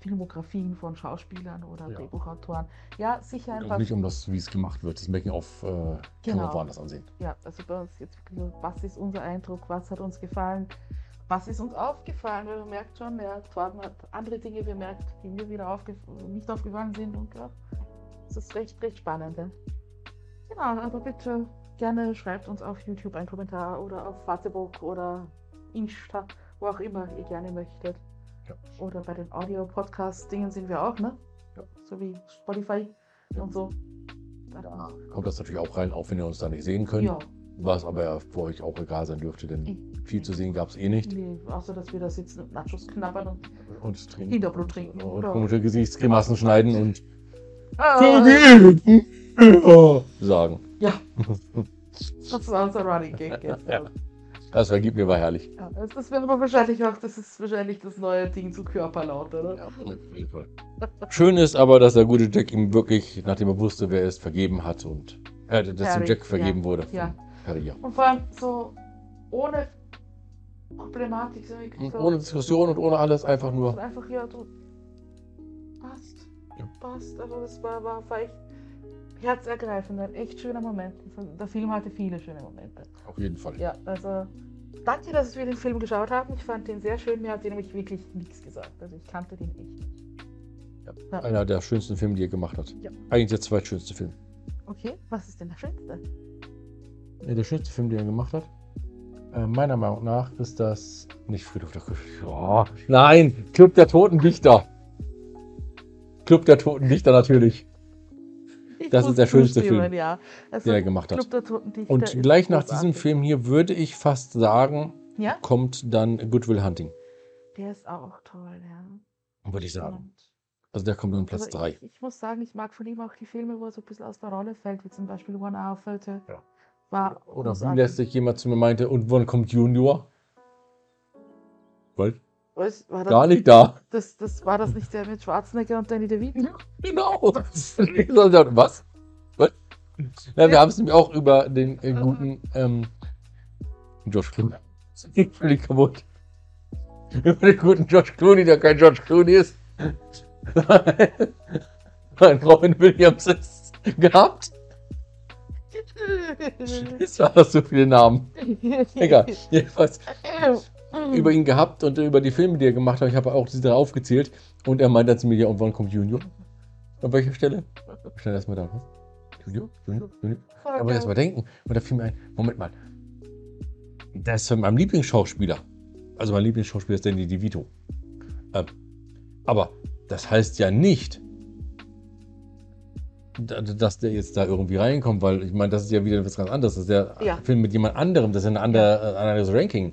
Filmografien von Schauspielern oder Ja. Drehbuchautoren. Ja, sicher ein Und paar. nicht um das, wie es gemacht wird. Das Making-of äh, kann man Genau. woanders ansehen. Ja, also bei uns jetzt wirklich was ist unser Eindruck, was hat uns gefallen, was ist uns aufgefallen, weil man merkt schon, ja, Torben hat andere Dinge bemerkt, die mir wieder aufgef nicht aufgefallen sind und ja, es ist recht, recht spannend. Ja. Genau, aber bitte gerne schreibt uns auf YouTube einen Kommentar oder auf Facebook oder Insta, wo auch immer ihr gerne möchtet. Ja. Oder bei den Audio-Podcast-Dingen sind wir auch, ne? Ja. So wie Spotify und so. Da kommt das natürlich auch rein, auch wenn ihr uns da nicht sehen könnt. Ja, Was aber ja für euch auch egal sein dürfte, denn Mhm. viel zu sehen gab es eh nicht. Nee, außer dass wir da sitzen und Nachos knabbern und Und trinken. Hinterblut trinken. Und Oder komische Gesichtsgrimassen schneiden und Ah, sagen. Ja, das war unser Running Gag jetzt. Ja. Das vergibt mir war herrlich. Ja, das wäre aber wahrscheinlich auch, das ist wahrscheinlich das neue Ding zu Körperlaut, oder? auf jeden Fall. Schön ist aber, dass der gute Jack ihm wirklich, nachdem er wusste, wer er ist, vergeben hat und äh, dass dem Harry, Jack vergeben ja, wurde. ja. Harry, ja. Und vor allem so ohne Problematik, so so. Ohne Diskussion und ohne alles, einfach Und nur. einfach, ja, du passt. Ja. Passt. Also das war, war, war echt herzergreifend, ein echt schöner Moment. Der Film hatte viele schöne Momente. Auf jeden Fall. Ja, also danke, dass wir den Film geschaut haben. Ich fand den sehr schön. Mir hat den nämlich wirklich nichts gesagt. Also ich kannte den echt nicht. Ja. Einer der schönsten Filme, die er gemacht hat. Ja. Eigentlich der zweitschönste Film. Okay, was ist denn der schönste? Ja, der schönste Film, den er gemacht hat. Äh, meiner Meinung nach ist das nicht Friedhof der Küche. Ja, nein, Club der Toten Dichter. Club der Toten Dichter natürlich, Ich Das ist der schönste Film, Ja. Den er gemacht hat. Und gleich nach diesem. Film hier würde ich fast sagen, Ja, kommt dann Good Will Hunting. der ist auch toll, ja. Würde ich sagen. Also der kommt dann Platz aber 3. Ich, ich muss sagen, ich mag von ihm auch die Filme, wo er so ein bisschen aus der Rolle fällt, wie zum Beispiel One Hour Photo. Ja. War Oder wie lässt sich jemand zu mir meinte, und wann kommt Junior? Was? Was, war das, Gar nicht da. Das, das war das nicht der mit Schwarzenegger und Danny DeVito? Genau. Was? Was? Ja, wir haben es nämlich auch über den äh, guten ähm, Josh Clooney. Völlig kaputt. Über den guten Josh Clooney, der kein Josh Clooney ist. Ein Robin Williams ist gehabt. Jetzt war das so viele Namen. Egal. Jedenfalls über ihn gehabt und über die Filme, die er gemacht hat. Ich habe auch diese drei aufgezählt. Und er meinte zu mir, ja, und wann kommt Junior? An welcher Stelle? Schnell erstmal da. Junior? Junior? Junior? Da muss ich erstmal denken. Und da fiel mir ein, Moment mal. Das ist von meinem Lieblingsschauspieler. Also mein Lieblingsschauspieler ist Danny DeVito. Ähm, aber das heißt ja nicht, da- dass der jetzt da irgendwie reinkommt, weil ich meine, das ist ja wieder was ganz anderes. Das ist der Ja. Film mit jemand anderem, das ist ja ein ein anderes Ranking.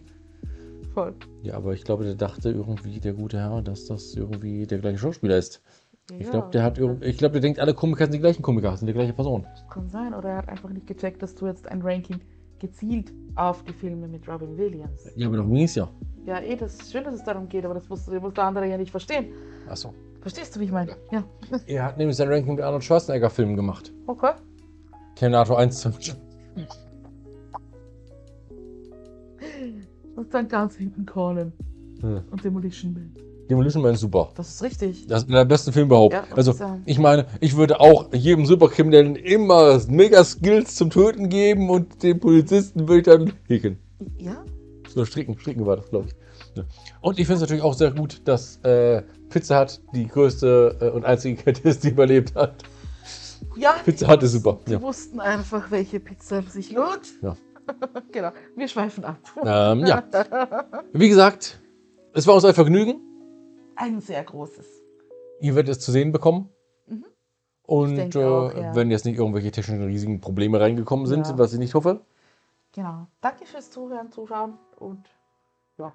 Voll. Ja, aber ich glaube, der dachte irgendwie, der gute Herr, dass das irgendwie der gleiche Schauspieler ist. Ich Ja, glaube, der hat das ich glaube, der denkt, alle Komiker sind die gleichen Komiker, sind die gleiche Person. Kann sein, oder er hat einfach nicht gecheckt, dass du jetzt ein Ranking gezielt auf die Filme mit Robin Williams. Ja, aber darum ging es ja. Ja, eh, das ist schön, dass es darum geht, aber das muss, muss der andere ja nicht verstehen. Achso. Verstehst du, wie ich meine? Ja. Er hat nämlich sein Ranking mit Arnold Schwarzenegger-Filmen gemacht. Okay. Terminator 1 zum Und dann ganz hinten Conan Hm. und Demolition Man. Demolition Man ist super. Das ist richtig. Das ist der besten Filme überhaupt. Ja, also, ich meine, ich würde auch jedem Superkriminellen immer mega Skills zum Töten geben und den Polizisten würde ich dann häkeln. Ja? So stricken, stricken war das, glaube ich. Ja. Und ich finde es natürlich auch sehr gut, dass äh, Pizza Hut die größte äh, und einzige Kette ist, die überlebt hat. Ja, Pizza Hut ist super. die Ja. wussten einfach, welche Pizza sich lohnt. Ja. genau, wir schweifen ab. Ähm, ja. Wie gesagt, es war uns ein Vergnügen. Ein sehr großes. Ihr werdet es zu sehen bekommen. Mhm. Und denke äh, auch, ja. wenn jetzt nicht irgendwelche technischen riesigen Probleme reingekommen sind, Ja. was ich nicht hoffe, Genau. Danke fürs Zuhören, Zuschauen und ja,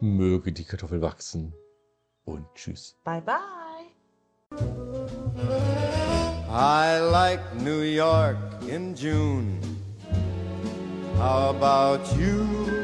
möge die Kartoffel wachsen. Und tschüss. bye bye. I like New York in June. How about you?